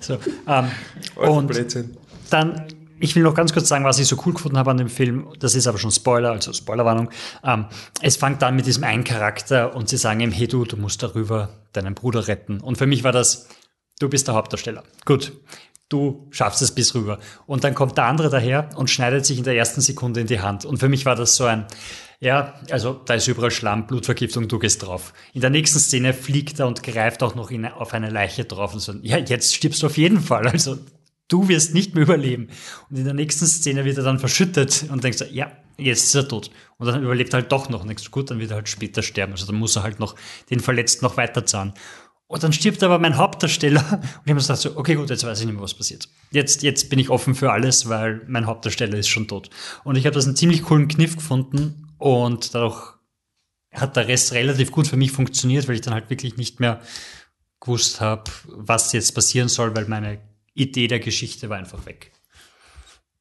so, ähm, Und und Blödsinn. dann, ich will noch ganz kurz sagen, was ich so cool gefunden habe an dem Film. Das ist aber schon Spoiler, also Spoilerwarnung. Ähm, es fängt an mit diesem einen Charakter und sie sagen ihm, hey du, du musst darüber deinen Bruder retten. Und für mich war das, du bist der Hauptdarsteller. Gut. Du schaffst es bis rüber. Und dann kommt der andere daher und schneidet sich in der ersten Sekunde in die Hand. Und für mich war das so ein, ja, also da ist überall Schlamm, Blutvergiftung, du gehst drauf. In der nächsten Szene fliegt er und greift auch noch in, auf eine Leiche drauf und so, ja, jetzt stirbst du auf jeden Fall. Also du wirst nicht mehr überleben. Und in der nächsten Szene wird er dann verschüttet und denkst, ja, jetzt ist er tot. Und dann überlebt er halt doch noch. Du, gut, dann wird er halt später sterben. Also dann muss er halt noch den Verletzten noch weiterzahlen. Und dann stirbt aber mein Hauptdarsteller. Und ich habe mir gedacht, so, okay, gut, jetzt weiß ich nicht mehr, was passiert. Jetzt, jetzt bin ich offen für alles, weil mein Hauptdarsteller ist schon tot. Und ich habe das einen ziemlich coolen Kniff gefunden und dadurch hat der Rest relativ gut für mich funktioniert, weil ich dann halt wirklich nicht mehr gewusst habe, was jetzt passieren soll, weil meine Idee der Geschichte war einfach weg.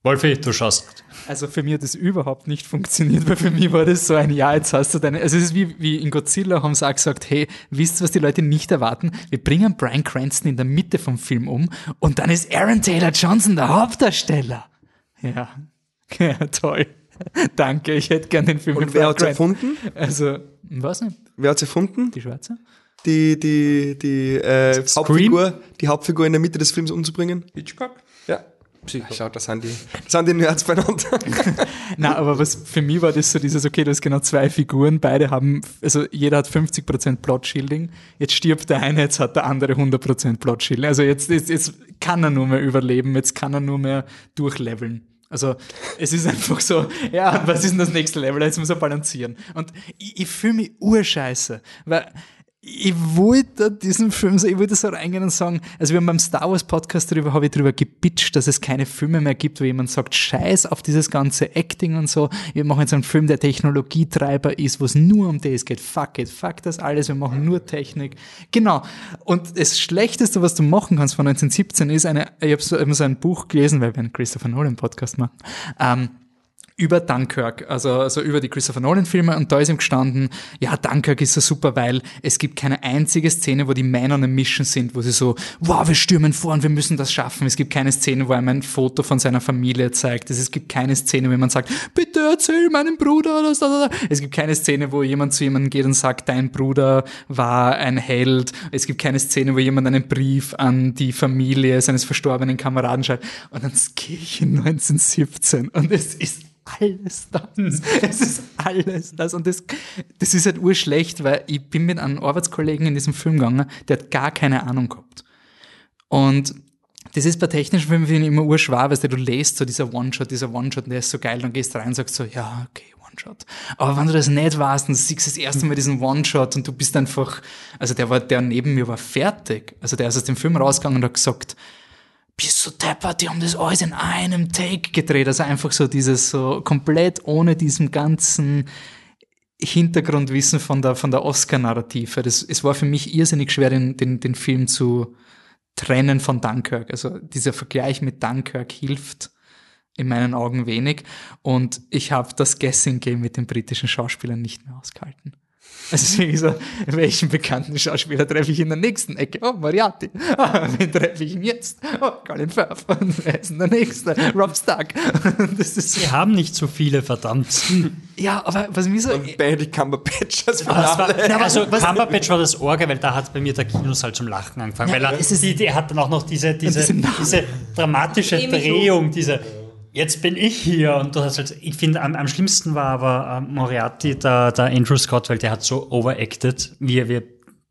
Wolfi, du schaust. Also für mich hat das überhaupt nicht funktioniert, weil für mich war das so ein, ja, jetzt hast du deine, also es ist wie, wie in Godzilla haben sie auch gesagt, hey, wisst ihr, was die Leute nicht erwarten? Wir bringen Brian Cranston in der Mitte vom Film um und dann ist Aaron Taylor Johnson der Hauptdarsteller. Ja, ja toll. Danke, ich hätte gern den Film Und wer hat's Cranston. erfunden? Also, was nicht? Wer hat's erfunden? Die Schwarze? Die, die, die, äh, Hauptfigur, die Hauptfigur in der Mitte des Films umzubringen? Hitchcock? Ja. Schaut, das sind die, das sind die Nerds beieinander. Na, aber was für mich war das so dieses, okay, du hast genau zwei Figuren, beide haben, also jeder hat 50% Plot-Shielding, jetzt stirbt der eine, jetzt hat der andere 100% Plot-Shielding. Also jetzt, jetzt, jetzt kann er nur mehr überleben, jetzt kann er nur mehr durchleveln. Also es ist einfach so, ja, was ist denn das nächste Level? Jetzt muss er balancieren. Und ich, ich fühle mich urscheiße, weil ich wollte diesen Film so, ich wollte so reingehen und sagen, also wir haben beim Star Wars Podcast darüber, habe ich darüber gepitcht, dass es keine Filme mehr gibt, wo jemand sagt, scheiß auf dieses ganze Acting und so. Wir machen jetzt einen Film, der Technologietreiber ist, wo es nur um das geht. Fuck it, fuck das alles, wir machen nur Technik. Genau. Und das Schlechteste, was du machen kannst von 1917 ist eine, ich habe so, hab so ein Buch gelesen, weil wir einen Christopher Nolan Podcast machen, ähm, über Dunkirk, also, also über die Christopher Nolan-Filme und da ist ihm gestanden, ja, Dunkirk ist so super, weil es gibt keine einzige Szene, wo die Männer on a Mission sind, wo sie so, wow, wir stürmen vor und wir müssen das schaffen. Es gibt keine Szene, wo er ein Foto von seiner Familie zeigt. Es gibt keine Szene, wo man sagt, bitte erzähl meinem Bruder das, das, das. Es gibt keine Szene, wo jemand zu jemandem geht und sagt, dein Bruder war ein Held. Es gibt keine Szene, wo jemand einen Brief an die Familie seines verstorbenen Kameraden schreibt. Und dann gehe ich in 1917 und es ist alles das. Es ist alles das. Und das, das ist halt urschlecht, weil ich bin mit einem Arbeitskollegen in diesem Film gegangen, der hat gar keine Ahnung gehabt. Und das ist bei technischen Filmen immer urschwer, weil du lest so dieser One-Shot, dieser One-Shot, der ist so geil, dann gehst du rein und sagst so, ja, okay, One-Shot. Aber wenn du das nicht weißt und siehst das erste Mal diesen One-Shot und du bist einfach, also der war, der neben mir war fertig. Also der ist aus dem Film rausgegangen und hat gesagt, bist du deppert, die haben das alles in einem Take gedreht. Also einfach so dieses so komplett ohne diesem ganzen Hintergrundwissen von der, von der Oscar-Narrative. Es war für mich irrsinnig schwer, den, den, den Film zu trennen von Dunkirk. Also dieser Vergleich mit Dunkirk hilft in meinen Augen wenig. Und ich habe das Guessing Game mit den britischen Schauspielern nicht mehr ausgehalten. Also deswegen so, welchen bekannten Schauspieler treffe ich in der nächsten Ecke? Oh, Moriarty. Ah, wen treffe ich ihn jetzt? Oh, Colin Firth. Und wer ist denn der nächste? Rob Stark. Das ist Wir haben nicht so viele, verdammt. Ja, aber was mir so... Und Benedict Cumberbatch als war, Also Cumberbatch war das Orge, weil da hat bei mir der Kinosaal zum Lachen angefangen. Ja, weil er, die, die hat dann auch noch diese, diese, diese dramatische Drehung, diese jetzt bin ich hier und du hast halt, ich finde, am, am schlimmsten war aber äh, Moriarty, der, der Andrew Scott, weil der hat so overacted, wie wir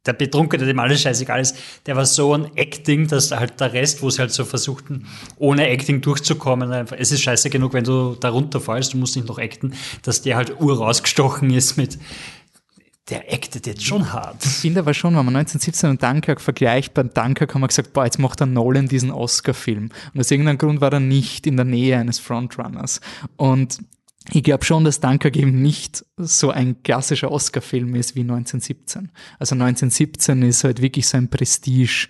der Betrunkene, dem alles scheißegal ist, der war so ein Acting, dass halt der Rest, wo sie halt so versuchten, ohne Acting durchzukommen, einfach, es ist scheiße genug, wenn du da runterfallst, du musst nicht noch acten, dass der halt ur rausgestochen ist mit, der actet jetzt schon hart. Ich finde aber schon, wenn man 1917 und Dunkirk vergleicht, bei Dunkirk haben wir gesagt, boah, jetzt macht der Nolan diesen Oscar-Film. Und aus irgendeinem Grund war er nicht in der Nähe eines Frontrunners. Und ich glaube schon, dass Dunkirk eben nicht so ein klassischer Oscar-Film ist wie 1917. Also 1917 ist halt wirklich so ein Prestige-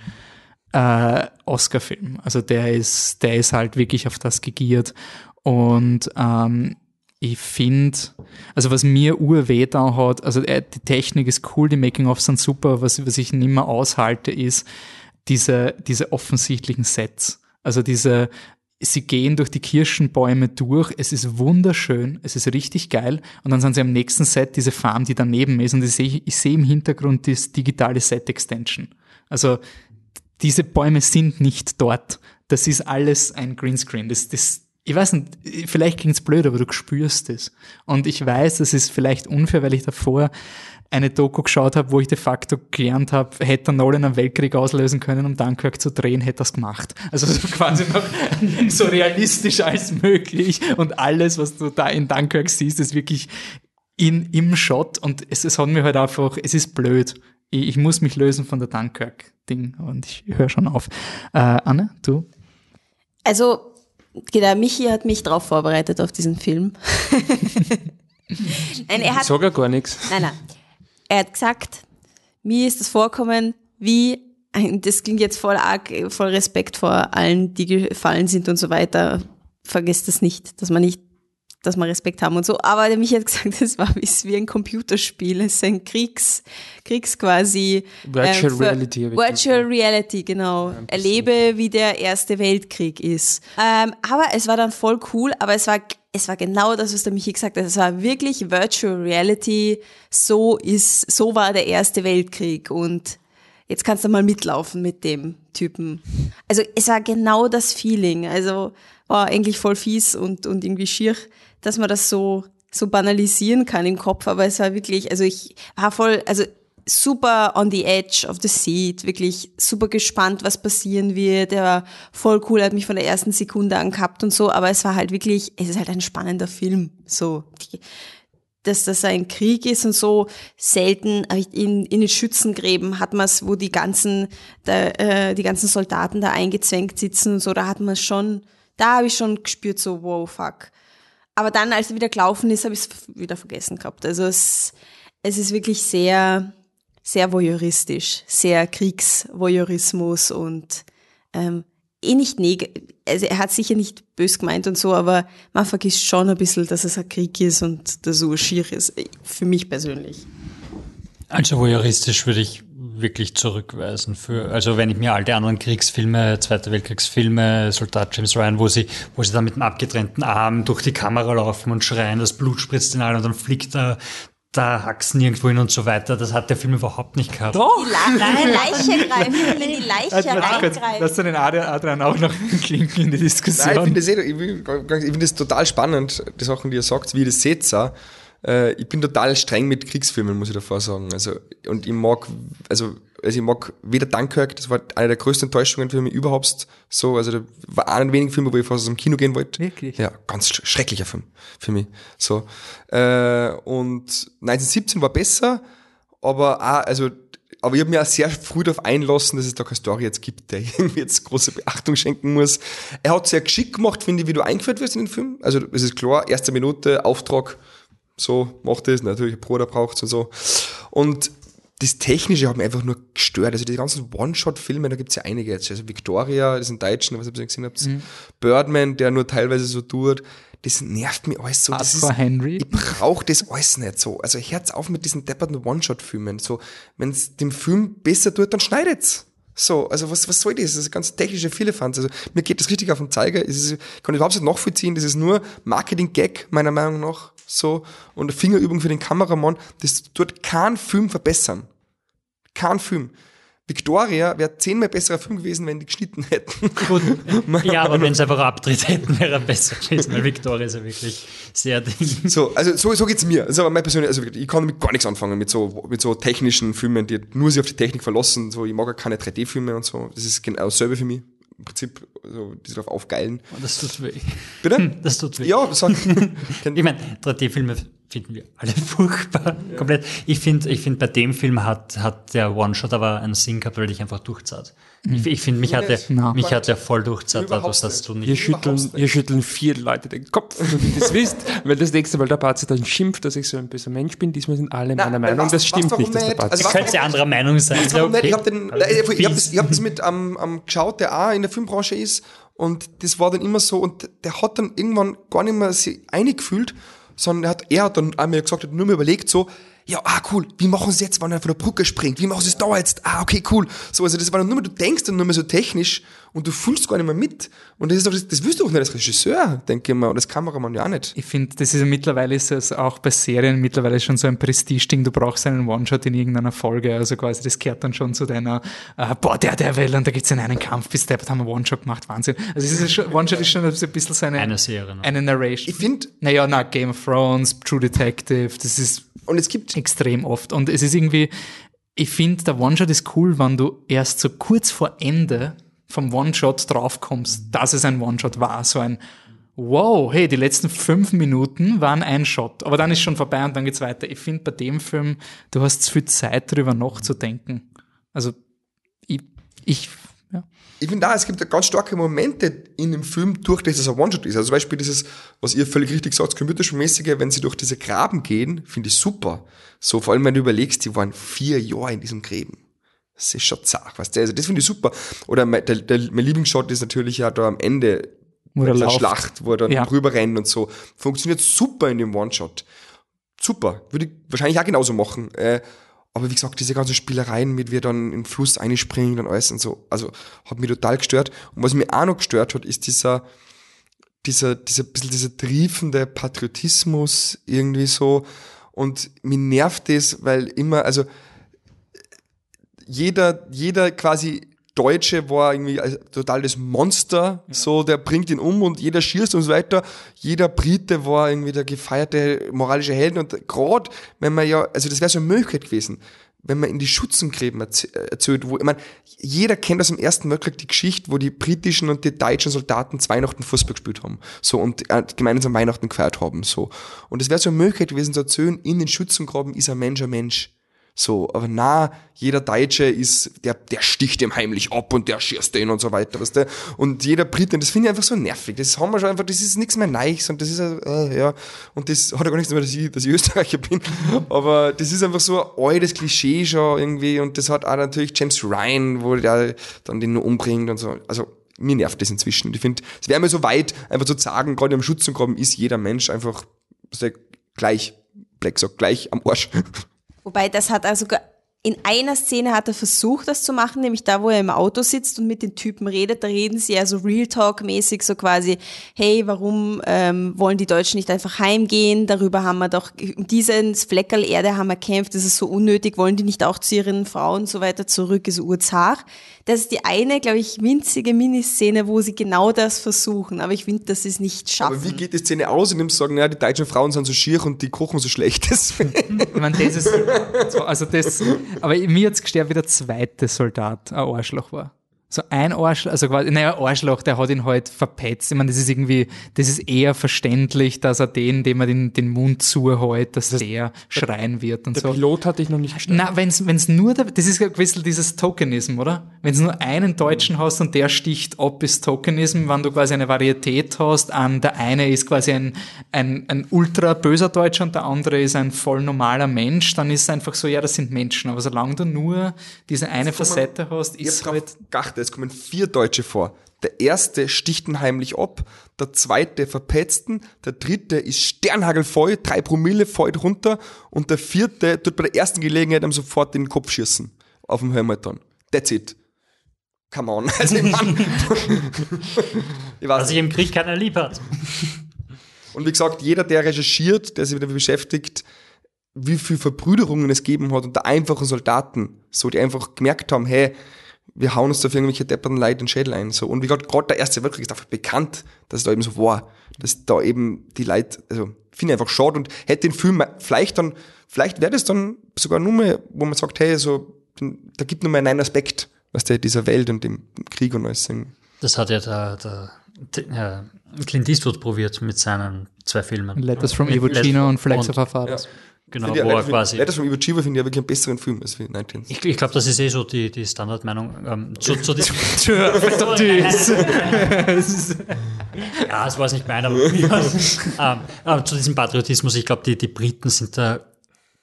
äh, Oscar-Film. Also der ist, der ist halt wirklich auf das gegiert. Und ähm, ich finde, also was mir urweh da hat, also äh, die Technik ist cool, die Making-ofs sind super, was, was ich nicht mehr aushalte, ist diese, diese offensichtlichen Sets. Also diese, sie gehen durch die Kirschenbäume durch, es ist wunderschön, es ist richtig geil und dann sind sie am nächsten Set diese Farm, die daneben ist und ich sehe ich seh im Hintergrund das digitale Set-Extension. Also diese Bäume sind nicht dort. Das ist alles ein Greenscreen. Das, das, ich weiß nicht, vielleicht klingt's blöd, aber du spürst es. Und ich weiß, das ist vielleicht unfair, weil ich davor eine Doku geschaut habe, wo ich de facto gelernt habe, hätte Nolan einen Weltkrieg auslösen können, um Dunkirk zu drehen, hätte er es gemacht. Also so quasi noch so realistisch als möglich und alles, was du da in Dunkirk siehst, ist wirklich in, im Shot und es, es hat mir halt einfach, es ist blöd. Ich, ich muss mich lösen von der Dunkirk-Ding und ich höre schon auf. Äh, Anne, du? Also Genau, Michi hat mich darauf vorbereitet auf diesen Film. nein, er hat, ich sage ja gar nichts. Nein, nein. Er hat gesagt, mir ist das vorkommen wie, das klingt jetzt voll arg, voll Respekt vor allen, die gefallen sind und so weiter. Vergesst das nicht, dass man nicht dass wir Respekt haben und so. Aber der mich hat gesagt, das war wie ein Computerspiel. Es ist ein Kriegs, Kriegs quasi. Virtual äh, Reality. Virtual Reality, genau. Ja, Erlebe, wie der Erste Weltkrieg ist. Ähm, aber es war dann voll cool, aber es war, es war genau das, was der Michi gesagt hat. Es war wirklich Virtual Reality. So ist, so war der Erste Weltkrieg und jetzt kannst du mal mitlaufen mit dem Typen. Also es war genau das Feeling. Also war eigentlich voll fies und, und irgendwie schier dass man das so, so banalisieren kann im Kopf, aber es war wirklich, also ich war voll, also super on the edge of the seat, wirklich super gespannt, was passieren wird. Er war voll cool, hat mich von der ersten Sekunde an gehabt und so, aber es war halt wirklich, es ist halt ein spannender Film. So, die, dass das ein Krieg ist und so selten in, in den Schützengräben hat man es, wo die ganzen, da, äh, die ganzen Soldaten da eingezwängt sitzen und so, da hat man es schon, da habe ich schon gespürt, so, wow, fuck. Aber dann, als er wieder gelaufen ist, habe ich es wieder vergessen gehabt. Also es, es ist wirklich sehr, sehr voyeuristisch, sehr Kriegsvoyeurismus und ähm, eh nicht negativ, also er hat sicher nicht bös gemeint und so, aber man vergisst schon ein bisschen, dass es ein Krieg ist und dass so schier ist, für mich persönlich. Also voyeuristisch würde ich wirklich zurückweisen. Für, also wenn ich mir all die anderen Kriegsfilme, Zweite Weltkriegsfilme, Soldat James Ryan, wo sie, wo sie dann mit dem abgetrennten Arm durch die Kamera laufen und schreien, das Blut spritzt in allen und dann fliegt da da Haxen irgendwo hin und so weiter. Das hat der Film überhaupt nicht gehabt. Doch! Die, La Leiche greifen, in die Leiche Also, reingreifen. Lass den Adrian auch noch klinken in die Diskussion. Nein, ich finde das, eh- ich find- ich find das total spannend, die Sachen, die ihr sagt, wie ihr das seht. Äh, Ich bin total streng mit Kriegsfilmen, muss ich davor sagen. Also, und ich mag, also, also ich mag weder Dunkirk, das war eine der größten Enttäuschungen für mich überhaupt so. Also, da war einer der wenigen Filme, wo ich fast aus dem Kino gehen wollte. Wirklich? Ja, ganz sch- schrecklicher Film für mich. So. Äh, und 1917 war besser, aber auch, also, aber ich habe mir auch sehr früh darauf einlassen, dass es da keine Story jetzt gibt, der irgendwie jetzt große Beachtung schenken muss. Er hat sehr geschickt gemacht, finde ich, wie du eingeführt wirst in den Film. Also es ist klar, erste Minute, Auftrag, so macht es, natürlich ein Bruder braucht und so. Und das Technische hat mich einfach nur gestört. Also die ganzen One-Shot-Filme, da gibt's ja einige jetzt. Also Victoria, das sind Deutschen, was ihr gesehen habt. Birdman, der nur teilweise so tut. Das nervt mich alles so. Das ist, Henry. ich brauche das alles nicht so. Also Herz auf mit diesen depperten One-Shot-Filmen. So, wenn es dem Film besser tut, dann schneidet's. So, also was, was soll das? Das ist ganz technische Firlefanz. Also mir geht das richtig auf den Zeiger. Es ist, kann ich überhaupt nicht nachvollziehen. Das ist nur Marketing-Gag, meiner Meinung nach. So. Und eine Fingerübung für den Kameramann. Das tut keinen Film verbessern. Kein Film. Victoria wäre zehnmal besserer Film gewesen, wenn die geschnitten hätten. Gut, ja, aber wenn sie einfach abdreht hätten, wäre er besser gewesen, weil Victoria ist ja wirklich sehr ding. So, also so, so geht's mir. Das ist aber mein persönlich, also ich kann damit gar nichts anfangen mit so, mit so technischen Filmen, die nur sich auf die Technik verlassen. So, ich mag ja keine 3D-Filme und so. Das ist genau dasselbe für mich. Im Prinzip, also, die darauf aufgeilen. Das tut weh. Bitte? Das tut weh. Ja, sagt, Ich meine, 3D-Filme finden wir alle furchtbar, komplett. Ich finde, ich finde, bei dem Film hat, hat der One-Shot aber einen Sinn gehabt, weil dich einfach durchzahlt. Ich, ich finde, mich hat der, Na. mich hat der voll durchzahlt, Überhaupt was hast du nicht. Hier nicht. schütteln, hier schütteln vier Leute den Kopf, wenn ihr das wisst, weil das nächste Mal der Pazi dann schimpft, dass ich so ein böser Mensch bin. Diesmal sind alle meiner Meinung. was- Das stimmt nicht, dass der? Pazi. Also was- Könnte ja anderer Meinung sein. Nicht? okay. Ich habe den, Also, ich hab, ich hab das, ich hab das mit am am geschaut, der auch in der Filmbranche ist und das war dann immer so und der hat dann irgendwann gar nicht mehr sich eingefühlt, sondern er hat, er hat dann einmal gesagt, hat nur mal überlegt so, ja, ah, cool, wie machen sie jetzt, wenn er von der Brücke springt? Wie machen sie es da jetzt? Ah, okay, cool. So, also das war dann nur mehr, du denkst dann nur mehr so technisch und du fühlst gar nicht mehr mit. Und das ist doch, das, das willst du auch nicht als Regisseur, denke ich mal, und als Kameramann ja auch nicht. Ich finde, das ist ja mittlerweile ist es auch bei Serien mittlerweile schon so ein Prestige-Ding. Du brauchst einen One-Shot in irgendeiner Folge. Also quasi, das gehört dann schon zu deiner, äh, boah, der, der will, und da gibt's in einen Kampf, bis der haben wir One-Shot gemacht. Wahnsinn. Also One-Shot ist schon so ein bisschen so eine, Serie noch. eine Narration. Ich finde, naja, na, Game of Thrones, True Detective, das ist und es gibt, extrem oft. Und es ist irgendwie, ich finde, der One-Shot ist cool, wenn du erst so kurz vor Ende vom One-Shot draufkommst, dass es ein One-Shot war. So ein, wow, hey, die letzten fünf Minuten waren ein Shot. Aber dann ist schon vorbei und dann geht's weiter. Ich finde, bei dem Film, du hast zu viel Zeit, darüber nachzudenken. Also, ich, ich ja. ich finde da, es gibt ganz starke Momente in dem Film, durch das es ein One-Shot ist. Also zum Beispiel dieses, was ihr völlig richtig sagt, computerspielmäßige, wenn sie durch diese Graben gehen, finde ich super. So, vor allem, wenn du überlegst, die waren vier Jahre in diesem Gräben. Das ist schon zart, weißt du? Also das finde ich super. Oder mein, der, der, mein Lieblingsshot ist natürlich ja da am Ende, Wo er der. Schlacht, wo er dann Ja. drüber rennt und so. Funktioniert super in dem One-Shot. Super. Würde ich wahrscheinlich auch genauso machen. Äh, aber wie gesagt, diese ganzen Spielereien mit, wie er dann in den Fluss einspringen und alles und so, also hat mich total gestört. Und was mich auch noch gestört hat, ist dieser, dieser, dieser, bisschen dieser triefende Patriotismus irgendwie so. Und mir nervt das, weil immer, also jeder, jeder quasi Deutsche war irgendwie ein totales Monster, so, der bringt ihn um und jeder schießt und so weiter. Jeder Brite war irgendwie der gefeierte moralische Helden und gerade wenn man ja, also das wäre so eine Möglichkeit gewesen. wenn man in die Schützengräben äh, erzählt, wo, ich meine, jeder kennt aus dem Ersten Weltkrieg die Geschichte, wo die britischen und die deutschen Soldaten zwei Weihnachten Fußball gespielt haben, so, und äh, gemeinsam Weihnachten gefeiert haben, so. Und es wäre so eine Möglichkeit gewesen zu erzählen, in den Schützengraben ist ein Mensch ein Mensch. So, aber na, jeder Deutsche ist, der, der sticht ihm heimlich ab und der schießt den und so weiter, weißt du? Und jeder Brite, das finde ich einfach so nervig. Das haben wir schon einfach, das ist nichts mehr Neues und das ist, äh, ja, und das hat ja gar nichts mehr, dass ich, dass ich Österreicher bin, aber das ist einfach so ein altes Klischee schon irgendwie und das hat auch natürlich James Ryan, wo der dann den nur umbringt und so. Also, mir nervt das inzwischen. Ich finde, es wäre mir so weit, einfach zu sagen, gerade im Schutzengraben ist jeder Mensch einfach gleich, Black sagt, gleich am Arsch. Wobei das hat also in einer Szene hat er versucht, das zu machen, nämlich da, wo er im Auto sitzt und mit den Typen redet. Da reden sie ja so Real Talk-mäßig, so quasi, hey, warum ähm, wollen die Deutschen nicht einfach heimgehen? Darüber haben wir doch, um dieses Fleckerl Erde haben wir kämpft, das ist so unnötig, wollen die nicht auch zu ihren Frauen und so weiter zurück, ist urzart. Das ist die eine, glaube ich, winzige Miniszene, wo sie genau das versuchen. Aber ich finde, dass sie es nicht schaffen. Aber wie geht die Szene aus, indem sie sagen, ja, die deutschen Frauen sind so schier und die kochen so schlecht? Ich meine, das ist, so, also das, aber mir hat's gestört, wie der zweite Soldat ein Arschloch war. So ein Arschloch, also quasi, naja, Arschloch, der hat ihn halt verpetzt. Ich meine, das ist irgendwie, das ist eher verständlich, dass er den, dem er den, den Mund zuhält, dass der schreien wird und Der so. Pilot hatte ich noch nicht gestört. Na, wenn's, wenn's nur, der, das ist ja ein bisschen dieses Tokenism, oder? Wenn's nur einen Deutschen hast und der sticht ab, ist Tokenism, wenn du quasi eine Varietät hast, an der eine ist quasi ein, ein, ein ultra böser Deutscher und der andere ist ein voll normaler Mensch, dann ist es einfach so, ja, das sind Menschen. Aber solange du nur diese eine Facette hast, ist halt, geachtet, es kommen vier Deutsche vor. Der erste sticht ihn heimlich ab, der zweite verpetzt ihn, der dritte ist sternhagelvoll, drei Promille fällt runter und der vierte tut bei der ersten Gelegenheit ihm sofort in den Kopf schießen. Auf dem Helmet dann. That's it. Come on. Also ich, mein, ich Was sich im Krieg keiner lieb hat. Und wie gesagt, jeder, der recherchiert, der sich damit beschäftigt, wie viel Verbrüderungen es gegeben hat unter einfachen Soldaten, so die einfach gemerkt haben, hey, wir hauen uns da für irgendwelche depperten Leute den Schädel ein. So. Und wie gesagt, gerade der Erste Weltkrieg ist dafür bekannt, dass es da eben so war, dass da eben die Leute, also finde ich einfach schade und hätte den Film vielleicht dann, vielleicht wäre das dann sogar nur mehr, wo man sagt, hey, so, da gibt nur mehr einen Aspekt, was der dieser Welt und dem Krieg und alles sind. Das hat ja der, der, der Clint Eastwood probiert mit seinen zwei Filmen. Letters from Iwo Let- und Flags of Our Fathers. Genau, wo er quasi. Letters from Iwo Jima finde ich ja wirklich einen besseren Film als wie 19. Ich, ich glaube, das ist eh so die, die Standardmeinung. Ähm, zu, zu diesem, ja, das war es nicht mein, aber ähm, aber zu diesem Patriotismus, ich glaube, die, die Briten sind da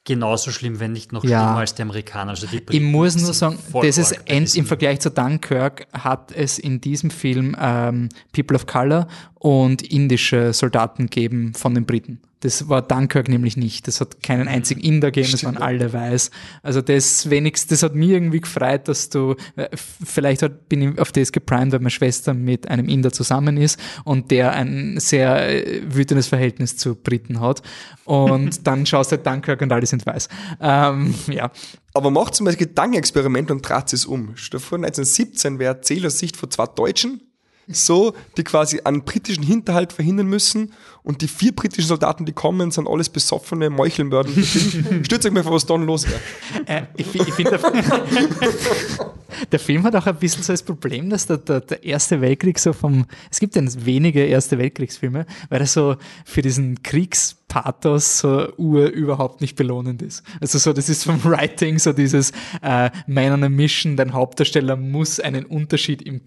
genauso schlimm, wenn nicht noch Ja. schlimmer als die Amerikaner. Also die Ich muss nur sagen, das ist end, im Vergleich zu Dunkirk hat es in diesem Film ähm, People of Color und indische Soldaten gegeben von den Briten. Das war Dunkirk nämlich nicht. Das hat keinen einzigen Inder gegeben, das waren alle weiß. Also das wenigstens, das hat mir irgendwie gefreut, dass du, äh, vielleicht hat, bin ich auf das geprimed, weil meine Schwester mit einem Inder zusammen ist und der ein sehr äh, wütendes Verhältnis zu Briten hat. Und dann schaust du halt Dunkirk und alle sind weiß. Ähm, ja. Aber macht zum Beispiel Gedankenexperiment und dreht es um. Stell dir vor, 1917 wäre Erzähler aus Sicht von zwei Deutschen, so, die quasi einen britischen Hinterhalt verhindern müssen und die vier britischen Soldaten, die kommen, sind alles besoffene Meuchelmörder. Stürzt euch mal vor, was dann los wäre. Äh, ich ich finde, der, der Film hat auch ein bisschen so das Problem, dass der, der, der Erste Weltkrieg so vom, es gibt ja wenige Erste Weltkriegsfilme, weil er so für diesen Kriegspathos so ur überhaupt nicht belohnend ist. Also so, das ist vom Writing so dieses äh, Man on a Mission, dein Hauptdarsteller muss einen Unterschied im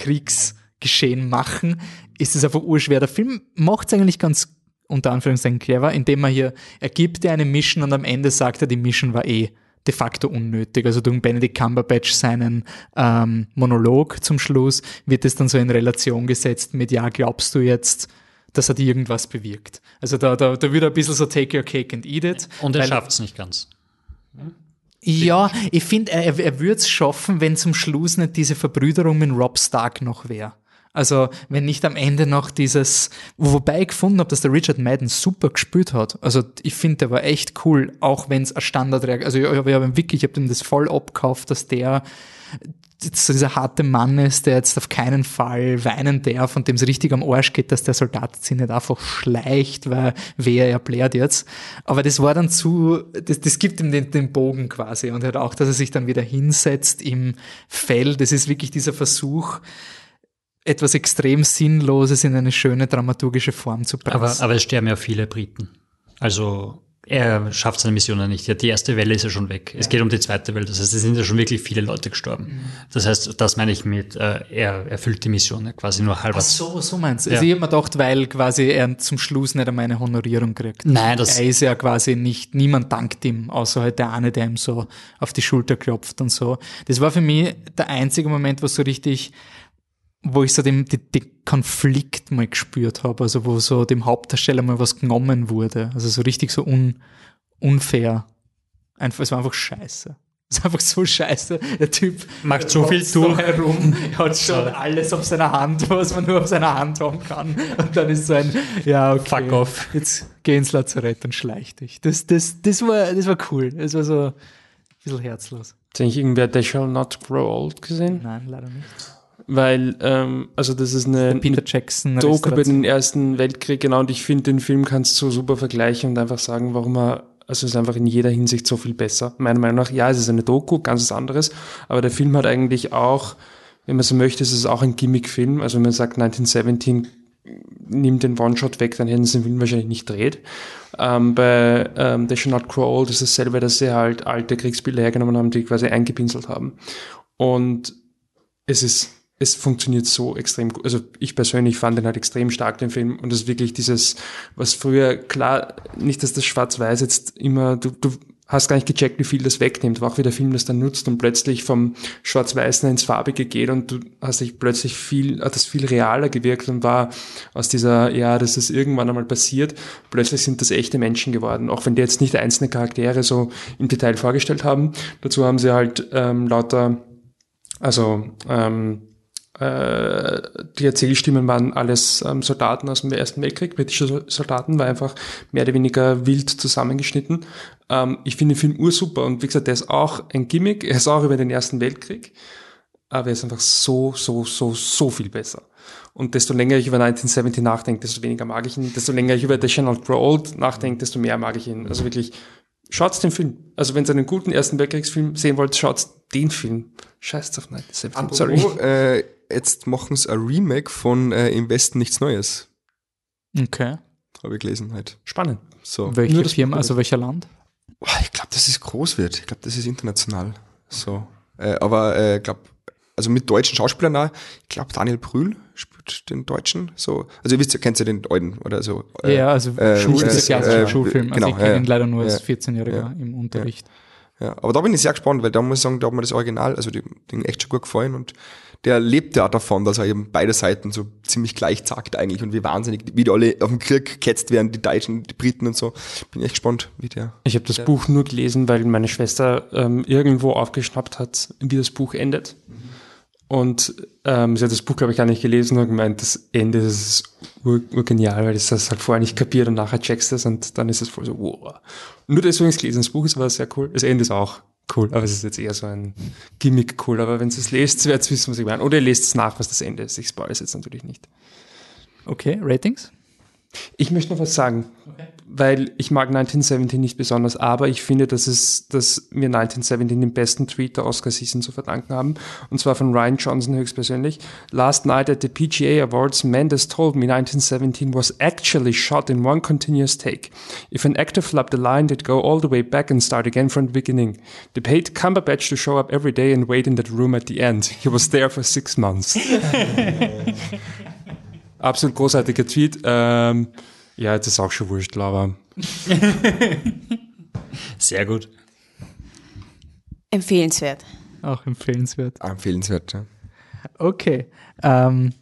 Kriegsgeschehen machen, ist es einfach urschwer. Der Film macht es eigentlich ganz unter Anführungszeichen clever, indem er hier, er gibt dir eine Mission und am Ende sagt er, die Mission war eh de facto unnötig. Also durch Benedict Cumberbatch seinen ähm, Monolog zum Schluss wird es dann so in Relation gesetzt mit, ja, glaubst du jetzt, dass er dir irgendwas bewirkt? Also da, da, da wird er ein bisschen so take your cake and eat it. Und er schafft es nicht ganz. ja, ich finde, er, er würde es schaffen, wenn zum Schluss nicht diese Verbrüderung mit Rob Stark noch wäre. Also, wenn nicht am Ende noch dieses, wobei ich gefunden habe, dass der Richard Madden super gespielt hat. Also, ich finde, der war echt cool, auch wenn es ein Standardreaktion, also ich, ich habe ihm wirklich, ich habe ihm das voll abgekauft, dass der so dieser harte Mann ist, der jetzt auf keinen Fall weinen darf und dem es richtig am Arsch geht, dass der Soldat sich nicht einfach schleicht, weil wer er blärt jetzt. Aber das war dann zu, das, das gibt ihm den, den Bogen quasi und halt auch, dass er sich dann wieder hinsetzt im Fell. Das ist wirklich dieser Versuch, etwas extrem Sinnloses in eine schöne dramaturgische Form zu pressen. Aber, aber es sterben ja viele Briten. Also er schafft seine Mission ja nicht. Ja, die erste Welle ist ja schon weg. Es geht um die zweite Welle. Das heißt, es sind ja schon wirklich viele Leute gestorben. Das heißt, das meine ich mit, äh, er erfüllt die Mission ja quasi nur halber. Ach so, so meinst du. Ja. Also ich habe mir gedacht, weil quasi er zum Schluss nicht einmal eine Honorierung kriegt. Nein, das- Er ist ja quasi nicht, niemand dankt ihm, außer halt der eine, der ihm so auf die Schulter klopft und so. Das war für mich der einzige Moment, wo so richtig, wo ich so den, den, den Konflikt mal gespürt habe, also wo so dem Hauptdarsteller mal was genommen wurde. Also so richtig so un, unfair. Einfach, es war einfach scheiße. Es ist einfach so scheiße. Der Typ Macht so viel durch. herum, hat schon alles auf seiner Hand, was man nur auf seiner Hand haben kann. Und dann ist so ein, ja, okay. Fuck off. Jetzt geh ins Lazarett und schleich dich. Das, das, das, war, das war cool. Das war so ein bisschen herzlos. Hat eigentlich irgendwer They Shall Not Grow Old gesehen? Nein, leider nicht. Weil, ähm, also das ist eine, Peter Jackson. Doku über den Ersten Weltkrieg, genau, und ich finde, den Film kannst du so super vergleichen und einfach sagen, warum er, also es ist einfach in jeder Hinsicht so viel besser. Meiner Meinung nach, ja, es ist eine Doku, ganz was anderes, aber der Film hat eigentlich auch, wenn man so möchte, ist es auch ein Gimmick-Film. Also wenn man sagt 1917 nimmt den One-Shot weg, dann hätten sie den Film wahrscheinlich nicht dreht. Ähm, bei ähm, They Shall Not Grow Old ist es selber, dass sie halt alte Kriegsbilder hergenommen haben, die quasi eingepinselt haben. Und es ist, es funktioniert so extrem gut. Also ich persönlich fand den halt extrem stark, den Film. Und das ist wirklich dieses, was früher, klar, nicht, dass das Schwarz-Weiß jetzt immer, du, du hast gar nicht gecheckt, wie viel das wegnimmt, aber auch wie der Film das dann nutzt und plötzlich vom Schwarz-Weißen ins Farbige geht und du hast dich plötzlich viel, hat das viel realer gewirkt und war aus dieser, ja, das ist irgendwann einmal passiert, plötzlich sind das echte Menschen geworden, auch wenn die jetzt nicht einzelne Charaktere so im Detail vorgestellt haben. Dazu haben sie halt ähm, lauter also ähm, äh, die Erzählstimmen waren alles ähm, Soldaten aus dem Ersten Weltkrieg, britische So- Soldaten, war einfach mehr oder weniger wild zusammengeschnitten. Ähm, ich finde den Film ursuper und wie gesagt, der ist auch ein Gimmick, er ist auch über den Ersten Weltkrieg, aber er ist einfach so, so, so, so viel besser. Und desto länger ich über 1970 nachdenke, desto weniger mag ich ihn. Desto länger ich über The Channel Grow Old nachdenke, desto mehr mag ich ihn. Also wirklich, schaut den Film. Also wenn ihr einen guten Ersten Weltkriegsfilm sehen wollt, schaut den Film. Scheiß auf 1970. Sorry. Apropos, äh, jetzt machen sie ein Remake von äh, Im Westen nichts Neues. Okay. Habe ich gelesen halt. Spannend. So. Welche Nur das Firma, also welcher Land? Ich glaube, dass es groß wird. Ich glaube, das ist international. So. Äh, aber äh, glaube, also mit deutschen Schauspielern auch. Ich glaube, Daniel Brühl spielt den Deutschen. So. Also ihr wisst, ihr kennt ja den alten oder so. Äh, ja, also äh, Schul, äh, äh, Schulfilm. Also genau, ich kenne ihn leider nur als ja. 14-Jähriger Ja. im Unterricht. Ja, aber da bin ich sehr gespannt, weil da muss ich sagen, da hat mir das Original, also die, den echt schon gut gefallen und der lebt ja davon, dass er eben beide Seiten so ziemlich gleich sagt eigentlich und wie wahnsinnig, wie die alle auf dem Krieg gehetzt werden, die Deutschen, die Briten und so. Bin echt gespannt, wie der. Ich habe das Buch nur gelesen, weil meine Schwester ähm, irgendwo aufgeschnappt hat, wie das Buch endet. Und ähm, sie hat das Buch, glaube ich, gar nicht gelesen und gemeint, das Ende das ist ur, urgenial, weil das das halt vorher nicht kapiert und nachher checkst du es und dann ist es voll so, wow. Nur deswegen ist gelesen. Das Buch ist aber sehr cool. Das Ende ist auch cool, aber es ist jetzt eher so ein Gimmick cool. Aber wenn ihr es lest, werdet ihr wissen, was ich meine. Oder ihr lest es nach, was das Ende ist. Ich spoil es jetzt natürlich nicht. Okay, Ratings? Ich möchte noch was sagen, weil ich mag 1917 nicht besonders, aber ich finde, dass es, dass wir 1917 den besten Tweet der Oscar-Season zu verdanken haben, und zwar von Ryan Johnson höchstpersönlich. Last night at the PGA Awards, Mendes told me 1917 was actually shot in one continuous take. If an actor flapped a line, they'd go all the way back and start again from the beginning. They paid Cumberbatch to show up every day and wait in that room at the end. He was there for six months. Absolut großartiger Tweet. Ähm, ja, das ist auch schon wurscht, aber Sehr gut. Empfehlenswert. Auch empfehlenswert. Ah, empfehlenswert, ja. Okay. Ähm,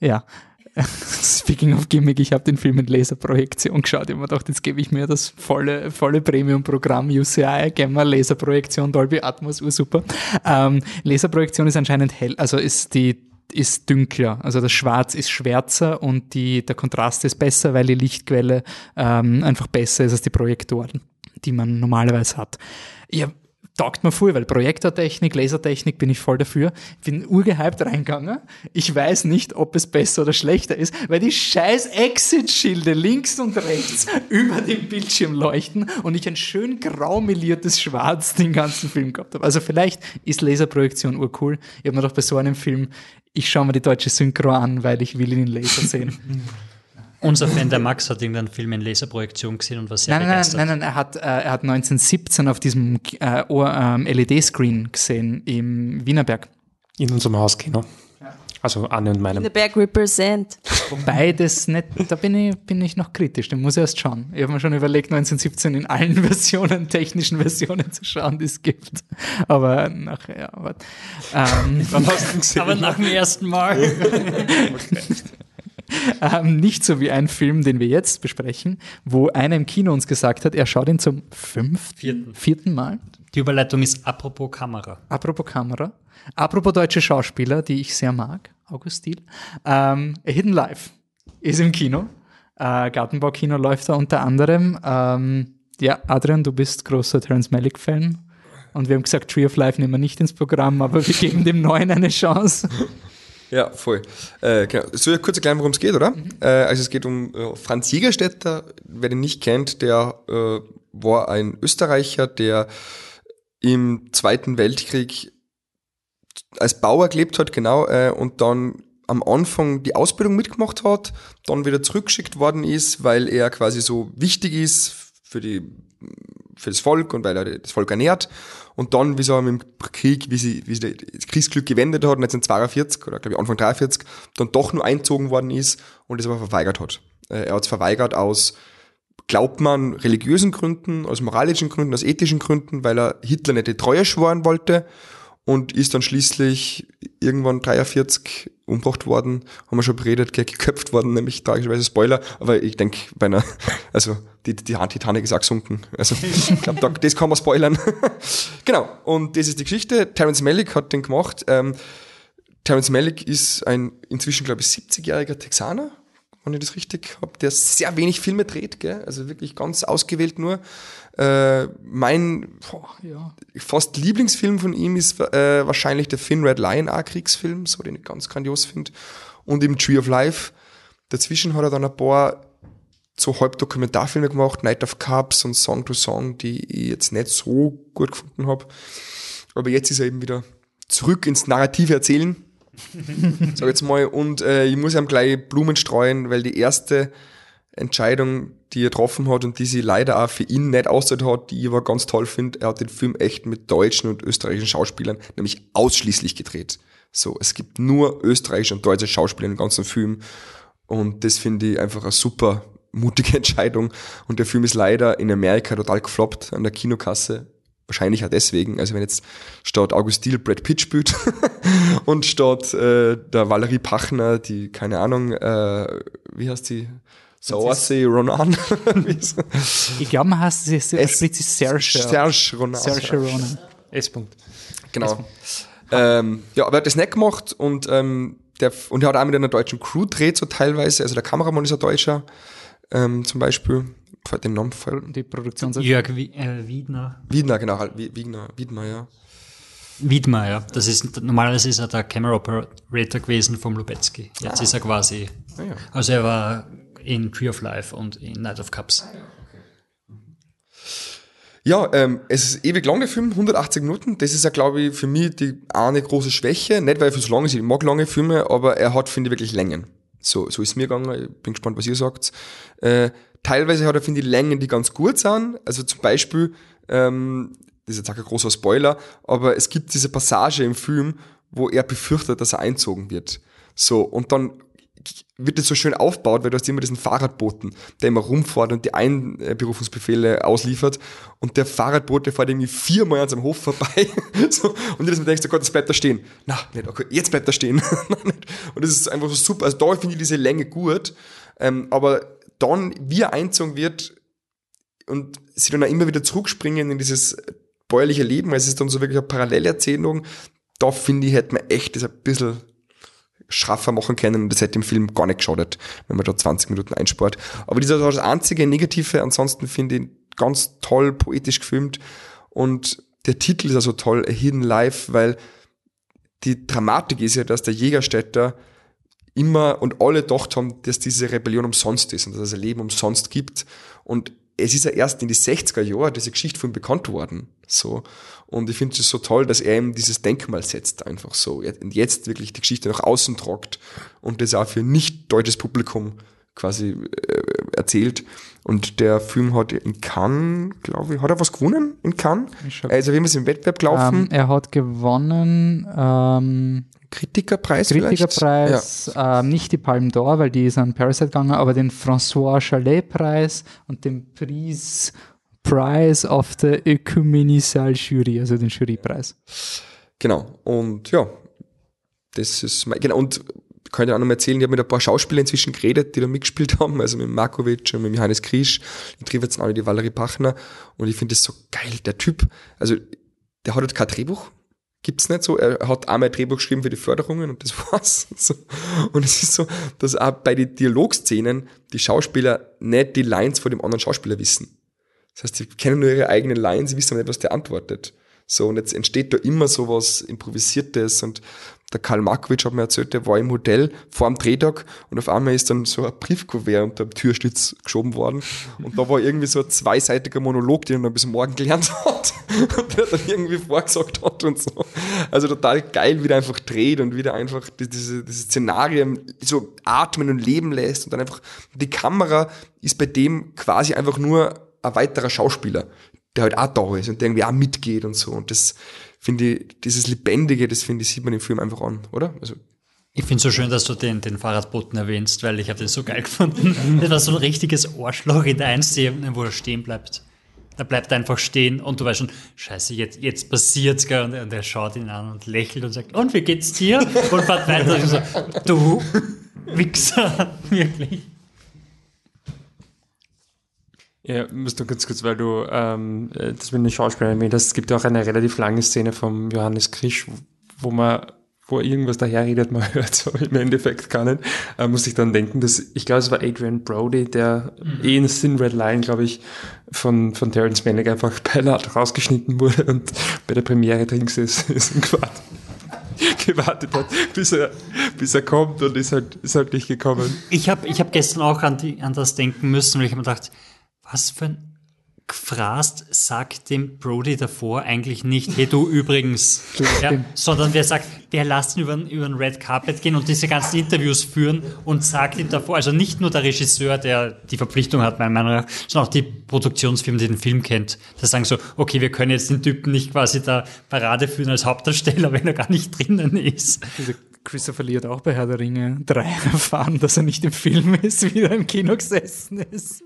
ja. Speaking of Gimmick, ich habe den Film in Laserprojektion geschaut. Ich habe mir gedacht, jetzt gebe ich mir das volle, volle Premium-Programm UCI, Gamma, Laserprojektion, Dolby Atmos, ursuper. Ähm, Laserprojektion ist anscheinend hell, also ist die ist dünkler, also das Schwarz ist schwärzer und die, der Kontrast ist besser, weil die Lichtquelle ähm, einfach besser ist als die Projektoren, die man normalerweise hat. Habe taugt mir voll, weil Projektortechnik, Lasertechnik bin ich voll dafür. Bin urgehypt reingegangen. Ich weiß nicht, ob es besser oder schlechter ist, weil die scheiß Exit-Schilde links und rechts über dem Bildschirm leuchten und ich ein schön graumeliertes Schwarz den ganzen Film gehabt habe. Also vielleicht ist Laserprojektion urcool. Ich habe mir doch bei so einem Film, ich schaue mir die deutsche Synchro an, weil ich will ihn in Laser sehen. Unser Fan, der Max, hat irgendeinen Film in Laserprojektion gesehen und war sehr Nein, nein, begeistert. nein, nein, er hat, äh, er hat 1917 auf diesem äh, ähm, LED-Screen gesehen im Wienerberg. In unserem Hauskino. Also Anne und meinem. The Berg represent. Wobei das nicht, da bin ich, bin ich noch kritisch, den muss ich erst schauen. Ich habe mir schon überlegt, 1917 in allen Versionen, technischen Versionen zu schauen, die es gibt. Aber nachher, ja, aber, ähm, Wann hast du ihn gesehen? Aber nach dem ersten Mal. ähm, nicht so wie ein Film, den wir jetzt besprechen, wo einer im Kino uns gesagt hat, er schaut ihn zum fünften, Vierten. vierten Mal. Die Überleitung ist apropos Kamera. Apropos Kamera, apropos deutsche Schauspieler, die ich sehr mag, August Stiel, ähm, A Hidden Life ist im Kino. Äh, Gartenbaukino läuft da unter anderem. Ähm, ja, Adrian, du bist großer Terence Malick-Fan. Und wir haben gesagt, Tree of Life nehmen wir nicht ins Programm, aber wir geben dem Neuen eine Chance. Ja, voll. Äh, genau. Ich kurz erklären, worum es geht, oder? Äh, also es geht um äh, Franz Jägerstätter. Wer den nicht kennt, der äh, war ein Österreicher, der im Zweiten Weltkrieg als Bauer gelebt hat, genau, äh, und dann am Anfang die Ausbildung mitgemacht hat, dann wieder zurückgeschickt worden ist, weil er quasi so wichtig ist für die für das Volk und weil er das Volk ernährt. Und dann, wie mit dem Krieg, wie sie, wie sie das Kriegsglück gewendet hat, 1942 oder glaube ich Anfang 43, dann doch nur einzogen worden ist und es aber verweigert hat. Äh, Er hat es verweigert aus, glaubt man, religiösen Gründen, aus moralischen Gründen, aus ethischen Gründen, weil er Hitler nicht die Treue schworen wollte und ist dann schließlich irgendwann 43 umgebracht worden, haben wir schon beredet, geköpft worden, nämlich tragischerweise Spoiler, aber ich denke, bei einer, also die, die Titanic ist auch gesunken, also ich glaube, da- das kann man spoilern. genau, und das ist die Geschichte, Terence Malick hat den gemacht, ähm, Terence Malick ist ein inzwischen, glaube ich, 70-jähriger Texaner, wenn ich das richtig habe, der sehr wenig Filme dreht, gell? also wirklich ganz ausgewählt nur. Äh, mein Boah, ja. fast Lieblingsfilm von ihm ist äh, wahrscheinlich der Thin Red Lion, auch Kriegsfilm, so den ich ganz grandios finde. Und im Tree of Life. Dazwischen hat er dann ein paar so halb Dokumentarfilme gemacht, Night of Cups und Song to Song, die ich jetzt nicht so gut gefunden habe. Aber jetzt ist er eben wieder zurück ins narrative Erzählen. Sag jetzt mal. Und äh, ich muss ihm gleich Blumen streuen, weil die erste Entscheidung, die er getroffen hat und die sie leider auch für ihn nicht ausgezahlt hat, die ich aber ganz toll finde, er hat den Film echt mit deutschen und österreichischen Schauspielern nämlich ausschließlich gedreht. So, es gibt nur österreichische und deutsche Schauspieler im ganzen Film und das finde ich einfach eine super mutige Entscheidung und der Film ist leider in Amerika total gefloppt an der Kinokasse. Wahrscheinlich auch deswegen, also wenn jetzt statt August Diel Brad Pitt spielt und statt äh, der Valerie Pachner, die, keine Ahnung, äh, wie heißt die? Saoirse Ronan. Ich glaube, man heißt sie, sie Es- spricht sie Serge. Serge Ronan. Serge Ronan. S-Punkt. Genau. Ähm, ja, aber er hat das nicht gemacht und, ähm, der, und er hat auch mit einer deutschen Crew dreht, so teilweise. Also der Kameramann ist ein Deutscher, ähm, zum Beispiel. Den Namen voll. Die Produktion Jörg Wi- äh, Wiedner. Wiedner, genau, halt, Wie- Wiedner, Wiedmer, ja. Wiedmer, ja. Das ist, normalerweise ist er der Camera Operator gewesen vom Lubetzky. Jetzt ist er quasi, Ah, ja. also er war in Tree of Life und in Night of Cups. Ja, ähm, es ist ewig lang, der Film, 180 Minuten. Das ist ja, glaube ich, für mich die eine große Schwäche. Nicht, weil er für so lang ist, ich mag lange Filme, aber er hat, finde ich, wirklich Längen. So, so ist es mir gegangen. Ich bin gespannt, was ihr sagt. Äh, teilweise hat er, finde ich, Längen, die ganz gut sind. Also zum Beispiel, ähm, das ist jetzt auch kein großer Spoiler, aber es gibt diese Passage im Film, wo er befürchtet, dass er einzogen wird. So, und dann wird das so schön aufgebaut, weil du hast immer diesen Fahrradboten, der immer rumfährt und die Einberufungsbefehle ausliefert und der Fahrradbote fährt irgendwie viermal an seinem Hof vorbei so, und jedes Mal denkst du, Gott, jetzt bleibt er stehen. Na, nicht, okay, jetzt bleibt er stehen. und das ist einfach so super, also da finde ich diese Länge gut, ähm, aber dann, wie er einzogen wird und sie dann auch immer wieder zurückspringen in dieses bäuerliche Leben, also es ist dann so wirklich eine Parallelerzählung, da finde ich, hätte man echt das ein bisschen schraffer machen können und das hätte dem Film gar nicht geschadet, wenn man da 20 Minuten einspart. Aber das ist das einzige Negative, ansonsten finde ich ganz toll poetisch gefilmt und der Titel ist ja so toll, A Hidden Life, weil die Dramatik ist ja, dass der Jägerstädter immer und alle gedacht haben, dass diese Rebellion umsonst ist und dass es ein Leben umsonst gibt. Und es ist ja erst in die 60er Jahre diese Geschichte von ihm bekannt worden. So. Und ich finde es so toll, dass er ihm dieses Denkmal setzt, einfach so. Und jetzt wirklich die Geschichte nach außen tragt und das auch für nicht deutsches Publikum quasi äh, erzählt. Und der Film hat in Cannes, glaube ich, hat er was gewonnen in Cannes? Also wie wir im Wettbewerb gelaufen? Ähm, er hat gewonnen ähm, Kritikerpreis Kritikerpreis, ja. ähm, nicht die Palme d'Or, weil die ist an Parasite gegangen, aber den François Chalet Preis und den Prize Prize of the Ecumenical Jury, also den Jurypreis. Genau. Und ja, das ist mein, genau. Und kann ich auch noch mal erzählen, ich habe mit ein paar Schauspielern inzwischen geredet, die da mitgespielt haben, also mit Markovic und mit Johannes Krisch, ich treffe jetzt auch die Valerie Pachner und ich finde das so geil, der Typ, also der hat halt kein Drehbuch, gibt's nicht so, er hat einmal ein Drehbuch geschrieben für die Förderungen und das war's. Und es ist so, dass auch bei den Dialogszenen die Schauspieler nicht die Lines von dem anderen Schauspieler wissen. Das heißt, sie kennen nur ihre eigenen Lines, sie wissen aber nicht, was der antwortet. So, und jetzt entsteht da immer so was Improvisiertes und der Karl Markovic hat mir erzählt, der war im Hotel vor dem Drehtag und auf einmal ist dann so ein Briefkuvert unter dem Türschlitz geschoben worden und da war irgendwie so ein zweiseitiger Monolog, den er bis morgen gelernt hat und der dann irgendwie vorgesagt hat und so. Also total geil, wie der einfach dreht und wie der einfach diese, diese Szenarien so atmen und leben lässt und dann einfach, die Kamera ist bei dem quasi einfach nur ein weiterer Schauspieler, der halt auch da ist und der irgendwie auch mitgeht und so und das finde ich, dieses Lebendige, das finde ich, sieht man im Film einfach an, oder? Also, ich finde es so schön, dass du den, den Fahrradboten erwähnst, weil ich habe den so geil gefunden. das war so ein richtiges Arschloch in der Einszene, wo er stehen bleibt. Er bleibt einfach stehen und du weißt schon, scheiße, jetzt, jetzt passiert's, gell? Und, und er schaut ihn an und lächelt und sagt, und wie geht's dir? Und fährt weiter und so, du Wichser, wirklich. Ja, musst du ganz kurz, weil du ähm, äh, das mit den Schauspielern erwähnt hast, es gibt ja auch eine relativ lange Szene vom Johannes Krisch, wo man wo irgendwas daherredet, man hört so im Endeffekt gar nicht, äh, muss ich dann denken, dass, ich glaube, es war Adrian Brody, der mhm. eh in Thin Red Line, glaube ich, von, von Terence Malick einfach beinahe rausgeschnitten wurde und bei der Premiere drin ist, ist gewartet, gewartet hat, bis er, bis er kommt und ist halt, ist halt nicht gekommen. Ich habe ich hab gestern auch an, die, an das denken müssen, weil ich mir gedacht, was für ein Gefrast sagt dem Brody davor eigentlich nicht, hey du übrigens, ja, sondern wer sagt, wer lasst ihn über, über ein Red Carpet gehen und diese ganzen Interviews führen und sagt ihm davor, also nicht nur der Regisseur, der die Verpflichtung hat, meiner Meinung nach, sondern auch die Produktionsfirma, die den Film kennt, die sagen so, okay, wir können jetzt den Typen nicht quasi da Parade führen als Hauptdarsteller, wenn er gar nicht drinnen ist. Christopher Lee hat auch bei Herr der Ringe 3 erfahren, dass er nicht im Film ist, wie er im Kino gesessen ist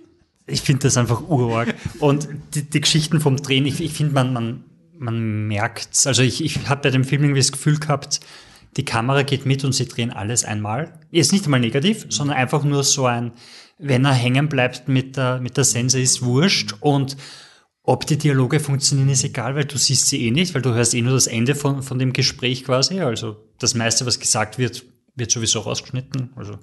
ich finde das einfach urorg. Und die, die Geschichten vom Drehen, ich, ich finde, man, man, man merkt's. Also ich, ich habe bei dem Film irgendwie das Gefühl gehabt, die Kamera geht mit und sie drehen alles einmal. Ist nicht einmal negativ, sondern einfach nur so ein, wenn er hängen bleibt mit der, mit der Sense, ist wurscht. Und ob die Dialoge funktionieren, ist egal, weil du siehst sie eh nicht, weil du hörst eh nur das Ende von, von dem Gespräch quasi. Also das meiste, was gesagt wird, wird sowieso rausgeschnitten. Also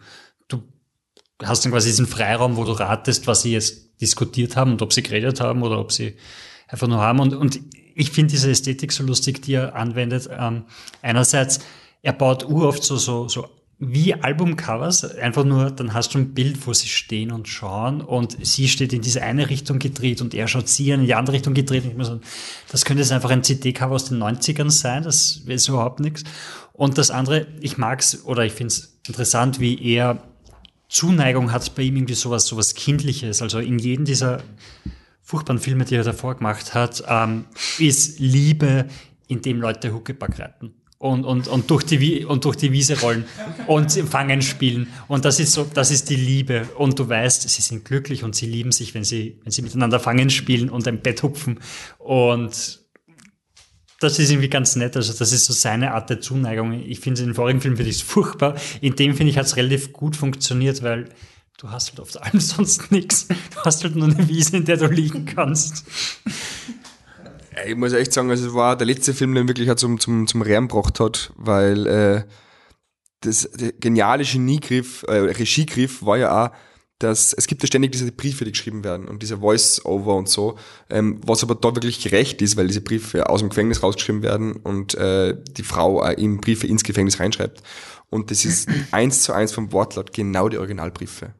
hast dann quasi diesen Freiraum, wo du ratest, was sie jetzt diskutiert haben und ob sie geredet haben oder ob sie einfach nur haben. Und, und ich finde diese Ästhetik so lustig, die er anwendet. Ähm, einerseits, er baut uroft so, so, so wie Albumcovers, einfach nur, dann hast du ein Bild, wo sie stehen und schauen und sie steht in diese eine Richtung gedreht und er schaut sie in die andere Richtung gedreht. Ich muss das könnte jetzt einfach ein CD-Cover aus den 90ern sein, das ist überhaupt nichts. Und das andere, ich mag's oder ich finde es interessant, wie er Zuneigung hat bei ihm irgendwie sowas, sowas Kindliches. Also in jedem dieser furchtbaren Filme, die er davor gemacht hat, ähm, ist Liebe, in dem Leute Huckepack reiten. Und, und, und, durch die, und durch die Wiese rollen und Fangen spielen. Und das ist so, das ist die Liebe. Und du weißt, sie sind glücklich und sie lieben sich, wenn sie, wenn sie miteinander Fangen spielen und ein Bett hupfen. Und das ist irgendwie ganz nett. Also das ist so seine Art der Zuneigung. Ich finde in den vorigen Filmen finde es furchtbar. In dem finde ich hat es relativ gut funktioniert, weil du hast halt oft allem sonst nichts. Du hast halt nur eine Wiese, in der du liegen kannst. Ich muss echt sagen, also es war der letzte Film, der wirklich zum, zum, zum Rehren gebracht hat, weil äh, das der geniale Geniegriff, äh, Regiegriff war ja auch, dass es gibt ja ständig diese Briefe, die geschrieben werden und diese Voice-Over und so, ähm, was aber da wirklich gerecht ist, weil diese Briefe aus dem Gefängnis rausgeschrieben werden und äh, die Frau äh, ihm Briefe ins Gefängnis reinschreibt. Und das ist eins zu eins vom Wortlaut genau die Originalbriefe.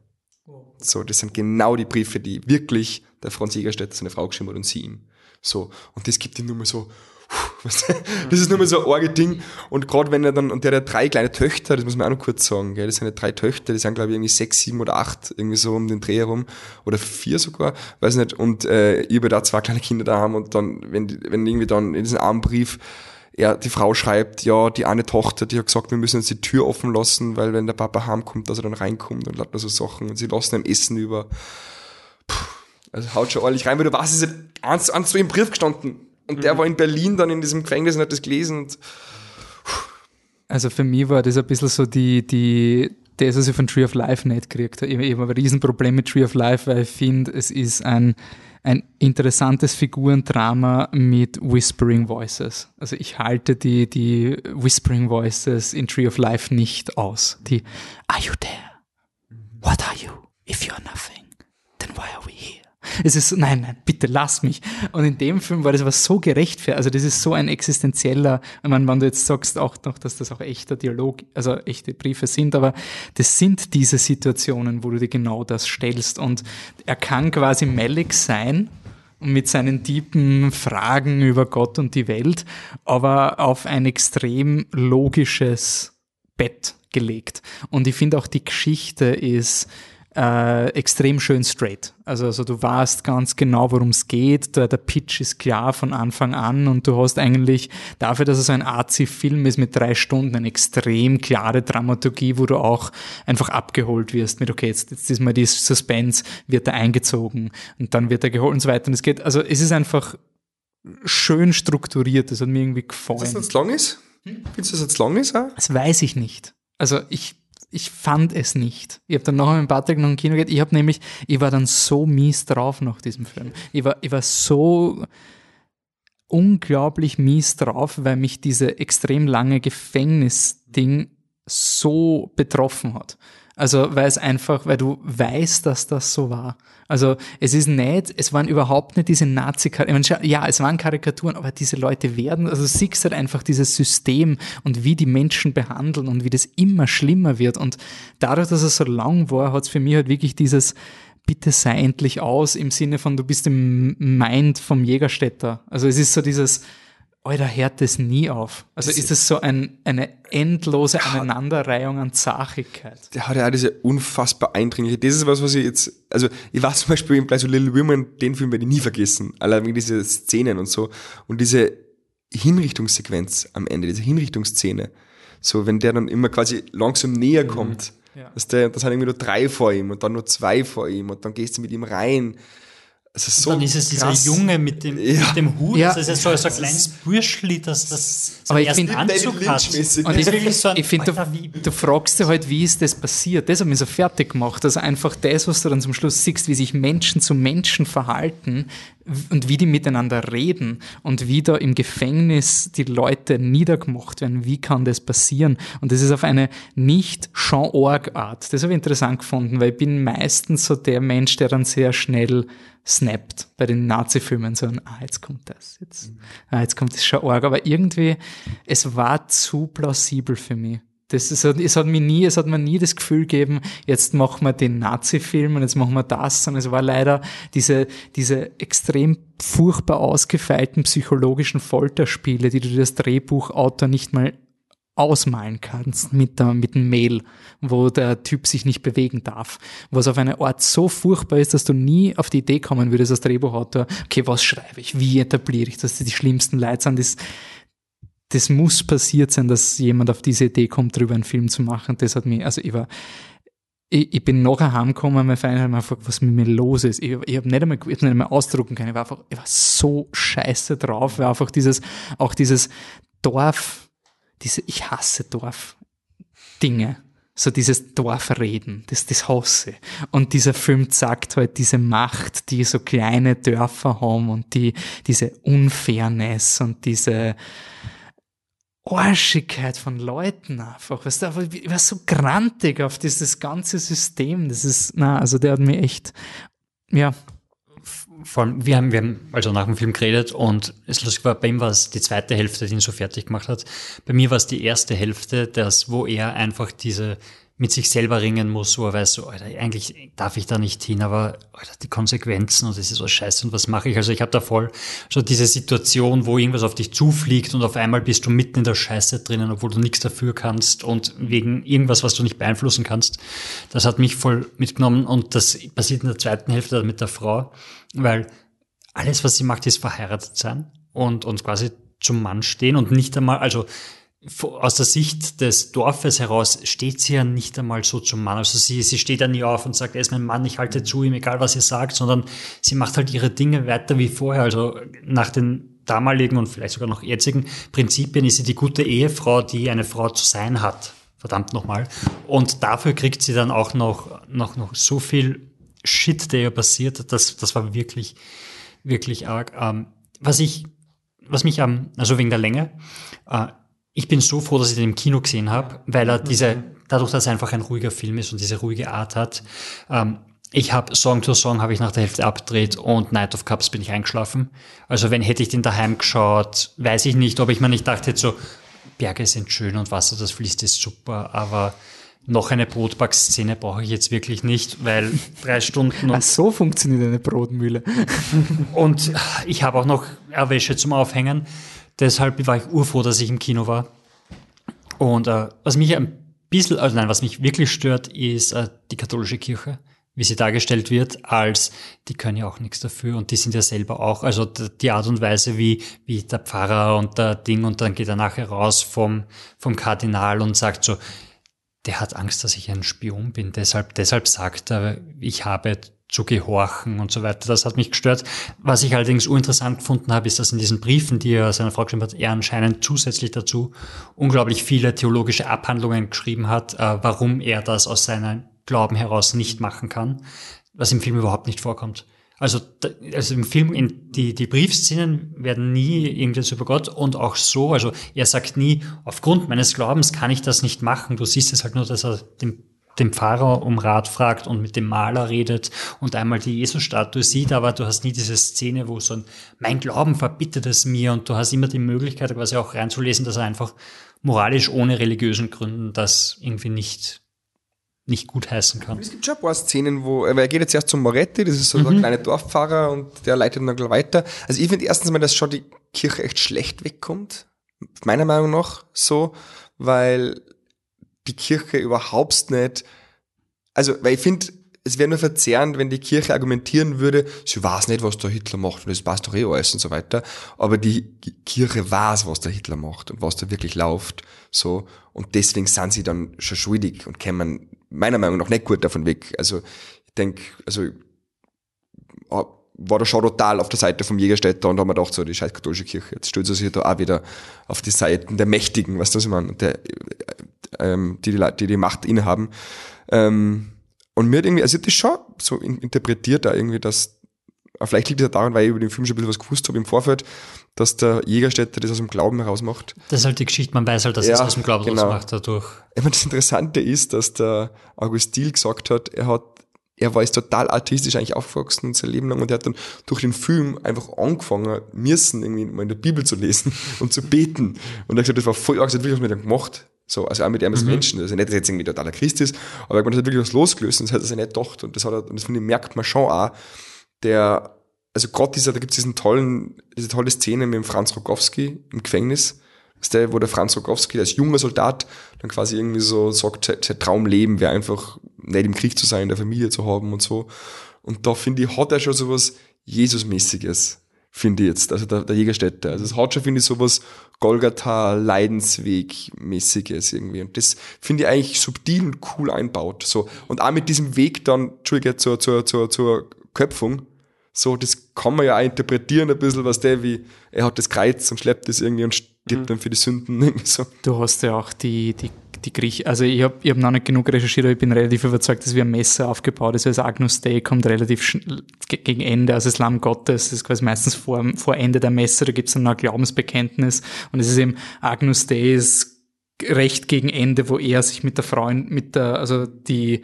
So, das sind genau die Briefe, die wirklich der Franz Jägerstätter seine Frau geschrieben hat und sie ihm. So, und das gibt ihm nur mal so, das ist nur mal so ein arge Ding. Und gerade wenn er dann, und der hat drei kleine Töchter, das muss man auch noch kurz sagen, gell, das sind ja drei Töchter, die sind glaube ich irgendwie sechs, sieben oder acht, irgendwie so um den Dreh herum, oder vier sogar, weiß nicht, und äh, ich habe da zwei kleine Kinder da haben und dann, wenn, wenn irgendwie dann in diesem armen Brief ja, die Frau schreibt, ja, die eine Tochter, die hat gesagt, wir müssen jetzt die Tür offen lassen, weil wenn der Papa heimkommt, dass er dann reinkommt und lauter so Sachen und sie lassen ihm Essen über. Puh, also haut schon ordentlich rein, weil du weißt, es ist eins zu eins so im Brief gestanden. Und der war in Berlin dann in diesem Gefängnis und hat das gelesen und Also für mich war das ein bisschen so die, die, das, was ich von Tree of Life nicht gekriegt habe. Ich, ich habe ein Riesenproblem mit Tree of Life, weil ich finde, es ist ein, ein interessantes Figurendrama mit Whispering Voices. Also ich halte die, die Whispering Voices in Tree of Life nicht aus. Die Are you there? What are you? If you're nothing, then why are we here? Es ist so, nein, nein, bitte lass mich. Und in dem Film war das was so gerechtfertigt. Also das ist so ein existenzieller, ich meine, wenn du jetzt sagst auch noch, dass das auch echter Dialog, also echte Briefe sind, aber das sind diese Situationen, wo du dir genau das stellst. Und er kann quasi Malik sein, mit seinen tiefen Fragen über Gott und die Welt, aber auf ein extrem logisches Bett gelegt. Und ich finde auch die Geschichte ist äh, extrem schön straight. Also, also du weißt ganz genau, worum es geht. Der, der Pitch ist klar von Anfang an und du hast eigentlich dafür, dass es so ein Arzi-Film ist mit drei Stunden, eine extrem klare Dramaturgie, wo du auch einfach abgeholt wirst mit, okay, jetzt, jetzt ist mal die Suspense, wird er eingezogen und dann wird er geholt und so weiter. Und es geht, also es ist einfach schön strukturiert. Das hat mir irgendwie gefallen. dass das jetzt lang ist? Findest du, dass das jetzt lang ist? Auch? Das weiß ich nicht. Also ich, ich fand es nicht. Ich habe dann nachher mit Patrick noch im Kino geht. Ich habe nämlich, ich war dann so mies drauf nach diesem Film. Ich war, ich war so unglaublich mies drauf, weil mich diese extrem lange Gefängnisding so betroffen hat. Also weil es einfach, weil du weißt, dass das so war. Also es ist nicht, es waren überhaupt nicht diese nazi karikaturen Ja, es waren Karikaturen, aber diese Leute werden, also siehst halt einfach dieses System und wie die Menschen behandeln und wie das immer schlimmer wird. Und dadurch, dass es so lang war, hat es für mich halt wirklich dieses bitte sei endlich aus im Sinne von, du bist im Mind vom Jägerstädter. Also es ist so dieses, Alter, hört das nie auf. Also ist es so ein, eine endlose Aneinanderreihung an Zachigkeit. Der hat ja auch diese unfassbar eindringliche, das ist was, was ich jetzt, also ich weiß zum Beispiel bei so Little Women, den Film werde ich nie vergessen, allein wegen diese Szenen und so und diese Hinrichtungssequenz am Ende, diese Hinrichtungsszene, so wenn der dann immer quasi langsam näher kommt, Ja. dass der, das sind irgendwie nur drei vor ihm und dann nur zwei vor ihm und dann gehst du mit ihm rein. Es ist so dann ist es dieser krass. Junge mit dem, Ja. mit dem Hut. Ja. Das ist so, so ein kleines Bürschli, das das Aber ich ersten find- Anzug hat. Und ich, ist wirklich so ein- ich finde, du, du fragst dich halt, wie ist das passiert? Das hat mich so fertig gemacht. Also einfach das, was du dann zum Schluss siehst, wie sich Menschen zu Menschen verhalten und wie die miteinander reden und wie da im Gefängnis die Leute niedergemacht werden. Wie kann das passieren? Und das ist auf eine nicht Jean-Org-Art. Das habe ich interessant gefunden, weil ich bin meistens so der Mensch, der dann sehr schnell snappt bei den Nazi-Filmen. So ah, jetzt kommt das, jetzt, ah, jetzt kommt das Jean-Org. Aber irgendwie, es war zu plausibel für mich. Das ist, es hat mir nie, es hat mir nie das Gefühl gegeben, jetzt machen wir den Nazi-Film und jetzt machen wir das, sondern es war leider diese, diese extrem furchtbar ausgefeilten psychologischen Folterspiele, die du dir als Drehbuchautor nicht mal ausmalen kannst mit, der, mit dem Mail, wo der Typ sich nicht bewegen darf. Was auf eine Art so furchtbar ist, dass du nie auf die Idee kommen würdest als Drehbuchautor, okay, was schreibe ich, wie etabliere ich, dass die schlimmsten Leute sind, das, das muss passiert sein, dass jemand auf diese Idee kommt, darüber einen Film zu machen. Das hat mich, also ich war, ich, ich bin nachher heimgekommen, mein Freund hat mich gefragt, was mit mir los ist. Ich, ich habe nicht einmal, ich hab nicht einmal ausdrucken können. Ich war einfach, ich war so scheiße drauf, weil einfach dieses, auch dieses Dorf, diese, ich hasse Dorf, Dinge. So dieses Dorfreden, das, das hasse. Und dieser Film zeigt halt diese Macht, die so kleine Dörfer haben und die, diese Unfairness und diese, Arschigkeit von Leuten einfach. Weißt du, ich war so grantig auf dieses ganze System. Das ist, na, also der hat mir echt, ja. Vor allem, wir haben, wir haben also nach dem Film geredet und es lustig war, bei ihm war es die zweite Hälfte, die ihn so fertig gemacht hat. Bei mir war es die erste Hälfte, das, wo er einfach diese mit sich selber ringen muss, wo er weiß, so, Alter, eigentlich darf ich da nicht hin, aber Alter, die Konsequenzen und das ist so scheiße und was mache ich? Also ich habe da voll so diese Situation, wo irgendwas auf dich zufliegt und auf einmal bist du mitten in der Scheiße drinnen, obwohl du nichts dafür kannst und wegen irgendwas, was du nicht beeinflussen kannst. Das hat mich voll mitgenommen und das passiert in der zweiten Hälfte mit der Frau, weil alles, was sie macht, ist verheiratet sein und, und quasi zum Mann stehen und nicht einmal, also aus der Sicht des Dorfes heraus steht sie ja nicht einmal so zum Mann. Also sie, sie steht ja nie auf und sagt, er ist mein Mann, ich halte zu ihm, egal was ihr sagt, sondern sie macht halt ihre Dinge weiter wie vorher. Also nach den damaligen und vielleicht sogar noch jetzigen Prinzipien ist sie die gute Ehefrau, die eine Frau zu sein hat. Verdammt nochmal. Und dafür kriegt sie dann auch noch, noch, noch so viel Shit, der ihr passiert. Das, das war wirklich, wirklich arg. Ähm, was ich, was mich am, also wegen der Länge, äh, ich bin so froh, dass ich den im Kino gesehen habe, weil er diese, dadurch, dass er einfach ein ruhiger Film ist und diese ruhige Art hat. Ähm, ich habe Song to Song habe ich nach der Hälfte abgedreht und Night of Cups bin ich eingeschlafen. Also wenn hätte ich den daheim geschaut, weiß ich nicht, ob ich mir nicht dachte, so Berge sind schön und Wasser, das fließt ist super, aber noch eine Brotback-Szene brauche ich jetzt wirklich nicht, weil drei Stunden. Ach, so funktioniert eine Brotmühle. und ich habe auch noch Wäsche zum Aufhängen. Deshalb war ich urfroh, dass ich im Kino war. Und äh, was mich ein bisschen, also nein, was mich wirklich stört, ist äh, die katholische Kirche, wie sie dargestellt wird, als die können ja auch nichts dafür und die sind ja selber auch, also die Art und Weise, wie, wie der Pfarrer und der Ding und dann geht er nachher raus vom, vom Kardinal und sagt so, der hat Angst, dass ich ein Spion bin, deshalb, deshalb sagt er, ich habe zu gehorchen und so weiter. Das hat mich gestört. Was ich allerdings uninteressant gefunden habe, ist, dass in diesen Briefen, die er seiner Frau geschrieben hat, er anscheinend zusätzlich dazu unglaublich viele theologische Abhandlungen geschrieben hat, äh, warum er das aus seinem Glauben heraus nicht machen kann, was im Film überhaupt nicht vorkommt. Also, also im Film, in die, die Briefszenen werden nie irgendwas über Gott und auch so, also er sagt nie, aufgrund meines Glaubens kann ich das nicht machen. Du siehst es halt nur, dass er dem Pfarrer um Rat fragt und mit dem Maler redet und einmal die Jesus-Statue sieht, aber du hast nie diese Szene, wo so ein, mein Glauben verbittet es mir und du hast immer die Möglichkeit, quasi auch reinzulesen, dass er einfach moralisch ohne religiösen Gründen das irgendwie nicht nicht gut heißen kann. Es gibt schon ein paar Szenen, wo, er geht jetzt erst zum Moretti, das ist so mhm. der kleine Dorfpfarrer und der leitet dann gleich weiter. Also ich finde erstens mal, dass schon die Kirche echt schlecht wegkommt. Meiner Meinung nach so, weil die Kirche überhaupt nicht, also, weil ich finde, es wäre nur verzerrend, wenn die Kirche argumentieren würde, sie weiß nicht, was der Hitler macht und das passt doch eh alles und so weiter. Aber die Kirche weiß, was der Hitler macht und was da wirklich läuft, so. Und deswegen sind sie dann schon schuldig und kämen meiner Meinung nach nicht gut davon weg. Also, ich denke, also, ah, war da schon total auf der Seite vom Jägerstädter und haben mir gedacht, so, die scheiß katholische Kirche, jetzt stellt sie sich da auch wieder auf die Seiten der Mächtigen, was das ich meine, der, ähm, die, die, die die Macht innehaben. Ähm, und mir hat irgendwie, also das schon so interpretiert da irgendwie, dass, vielleicht liegt es ja daran, weil ich über den Film schon ein bisschen was gewusst habe im Vorfeld, dass der Jägerstädter das aus dem Glauben heraus macht. Das ist halt die Geschichte, man weiß halt, dass ja, es aus dem Glauben genau. macht dadurch. Ich meine, das Interessante ist, dass der August Diel gesagt hat, er hat er war jetzt total atheistisch eigentlich aufgewachsen sein Leben lang und er hat dann durch den Film einfach angefangen, müssen irgendwie mal in der Bibel zu lesen und zu beten. Und er hat gesagt, das war voll arg, das hat wirklich was mit ihm gemacht. So, also auch mit ihm als mhm. Menschen. Also nicht, dass er jetzt irgendwie totaler Christ ist, aber das hat wirklich was losgelöst und das hat er sich nicht gedacht. Und das hat er, und das finde ich, merkt man schon auch, der, also gerade dieser, da gibt es diesen tollen, diese tolle Szene mit dem Franz Rogowski im Gefängnis, der, wo der Franz Rogowski als junger Soldat dann quasi irgendwie so sagt, sein, Traumleben wäre einfach nicht im Krieg zu sein, in der Familie zu haben und so. Und da finde ich, hat er schon sowas Jesus-mäßiges finde ich jetzt, also der, der Jägerstätte. Also es hat schon, finde ich, sowas Golgatha, Leidensweg-mäßiges irgendwie. Und das finde ich eigentlich subtil und cool einbaut. So. Und auch mit diesem Weg dann, Entschuldige, zur, zur, zur, zur Köpfung, so, das kann man ja auch interpretieren ein bisschen, was der wie, er hat das Kreuz und schleppt das irgendwie und stirbt mhm. dann für die Sünden. Irgendwie so. Du hast ja auch die, die die Griech, also ich habe ich hab noch nicht genug recherchiert, aber ich bin relativ überzeugt, dass wie ein Messer aufgebaut ist. Also Agnus Dei kommt relativ gegen Ende, also das Lamm Gottes, ist quasi meistens vor, vor Ende der Messe, da gibt es dann noch ein Glaubensbekenntnis und es ist eben Agnus Dei ist recht gegen Ende, wo er sich mit der Freund, mit der, also die,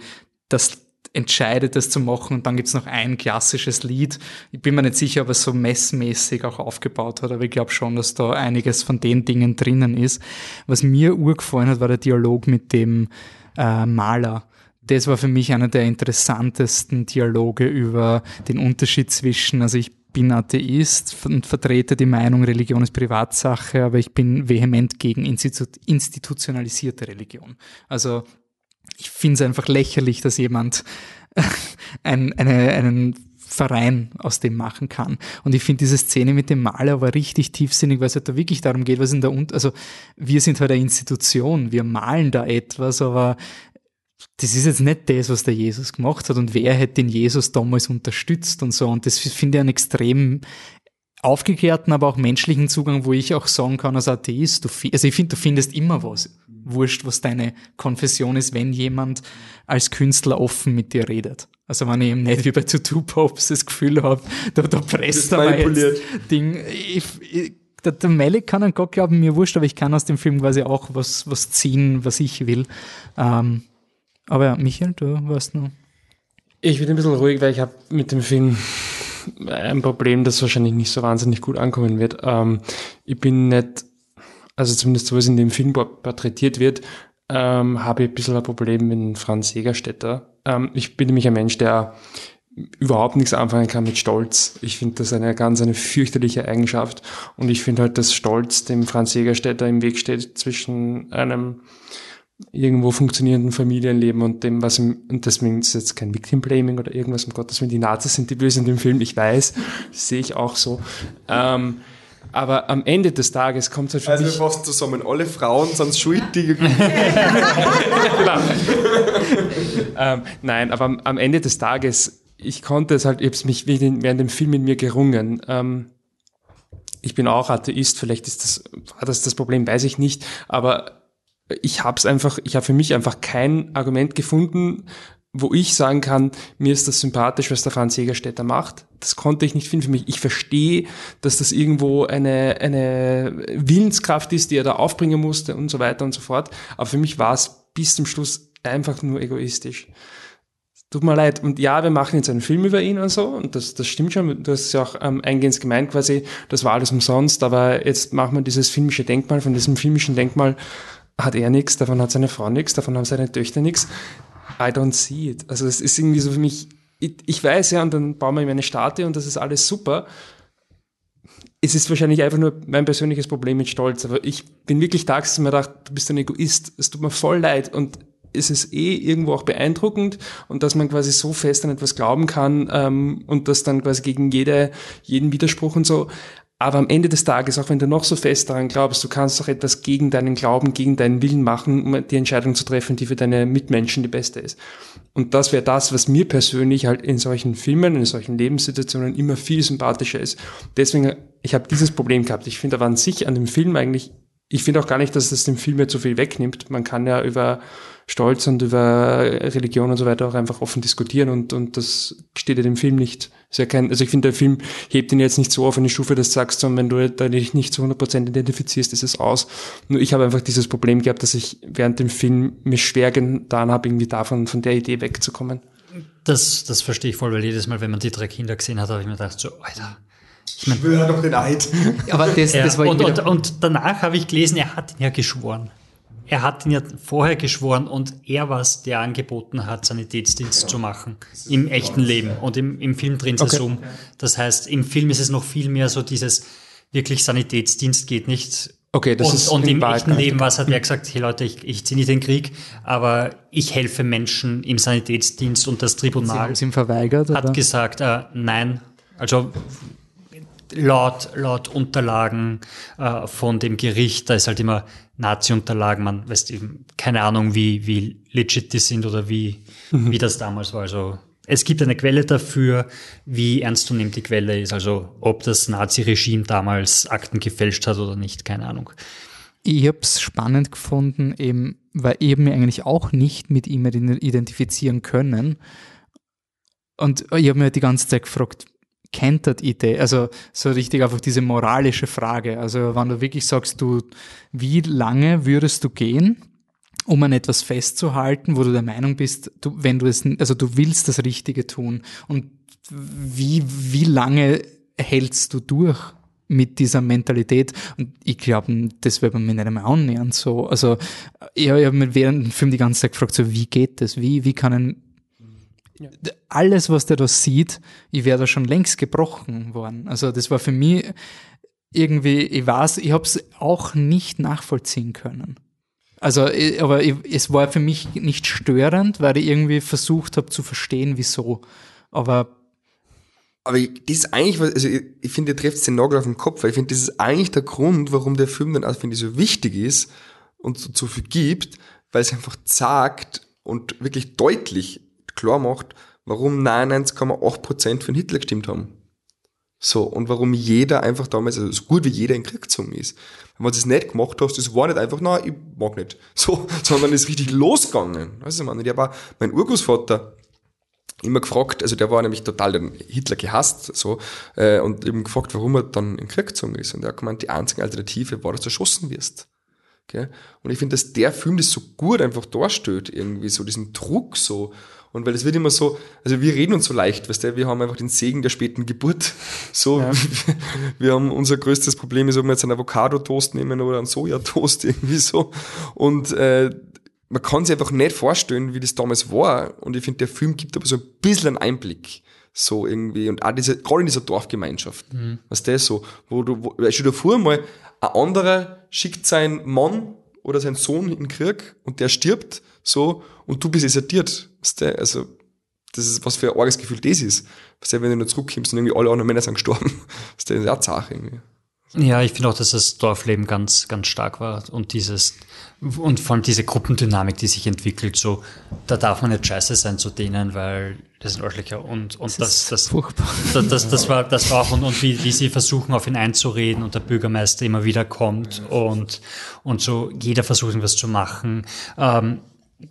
das entscheidet, das zu machen. Und dann gibt's noch ein klassisches Lied. Ich bin mir nicht sicher, ob es so messmäßig auch aufgebaut hat, aber ich glaube schon, dass da einiges von den Dingen drinnen ist. Was mir urgefallen hat, war der Dialog mit dem äh, Maler. Das war für mich einer der interessantesten Dialoge über den Unterschied zwischen, also ich bin Atheist und vertrete die Meinung, Religion ist Privatsache, aber ich bin vehement gegen institutionalisierte Religion. Also ich finde es einfach lächerlich, dass jemand ein, eine, einen Verein aus dem machen kann. Und ich finde diese Szene mit dem Maler war richtig tiefsinnig, weil es halt da wirklich darum geht, was in der, Un also wir sind halt eine Institution, wir malen da etwas, aber das ist jetzt nicht das, was der Jesus gemacht hat und wer hätte den Jesus damals unterstützt und so. Und das finde ich einen extrem aufgeklärten, aber auch menschlichen Zugang, wo ich auch sagen kann als Atheist, du, also ich finde, du findest immer was wurscht, was deine Konfession ist, wenn jemand als Künstler offen mit dir redet. Also wenn ich eben nicht wie bei Two Pops das Gefühl habe, da, da presst er mal jetzt Ding. Ich, ich, der, der Malik kann an Gott glauben, mir wurscht, aber ich kann aus dem Film quasi auch was, was ziehen, was ich will. Ähm, aber ja, Michael, du warst noch. Ich bin ein bisschen ruhig, weil ich habe mit dem Film ein Problem, das wahrscheinlich nicht so wahnsinnig gut ankommen wird. Ähm, ich bin nicht also zumindest so, was in dem Film porträtiert wird, ähm, habe ich ein bisschen ein Problem mit Franz Jägerstätter. Ähm, ich bin nämlich ein Mensch, der überhaupt nichts anfangen kann mit Stolz. Ich finde das eine ganz eine fürchterliche Eigenschaft und ich finde halt, dass Stolz dem Franz Jägerstätter im Weg steht zwischen einem irgendwo funktionierenden Familienleben und dem, was im, und deswegen ist jetzt kein Victim Blaming oder irgendwas, um Gottes Willen, die Nazis sind die Bösen in dem Film, ich weiß, sehe ich auch so. Ähm, aber am Ende des Tages kommt es halt für Also wir fassen zusammen, alle Frauen sind schuld, die... genau. ähm, nein, aber am, am, Ende des Tages, ich konnte es halt, ich habe es mich während dem Film mit mir gerungen. Ähm, ich bin auch Atheist, vielleicht ist das, war das das Problem, weiß ich nicht, aber ich habe es einfach, ich habe für mich einfach kein Argument gefunden, wo ich sagen kann, mir ist das sympathisch, was der Franz Jägerstätter macht. Das konnte ich nicht finden für mich. Ich verstehe, dass das irgendwo eine, eine Willenskraft ist, die er da aufbringen musste und so weiter und so fort. Aber für mich war es bis zum Schluss einfach nur egoistisch. Tut mir leid. Und ja, wir machen jetzt einen Film über ihn und so. Und das, das stimmt schon. Du hast es ja auch ähm, eingehend gemeint quasi, das war alles umsonst. Aber jetzt machen wir dieses filmische Denkmal. Von diesem filmischen Denkmal hat er nichts, davon hat seine Frau nichts, davon haben seine Töchter nichts. I don't see it. Also es ist irgendwie so für mich, ich, ich weiß ja, und dann bauen wir ihm eine Statue und das ist alles super. Es ist wahrscheinlich einfach nur mein persönliches Problem mit Stolz, aber ich bin wirklich dass mir gedacht, du bist ein Egoist, es tut mir voll leid und es ist eh irgendwo auch beeindruckend und dass man quasi so fest an etwas glauben kann ähm, und das dann quasi gegen jede, jeden Widerspruch und so. Aber am Ende des Tages, auch wenn du noch so fest daran glaubst, du kannst doch etwas gegen deinen Glauben, gegen deinen Willen machen, um die Entscheidung zu treffen, die für deine Mitmenschen die beste ist. Und das wäre das, was mir persönlich halt in solchen Filmen, in solchen Lebenssituationen immer viel sympathischer ist. Deswegen, ich habe dieses Problem gehabt. Ich finde aber an sich an dem Film eigentlich, ich finde auch gar nicht, dass das dem Film jetzt so viel wegnimmt. Man kann ja über Stolz und über Religion und so weiter auch einfach offen diskutieren und, und das steht ja dem Film nicht. Ist ja kein, also ich finde, der Film hebt ihn jetzt nicht so auf eine Stufe, dass du sagst, sondern wenn du dich nicht zu 100% identifizierst, ist es aus. Nur ich habe einfach dieses Problem gehabt, dass ich während dem Film mir schwer getan habe, irgendwie davon, von der Idee wegzukommen. Das, das verstehe ich voll, weil jedes Mal, wenn man die drei Kinder gesehen hat, habe ich mir gedacht, so, Alter, ich mein, schwöre doch den Eid. Aber das, ja, das war und, und, und danach habe ich gelesen, er hat ihn ja geschworen er hat ihn ja vorher geschworen und er war es, der angeboten hat, Sanitätsdienst zu machen. Im echten Leben. Und im, im Film drin ist es um. Das heißt, im Film ist es noch viel mehr so dieses, wirklich Sanitätsdienst geht nicht. Okay, das und, ist und im echten Leben was hat er gesagt, hey Leute, ich, ich ziehe nicht den Krieg, aber ich helfe Menschen im Sanitätsdienst und das Tribunal Sie ihm verweigert, hat oder? gesagt, äh, nein, also laut, laut Unterlagen äh, von dem Gericht, da ist halt immer Nazi-Unterlagen, man weiß eben keine Ahnung, wie, wie legit die sind oder wie, mhm. wie das damals war. Also es gibt eine Quelle dafür, wie ernstzunehmend die Quelle ist, also ob das Nazi-Regime damals Akten gefälscht hat oder nicht, keine Ahnung. Ich habe es spannend gefunden, eben, weil ich hab mich eigentlich auch nicht mit ihm identifizieren können. Und ich habe mir die ganze Zeit gefragt, kennt das Idee? Also so richtig einfach diese moralische Frage. Also wenn du wirklich sagst, du, wie lange würdest du gehen, um an etwas festzuhalten, wo du der Meinung bist, du, wenn du es, also du willst das Richtige tun und wie, wie lange hältst du durch mit dieser Mentalität? Und ich glaube, das wird man mir nicht einmal annähern, so. Also, ich, ich habe mir während dem Film die ganze Zeit gefragt, so, wie geht das? Wie, wie kann ein, ja. alles, was der da sieht, ich wäre da schon längst gebrochen worden. Also, das war für mich irgendwie, ich weiß, ich habe es auch nicht nachvollziehen können. Also, aber ich, es war für mich nicht störend, weil ich irgendwie versucht habe zu verstehen, wieso. Aber aber das ist eigentlich, also ich, ich finde, ihr trefft den Nagel auf den Kopf, weil ich finde, das ist eigentlich der Grund, warum der Film dann auch, finde ich, so wichtig ist und so, so viel gibt, weil es einfach sagt und wirklich deutlich klar macht, warum 99,8% für den Hitler gestimmt haben. So, und warum jeder einfach damals, also so gut wie jeder in Krieg gezogen ist. Wenn man das nicht gemacht hast, das war nicht einfach, na, ich mag nicht. So, sondern ist richtig losgegangen. Du, man, ich habe mein Urgroßvater, immer gefragt, also der war nämlich total den Hitler gehasst, so, äh, und eben gefragt, warum er dann in Krieg gezogen ist. Und er hat gemeint, die einzige Alternative war, dass du erschossen wirst. Okay? Und ich finde, dass der Film das so gut einfach darstellt, irgendwie so diesen Druck so. Und weil es wird immer so, also wir reden uns so leicht, weißt du, wir haben einfach den Segen der späten Geburt. So, ja. wir haben unser größtes Problem ist, ob wir jetzt einen Avocado-Toast nehmen oder einen Sojatoast irgendwie so. Und äh, man kann sich einfach nicht vorstellen, wie das damals war. Und ich finde, der Film gibt aber so ein bisschen einen Einblick. So irgendwie. Und auch diese, gerade in dieser Dorfgemeinschaft. Mhm. Was das so, wo du, wo, schon davor mal ein anderer schickt seinen Mann oder seinen Sohn in den Krieg und der stirbt, so, und du bist desertiert. Weißt du? Also, das ist, was für ein arges Gefühl das ist. Weißt du, wenn du nur zurückkommst und irgendwie alle anderen Männer sind gestorben. Das ist ja auch Sache irgendwie. Ja, ich finde auch, dass das Dorfleben ganz, ganz stark war und dieses, und vor allem diese Gruppendynamik, die sich entwickelt, so, da darf man nicht scheiße sein zu denen, weil das sind Arschlöcher und, und das, das, das, das, das, war, das war auch, und, und wie, wie sie versuchen, auf ihn einzureden und der Bürgermeister immer wieder kommt und, und so, jeder versucht irgendwas zu machen, ähm,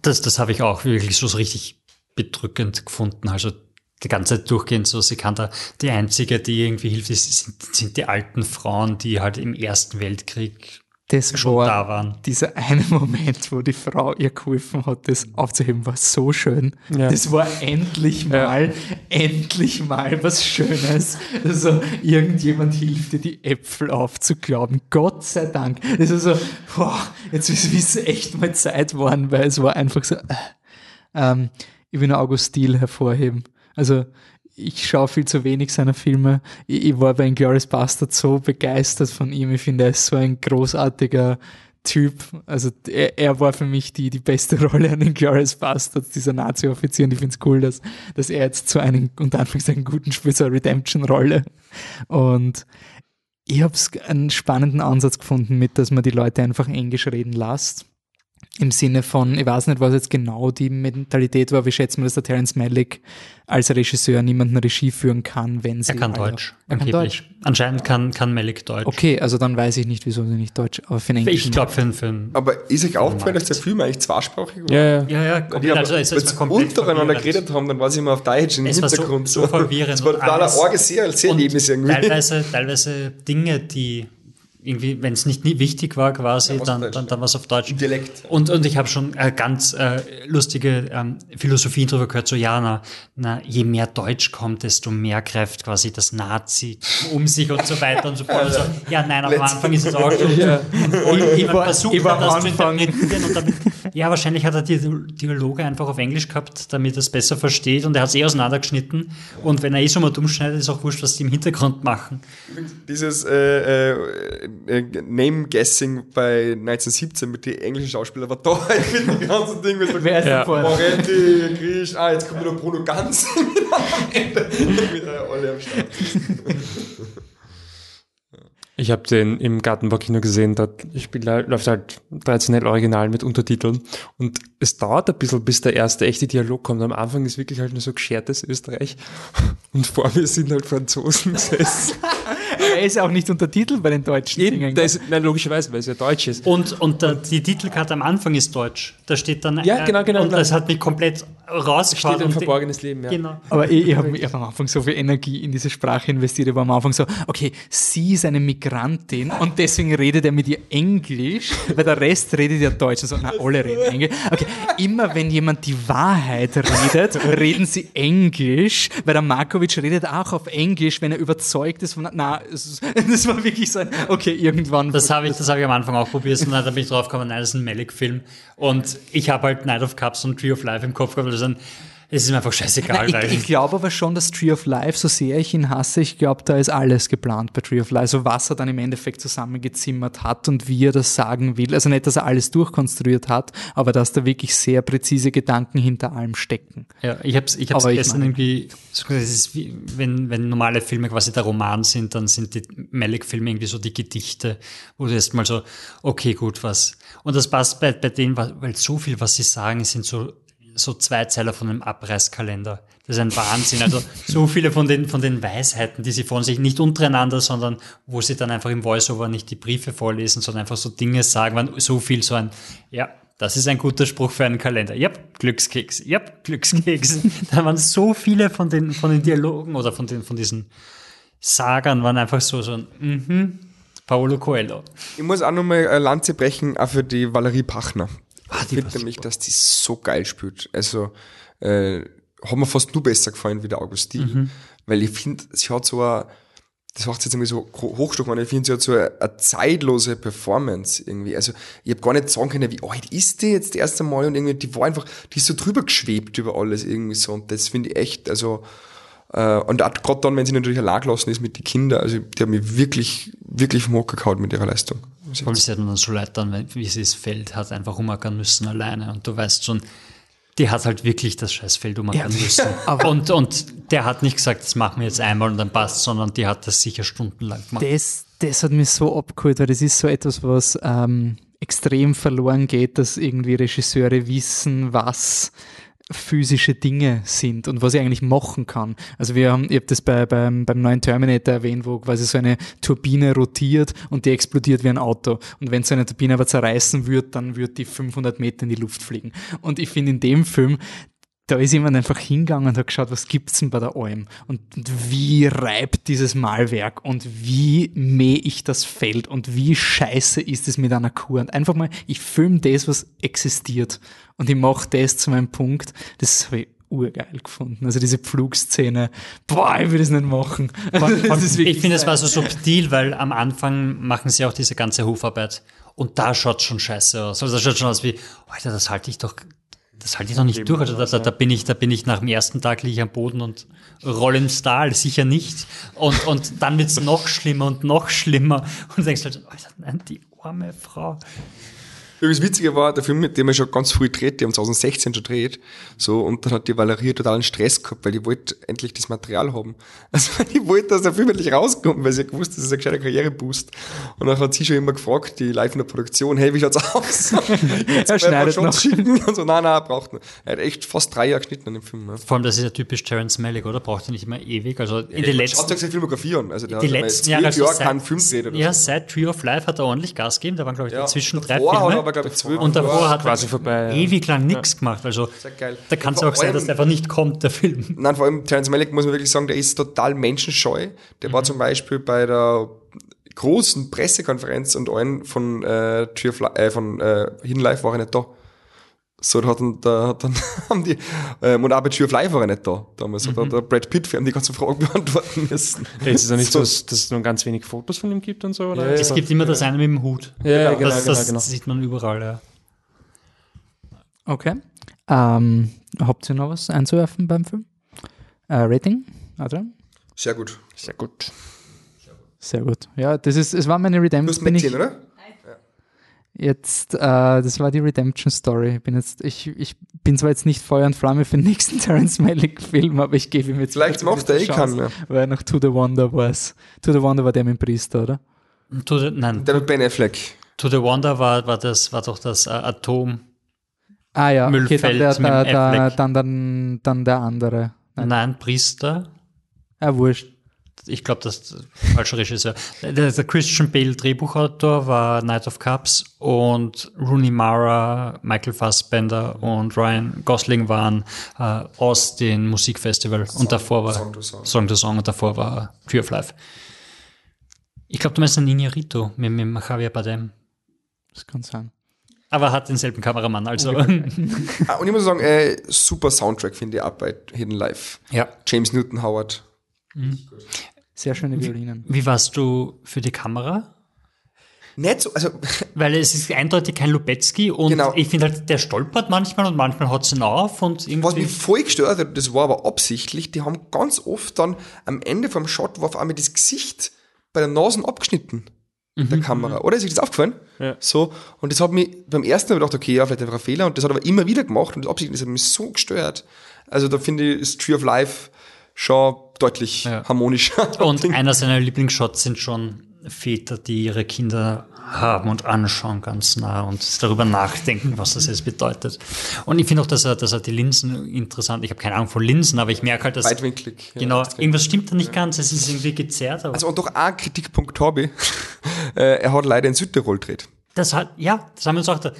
das, das habe ich auch wirklich so, richtig bedrückend gefunden, also, die ganze Zeit durchgehend so, sie kann da, die einzige, die irgendwie hilft, sind, sind die alten Frauen, die halt im Ersten Weltkrieg das war da waren. Dieser eine Moment, wo die Frau ihr geholfen hat, das aufzuheben, war so schön. Ja. Das war endlich mal, ja. endlich mal was Schönes. Also irgendjemand hilft dir, die Äpfel aufzuklappen. Gott sei Dank. Das ist so, boah, jetzt ist es echt mal Zeit geworden, weil es war einfach so. Äh, ähm, ich will nur August Stil hervorheben. Also ich schaue viel zu wenig seiner Filme. Ich, ich war bei Inglourious Bastard so begeistert von ihm. Ich finde, er ist so ein großartiger Typ. Also er, er war für mich die, die beste Rolle an Inglourious Bastards, dieser Nazi-Offizier. Und ich finde es cool, dass, dass er jetzt zu einem, unter Anführungszeichen, guten Spiel, eine Redemption-Rolle. Und ich habe einen spannenden Ansatz gefunden mit, dass man die Leute einfach Englisch reden lässt im Sinne von, ich weiß nicht, was jetzt genau die Mentalität war, wie schätzt man, dass der Terence Malick als Regisseur niemanden Regie führen kann, wenn sie. Er kann Deutsch. Er kann Deutsch. Anscheinend kann, kann Malick Deutsch. Okay, also dann weiß ich nicht, wieso sie nicht Deutsch, aber für einen Englischen. Ich glaube für einen Film. Aber ist euch aufgefallen, dass der Film eigentlich zweisprachig war? Ja, ja. ja, ja komplett, also es ist untereinander geredet haben, dann war es immer auf Deutsch im es Hintergrund. War so, so verwirrend. Es war total ein arges Erlebnis irgendwie. Teilweise, teilweise Dinge, die irgendwie, wenn es nicht wichtig war quasi, ja, dann, dann, dann war es auf Deutsch. Dialekt. Und, und ich habe schon äh, ganz äh, lustige ähm, Philosophien darüber gehört, so ja, na, na, je mehr Deutsch kommt, desto mehr greift quasi das Nazi um sich und so weiter und so fort. Also, ja, nein, am Anfang ist es auch schon. Ja. Und ich, ich war, versucht das Anfang. zu interpretieren und damit, ja, wahrscheinlich hat er die Dialoge einfach auf Englisch gehabt, damit er es besser versteht und er hat es eh auseinandergeschnitten und wenn er eh schon mal dumm schneidet, ist auch wurscht, was die im Hintergrund machen. Dieses äh, äh, äh, Name-Guessing bei 1917 mit den englischen Schauspielern war da halt mit dem ganzen Ding. Mit Wer ist ja. Moretti, Grisch, ah, jetzt kommt nur Bruno Ganz am Ende. mit alle am Start. Ich habe den im Gartenbaukino gesehen, da spielt, läuft halt traditionell original mit Untertiteln und es dauert ein bisschen, bis der erste echte Dialog kommt. Am Anfang ist wirklich halt nur so geschertes Österreich und vor mir sind halt Franzosen gesessen. er ist ja auch nicht untertitelt bei den deutschen Eben, Dingen. ist, nein, logischerweise, weil es ja Deutsch ist. Und, und der, die Titelkarte am Anfang ist deutsch. Da steht dann. Ja, genau, genau, Und genau. das hat mich komplett rausgefahren. Steht ein verborgenes Leben, ja. Genau. Aber ich, ich habe hab am Anfang so viel Energie in diese Sprache investiert. Ich war am Anfang so, okay, sie ist eine Migrantin und deswegen redet er mit ihr Englisch, weil der Rest redet ja Deutsch. Also, na, alle reden Englisch. Okay, immer wenn jemand die Wahrheit redet, reden sie Englisch, weil der Markovic redet auch auf Englisch, wenn er überzeugt ist von, na, das war wirklich so ein, okay, irgendwann. Das habe ich, das hab ich am Anfang auch probiert und dann bin ich drauf gekommen, nein, das ist ein Malik-Film. Und ich habe halt Night of Cups und Tree of Life im Kopf gehabt. weil das Es ist mir einfach scheißegal. Nein, ich, ich glaube aber schon, dass Tree of Life, so sehr ich ihn hasse, ich glaube, da ist alles geplant bei Tree of Life. Also was er dann im Endeffekt zusammengezimmert hat und wie er das sagen will. Also nicht, dass er alles durchkonstruiert hat, aber dass da wirklich sehr präzise Gedanken hinter allem stecken. Ja, ich habe es ich hab's gestern irgendwie, wie, wenn, wenn normale Filme quasi der Roman sind, dann sind die Malik-Filme irgendwie so die Gedichte, wo du erst mal so, okay, gut, was. Und das passt bei, bei denen, weil so viel, was sie sagen, sind so, so Zweizeiler von einem Abreißkalender. Das ist ein Wahnsinn. Also so viele von den, von den Weisheiten, die sie von sich nicht untereinander, sondern wo sie dann einfach im Voiceover nicht die Briefe vorlesen, sondern einfach so Dinge sagen, waren so viel so ein, ja, das ist ein guter Spruch für einen Kalender. Yep, Glückskeks. Yep, Glückskeks. da waren so viele von den, von den Dialogen oder von den, von diesen Sagern waren einfach so, so ein, mhm, Paolo Coelho. Ich muss auch nochmal eine Lanze brechen, auch für die Valerie Pachner. Ah, ich finde nämlich, dass die so geil spielt. Also, äh, hat mir fast nur besser gefallen wie der Augustin. Mhm. Weil ich finde, sie hat so eine, das macht jetzt irgendwie so ho- hochstochen, ich finde, sie hat so eine, eine zeitlose Performance irgendwie. Also, ich habe gar nicht sagen können, wie alt ist die jetzt das erste Mal und irgendwie, die war einfach, die ist so drüber geschwebt über alles irgendwie so und das finde ich echt, also, und auch gerade dann, wenn sie natürlich allein gelassen ist mit den Kindern, also, die hat mich wirklich, wirklich vom Hocker gehauen mit ihrer Leistung. Allem, sie hat mir dann so leid dann, wie sie das Feld hat einfach umackern müssen alleine. Und du weißt schon, die hat halt wirklich das scheiß Feld umackern müssen. und, und der hat nicht gesagt, das machen wir jetzt einmal und dann passt, sondern die hat das sicher stundenlang gemacht. Das, das hat mich so abgeholt, weil das ist so etwas, was ähm, extrem verloren geht, dass irgendwie Regisseure wissen, was physische Dinge sind und was ich eigentlich machen kann. Also wir haben, ich habe das bei, beim, beim neuen Terminator erwähnt, wo quasi so eine Turbine rotiert und die explodiert wie ein Auto. Und wenn so eine Turbine aber zerreißen wird, dann wird die 500 Meter in die Luft fliegen. Und ich finde in dem Film, da ist jemand einfach hingegangen und hat geschaut, was gibt's denn bei der Alm und, und wie reibt dieses Malwerk? Und wie mähe ich das Feld? Und wie scheiße ist es mit einer Kur? Und einfach mal, ich filme das, was existiert. Und ich mache das zu meinem Punkt, das habe ich urgeil gefunden. Also diese Pflugszene, boah, ich will das nicht machen. Das ich finde, es war so subtil, weil am Anfang machen sie auch diese ganze Hofarbeit und da schaut schon scheiße aus. Also das schaut schon aus wie, Alter, das halte ich doch, das halte ich doch nicht durch. Also da, da, da bin ich, da bin ich nach dem ersten Tag liege ich am Boden und roll ins Tal, sicher nicht. Und, und dann wird's noch schlimmer und noch schlimmer. Und denkst halt, Alter, nein, die arme Frau. Übrigens Witzige war, der Film, mit dem er schon ganz früh dreht, die haben 2016 schon dreht, so, und dann hat die Valerie totalen Stress gehabt, weil die wollte endlich das Material haben. Also, die wollte, dass der Film endlich rauskommt, weil sie hat gewusst, das ist ein gescheiter Karriereboost. Und dann hat sie schon immer gefragt, die live in der Produktion, hey, wie schaut's aus? Er schneidet schon noch. schicken. Und so, nein, nein, braucht nicht. Er hat echt fast drei Jahre geschnitten an dem Film. Ne? Vor allem, das ist ja typisch Terrence Malick, oder? Braucht er nicht immer ewig. Also in den Schaut letzten, euch seine Filmografie an. Also, der die hat letzten zwölf Jahre, also Jahre seit, keinen Film gedreht oder ja, so. seit Tree of Life hat er ordentlich Gas gegeben. Da waren, glaube ich, Ja, dazwischen drei Filme. Aber, glaube ich, zwölf Und davor hat er Quasi vorbei, ja. ewig lang nichts gemacht. Also da kann es auch sein, dass der einfach nicht kommt, der Film. Nein, vor allem Terence Malick muss man wirklich sagen, der ist total menschenscheu. Der Mhm. war zum Beispiel bei der großen Pressekonferenz und allen von äh, Li- äh, von äh, Hidden Life war er nicht da. So, da hat dann, da hat dann haben die, ähm, und auch bei Tree of Life war er nicht da. Damals Mhm. hat der Brad Pitt für ihn die ganzen Fragen beantworten müssen. Ist es ja nicht so, So. dass, dass es nur ganz wenig Fotos von ihm gibt und so? Oder? Ja, Es gibt immer das eine mit dem Hut. ja, genau, das genau, das genau. sieht man überall, ja. Okay. Ähm, habt ihr noch was einzuwerfen beim Film? Äh, Rating? Adrian? Sehr gut. Sehr gut. Sehr gut. Ja, das ist, es war meine Du Redemption. hast Bin ich, mitgesehen, oder? Jetzt, äh, das war die Redemption Story. Ich bin jetzt, ich, ich bin zwar jetzt nicht Feuer und Flamme für den nächsten Terrence Malick Film, aber ich gebe ihm jetzt Vielleicht macht er eh keinen mehr. Weil er noch To the Wonder war To the Wonder war der mit dem Priester, oder? To the, nein, Der mit Ben Affleck. To the Wonder war, war, das, war doch das äh, Atom. Ah ja, okay, dann, der, der, der, Affleck. dann, dann, dann der andere. Nein. Nein, Priester. Ah, wurscht. Ich glaube, das ist der falsche Regisseur. Der, der Christian Bale Drehbuchautor war Night of Cups und Rooney Mara, Michael Fassbender und Ryan Gosling waren äh, aus dem Musikfestival und davor war Song to Song. Song to Song und davor war Tree of Life. Ich glaube, du meinst den Inarito mit, mit Javier Bardem. Das kann sein. Aber er hat denselben Kameramann, also. Ah, und ich muss sagen, äh, super Soundtrack finde ich auch bei Hidden Life. ja. James Newton Howard. Sehr schöne Violinen. Wie warst du für die Kamera? Nicht so, also Weil es ist eindeutig kein Lubetzky und Genau. ich finde halt, der stolpert manchmal und manchmal hat es ihn auf und Was irgendwie. mich voll gestört hat, das war aber absichtlich, die haben ganz oft dann am Ende vom Shot war auf einmal das Gesicht bei der Nase abgeschnitten. Der Kamera. Oder ist euch das aufgefallen? Ja. So. Und das hat mich beim ersten Mal gedacht, okay, ja, vielleicht einfach ein Fehler. Und das hat aber immer wieder gemacht und das absichtlich, das hat mich so gestört. Also da finde ich, ist Tree of Life schon deutlich Ja. harmonischer. Und einer seiner Lieblingsshots sind schon Väter, die ihre Kinder haben und anschauen ganz nah und darüber nachdenken, was das jetzt bedeutet. Und ich finde auch, dass er, dass er die Linsen interessant, ich habe keine Ahnung von Linsen, aber ich merke halt, dass Weitwinklig. ja, genau, extrem. irgendwas stimmt da nicht ganz, es ist irgendwie gezerrt, aber Also und doch ein Kritikpunkt habe ich. Äh, er hat leider in Südtirol gedreht. das hat, ja, das haben wir uns auch da.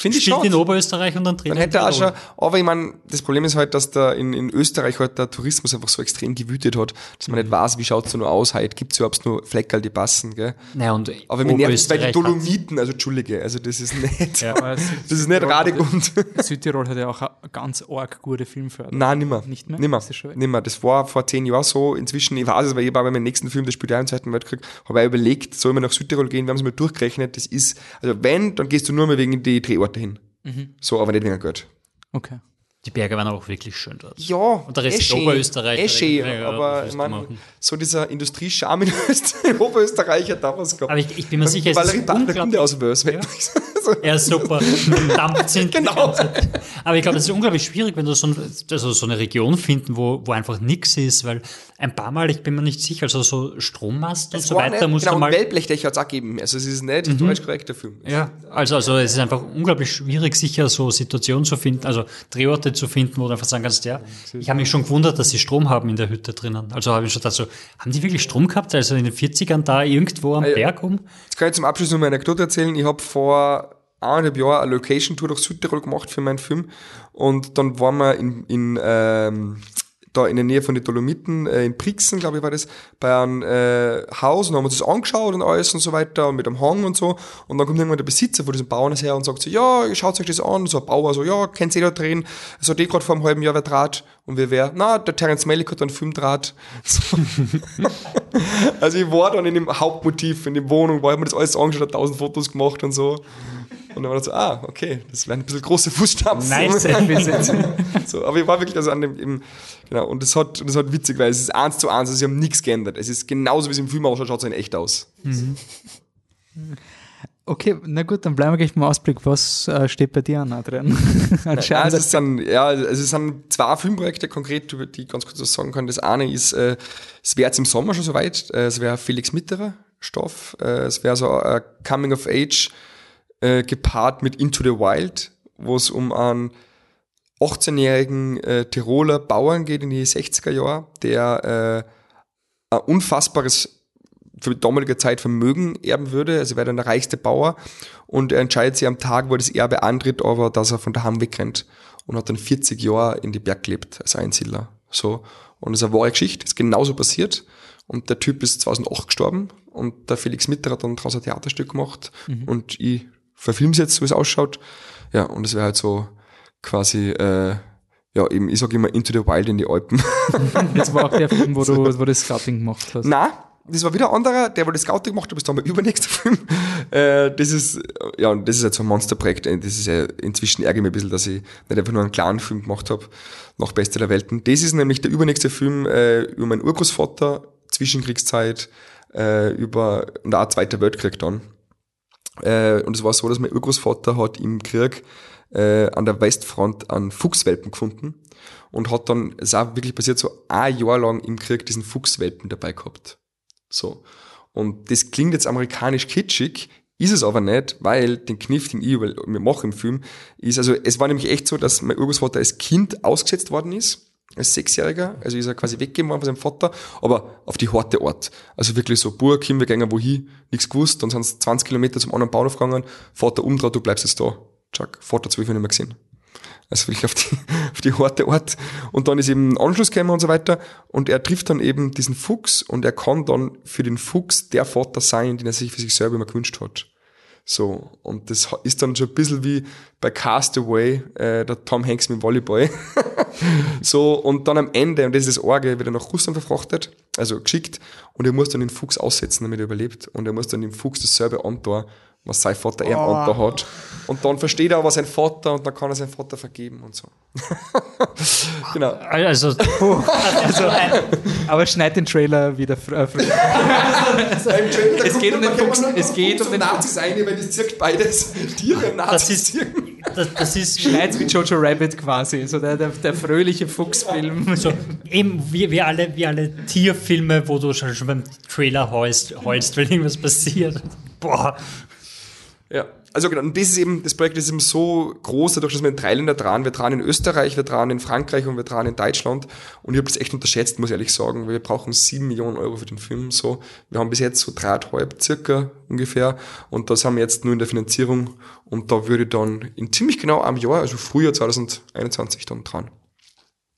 Finde ich schade. in Oberösterreich und dann dreht Dann hätte er auch schon, aber ich meine, das Problem ist halt, dass da in, in Österreich halt der Tourismus einfach so extrem gewütet hat, dass man nicht weiß, wie schaut's da nur aus heute, gibt's überhaupt nur Fleckerl, die passen, gell? Naja, und Aber mir nervt es bei den Dolomiten, also Entschuldige, also das ist nicht, Aber das ist nicht Radegund. Südtirol hat ja auch eine ganz arg gute Filmförderung. Nein, nimmer. Nicht mehr? Nimmer. Das schon nimmer. Das war vor zehn Jahren so. Inzwischen, ich weiß es, weil ich war bei meinem nächsten Film, das spielt ja im Zweiten Weltkrieg, habe ich überlegt, soll man nach Südtirol gehen? Wir haben es mal durchgerechnet. Das ist, also wenn, dann gehst du nur mal wegen die Drehorte hin. Mhm. So, aber nicht wegen Geld. Okay. Die Berge waren auch wirklich schön dort. Ja, Und der Rest eh schön, Oberösterreich, Eh schön, ja, aber ich mein, machen. so dieser Industriescham in Österreich, Oberösterreich hat da was gehabt. Aber ich, ich bin mir sicher, es ist unglaublich. Aus Wels. So. Ja, super. Dampft sind Genau. Aber ich glaube, das ist unglaublich schwierig, wenn du so, ein, also so eine Region finden, wo, wo einfach nichts ist, weil ein paar Mal, ich bin mir nicht sicher, also so Strommast und so weiter nicht, muss genau, mal. Wellblechdächer hat es auch gegeben. Also es ist Mhm. nicht historisch korrekt, der Film. Ja, also, also es ist einfach unglaublich schwierig, sicher so Situationen zu finden, also Drehorte zu finden, wo du einfach sagen kannst, ja, ich habe mich schon gewundert, dass sie Strom haben in der Hütte drinnen. Also habe ich schon gedacht, so, haben die wirklich Strom gehabt? Also in den 40ern da irgendwo am ja. Berg um? Jetzt kann ich zum Abschluss noch mal eine Anekdote erzählen. Ich habe vor eineinhalb Jahren eine Location-Tour durch Südtirol gemacht für meinen Film. Und dann waren wir in, in ähm, da in der Nähe von den Dolomiten, äh, in Brixen, glaube ich, war das, bei einem äh, Haus und haben uns das angeschaut und alles und so weiter und mit einem Hang und so. Und dann kommt irgendwann der Besitzer von diesem Bauernhaus her und sagt so, ja, schaut euch das an. So ein Bauer so, ja, kennt ihr da drehen? So, die gerade vor einem halben Jahr wer Draht. Und wir wer? Na, der Terence Malick hat einen Filmdraht. So. Also ich war dann in dem Hauptmotiv, in der Wohnung, war ich mir das alles angeschaut, hat tausend Fotos gemacht und so. Und dann war das so, ah, okay, das wären ein bisschen große Fußstapfen. Nice. so, aber ich war wirklich also an dem, im, genau, und das hat, das hat witzig, weil es ist eins zu eins, also sie haben nichts geändert. Es ist genauso, wie es im Film ausschaut, schaut es in echt aus. Okay, na gut, dann bleiben wir gleich beim Ausblick. Was äh, steht bei dir an, Adrian? Ja, Anscheinend. es sind, ja, also es sind zwei Filmprojekte konkret, über die ich ganz kurz was sagen kann. Das eine ist, äh, es wäre jetzt im Sommer schon soweit, äh, es wäre Felix Mitterer Stoff, äh, es wäre so ein Coming of Age äh, gepaart mit Into the Wild, wo es um einen 18-jährigen äh, Tiroler Bauern geht in die 60er Jahre, der äh, ein unfassbares für die damalige Zeit Vermögen erben würde. Also er wäre dann der reichste Bauer und er entscheidet sich am Tag, wo er das Erbe antritt, aber dass er von daheim wegrennt und hat dann 40 Jahre in die Berg gelebt als Einsiedler. So. Und das ist eine wahre Geschichte, ist genauso passiert. Und der Typ ist 2008 gestorben und der Felix Mitter hat dann daraus ein Theaterstück gemacht und ich verfilme es jetzt, so wie es ausschaut. Ja, und es wäre halt so quasi, äh, ja, eben, ich sage immer Into the Wild in die Alpen. Das war auch der Film, wo du, wo du das Scouting gemacht hast. Na, das war wieder ein anderer, der wo das Scouting gemacht hat, ist dann mein übernächster Film. Äh, das ist, ja, und das ist jetzt so ein Monsterprojekt. Äh, Das ist ja, inzwischen ärgere ich mich ein bisschen, dass ich nicht einfach nur einen kleinen Film gemacht habe, nach Beste der Welten. Das ist nämlich der übernächste Film äh, über meinen Urgroßvater, Zwischenkriegszeit, äh, über, und auch Zweiter Weltkrieg dann. Äh, und es war so, dass mein Urgroßvater hat im Krieg äh, an der Westfront einen Fuchswelpen gefunden und hat dann, es ist auch wirklich passiert, so ein Jahr lang im Krieg diesen Fuchswelpen dabei gehabt. So. Und das klingt jetzt amerikanisch kitschig, ist es aber nicht, weil den Kniff, den ich über- mir mache im Film, ist, also es war nämlich echt so, dass mein Urgroßvater als Kind ausgesetzt worden ist als Sechsjähriger, also ist er quasi weggegeben worden von seinem Vater, aber auf die harte Art. Also wirklich so, Burg, hin, wir gehen wohin, nichts gewusst, dann sind es 20 Kilometer zum anderen Bauernhof gegangen, Vater umdreht, du bleibst jetzt da. Chuck, Vater zwölf nicht mehr gesehen. Also wirklich auf die, auf die harte Art. Und dann ist eben ein Anschluss gekommen und so weiter. Und er trifft dann eben diesen Fuchs und er kann dann für den Fuchs der Vater sein, den er sich für sich selber immer gewünscht hat. So, und das ist dann schon ein bisschen wie bei Castaway, äh, der Tom Hanks mit Volleyball. so, und dann am Ende, und das ist das Orge, wird er nach Russland verfrachtet, also geschickt, und er muss dann den Fuchs aussetzen, damit er überlebt. Und er muss dann dem Fuchs dasselbe antun, was sein Vater oh. antun hat. Und dann versteht er aber sein Vater und dann kann er seinen Vater vergeben und so. genau. Also, puh, also aber schneid den Trailer wieder fr äh, früh. also, es geht um den Fuchs, es geht um den Nazis ein, weil das zirkt beides. Tiere und Nazis das ist, das, das ist Schneid's wie Jojo Rabbit quasi, so der, der, der fröhliche Fuchsfilm. So, eben wie, wie, alle, wie alle Tierfilme, wo du schon, schon beim Trailer heulst, heulst, weil irgendwas passiert. Boah. Ja, also genau, und das ist eben, das Projekt ist eben so groß, dadurch, dass wir in drei Länder dran, wir dran in Österreich, wir dran in Frankreich und wir dran in Deutschland. Und ich habe das echt unterschätzt, muss ich ehrlich sagen, weil wir brauchen sieben Millionen Euro für den Film. So, wir haben bis jetzt so dreieinhalb circa ungefähr. Und das haben wir jetzt nur in der Finanzierung. Und da würde dann in ziemlich genau einem Jahr, also Frühjahr 2021 dann dran.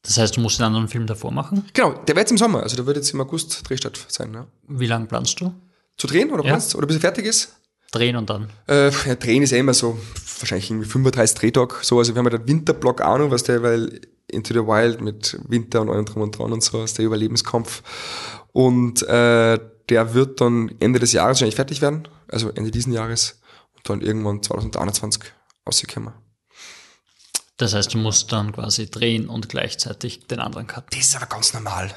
Das heißt, du musst einen anderen Film davor machen? Genau, der wird jetzt im Sommer, also der wird jetzt im August Drehstadt sein. Ja. Wie lange planst du? Zu drehen oder Ja. planst, oder bis er fertig ist? Drehen und dann. Äh, ja, drehen ist ja immer so, wahrscheinlich irgendwie 35 Drehtag, so, also wir haben ja den Winterblock auch noch, was der, weil Into the Wild mit Winter und allem drum und dran und so, ist der Überlebenskampf. Und äh, der wird dann Ende des Jahres wahrscheinlich fertig werden, also Ende diesen Jahres und dann irgendwann 2021 rauskommen. Das heißt, du musst dann quasi drehen und gleichzeitig den anderen Cut. Das ist aber ganz normal.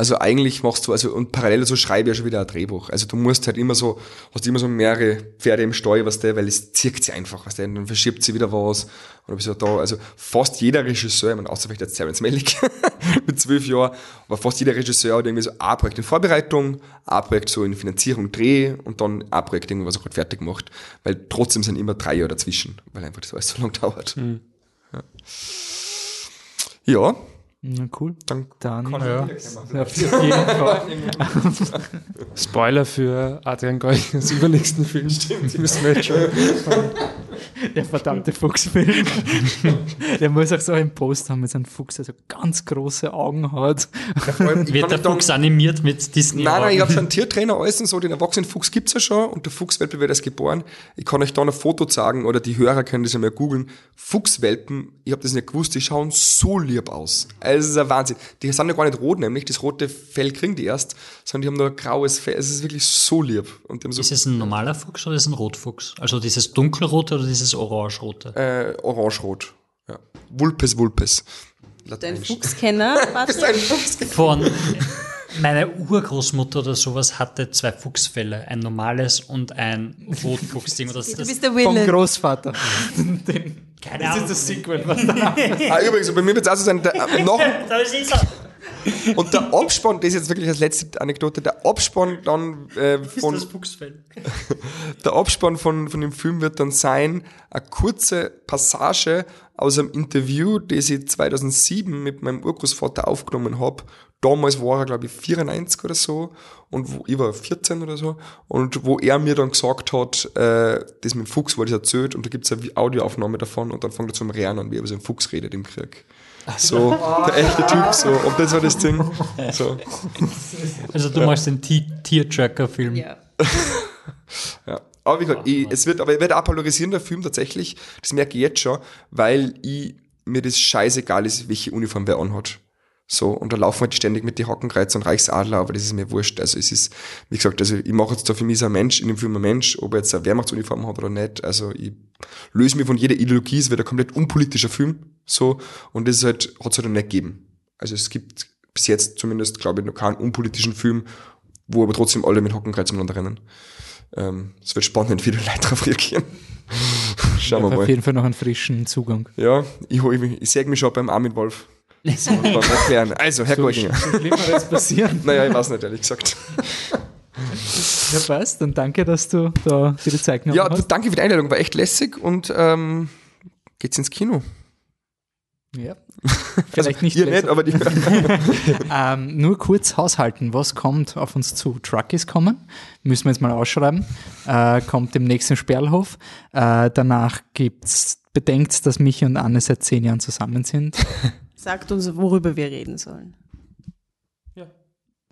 Also eigentlich machst du, also und parallel dazu schreibe ich ja schon wieder ein Drehbuch. Also du musst halt immer so, hast immer so mehrere Pferde im Stall, was der, weil es zirkt sie einfach, was der, dann verschiebt sie wieder was. Oder bist du da, also fast jeder Regisseur, ich meine, außer vielleicht jetzt Terrence Malick mit zwölf Jahren, aber fast jeder Regisseur hat irgendwie so ein Projekt in Vorbereitung, ein Projekt so in Finanzierung, Dreh und dann ein Projekt irgendwas auch gerade fertig macht. Weil trotzdem sind immer drei Jahre dazwischen, weil einfach das alles so lang dauert. Ja. ja, Na, cool. dann Dann ja. auf jeden Fall. Spoiler für Adrian Goichers übernächsten Film. Stimmt, müssen wir jetzt schon. Der verdammte Fuchsfilm. der muss auch so einen Post haben mit seinem Fuchs, der so ganz große Augen hat. Allem, Wird der nicht dann- Fuchs animiert mit Disney? Nein, nein, ich habe schon einen Tiertrainer, alles und so, den erwachsenen Fuchs gibt's ja schon und der Fuchswelpe wird erst geboren. Ich kann euch da ein Foto zeigen oder die Hörer können das ja mal googeln. Fuchswelpen, ich habe das nicht gewusst, die schauen so lieb aus. Also es ist ein Wahnsinn. Die sind ja gar nicht rot, nämlich das rote Fell kriegen die erst, sondern die haben nur ein graues Fell. Es ist wirklich so lieb. Und die haben so Ist es ein normaler Fuchs oder ist es ein Rotfuchs? Also dieses dunkelrote oder dieses orangerote? äh, orange-rot. Ja. Vulpes vulpes. Dein Lateinisch. Fuchskenner, Bist ein warte. Fuchs. Von meine Urgroßmutter oder sowas hatte zwei Fuchsfälle, ein normales und ein Rotfuchsding. Das, Du das, bist der Vom Villain. Großvater. Keine das Ahnung. ist das Sequel. Was da Ah, übrigens, bei mir wird es auch so sein, der, äh, noch, Das ist er. Und der Abspann, das ist jetzt wirklich als letzte Anekdote, der Abspann dann äh, Ist von, das Fuchsfell? Der Abspann von, von dem Film wird dann sein, eine kurze Passage aus einem Interview, das ich 2007 mit meinem Urgroßvater aufgenommen habe. Damals war er, glaube ich, 94 oder so und wo, ich war 14 oder so und wo er mir dann gesagt hat, äh, das mit dem Fuchs war das erzählt und da gibt's eine Audioaufnahme davon und dann fängt er zum Rehren an, wie er über seinen Fuchs redet im Krieg. So, der echte Typ, so. Und das war das Ding. So. Also du machst den Ti- Tearjerker-Film. Ja. Ja. Aber wie gesagt, ich, es wird, aber er wird auch polarisierender Film tatsächlich. Das merke ich jetzt schon, weil ich, mir das scheißegal ist, welche Uniform wer anhat. So, und da laufen halt ständig mit die Hackenkreuz und Reichsadler, aber das ist mir wurscht. Also es ist, wie gesagt, also ich mache jetzt da für mich so ein Mensch, in dem Film ein Mensch, ob er jetzt eine Wehrmachtsuniform hat oder nicht. Also ich löse mich von jeder Ideologie, es wird ein komplett unpolitischer Film. So, und das ist halt, hat es halt noch nicht gegeben. Also es gibt bis jetzt zumindest, glaube ich, noch keinen unpolitischen Film, wo aber trotzdem alle mit Hackenkreuz umeinander rennen. Ähm, es wird spannend, wie die Leute darauf reagieren. Schauen wir auf mal. jeden Fall noch einen frischen Zugang. Ja, ich, mich- ich sehe mich schon beim Armin Wolf. So, und dann erklären. Also, Herr So, Goldinger. so schlimm wird jetzt passieren. Naja, ich weiß nicht, ehrlich gesagt. Ja, passt. Dann danke, dass du da dir die Zeit genommen Ja, hast. danke für die Einladung, war echt lässig und ähm, geht's ins Kino. Ja. Vielleicht nicht Ihr nicht, aber die. Ähm, nur kurz haushalten, was kommt auf uns zu? Truck ist kommen, müssen wir jetzt mal ausschreiben, äh, kommt im nächsten Sperlhof. Äh, danach gibt's, bedenkt, dass Michi und Anne seit zehn Jahren zusammen sind. Sagt uns, worüber wir reden sollen.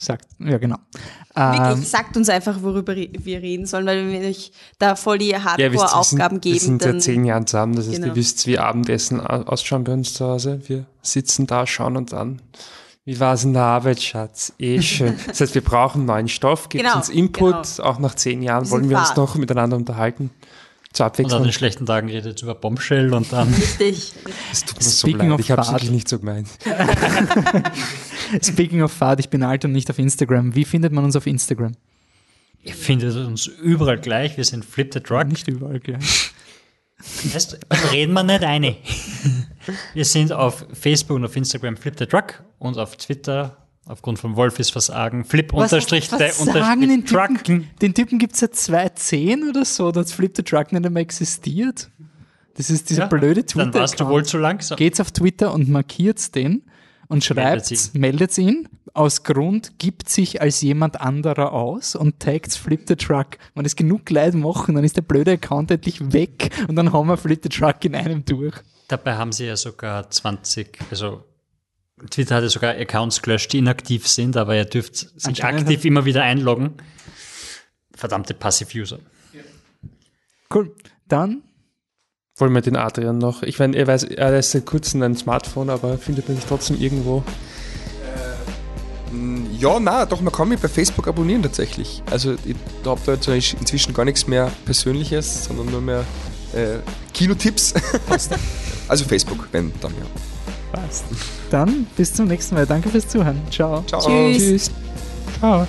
Sagt, ja genau. Ähm, Wirklich, sagt uns einfach, worüber wir reden sollen, weil wenn wir euch da voll die Ja, wir Hardcore-Aufgaben sind, wir geben, sind dann seit zehn Jahren zusammen, das heißt, Genau. ihr wisst, wie Abendessen au- ausschauen bei uns zu Hause. Wir sitzen da, schauen uns an. Wie war's in der Arbeit, Schatz? Eh schön. Das heißt, wir brauchen neuen Stoff, gibt Genau, uns Input. genau. Auch nach zehn Jahren Wir wollen sind wir uns noch miteinander unterhalten. Zur Und an Abwechslung. den schlechten Tagen redet über Bombshell und dann richtig. Es tut mir so Speaking leid, of ich habe es wirklich nicht so gemeint. Speaking of Fahrt, ich bin alt und nicht auf Instagram. Wie findet man uns auf Instagram? ihr findet uns überall gleich. Wir sind Flip the Truck. Nicht überall gleich. Weißt, dann reden wir nicht eine. Wir sind auf Facebook und auf Instagram Flip the Truck und auf Twitter aufgrund von Wolfis Versagen Flip unterstrich was der sagen den unterstrich Truck. Typen, den Typen gibt es seit 2010 oder so, dass Flip the Truck nicht einmal existiert. Das ist dieser Ja, blöde Dann warst du wohl zu langsam. Geht's auf Twitter und markiert's den und schreibt, Meldet's meldet ihn. Aus Grund gibt sich als jemand anderer aus und taggt Flip the Truck. Wenn es genug Leute machen, dann ist der blöde Account endlich weg und dann haben wir Flip the Truck in einem durch. Dabei haben sie ja sogar 20, also Twitter hatte sogar Accounts gelöscht, die inaktiv sind, aber ihr dürft sich aktiv immer wieder einloggen. Verdammte Passive-User. Cool. Dann Wollen wir den Adrian noch? Ich meine, er weiß, er ist seit kurzem ein Smartphone, aber findet man sich trotzdem irgendwo. Ja, na, doch, man kann mich bei Facebook abonnieren tatsächlich. Also ich habe da jetzt eigentlich inzwischen gar nichts mehr Persönliches, sondern nur mehr äh, Kinotipps. also Facebook, wenn dann ja. Passt. Dann bis zum nächsten Mal. Danke fürs Zuhören. Ciao. Ciao. Tschüss. Tschüss. Ciao.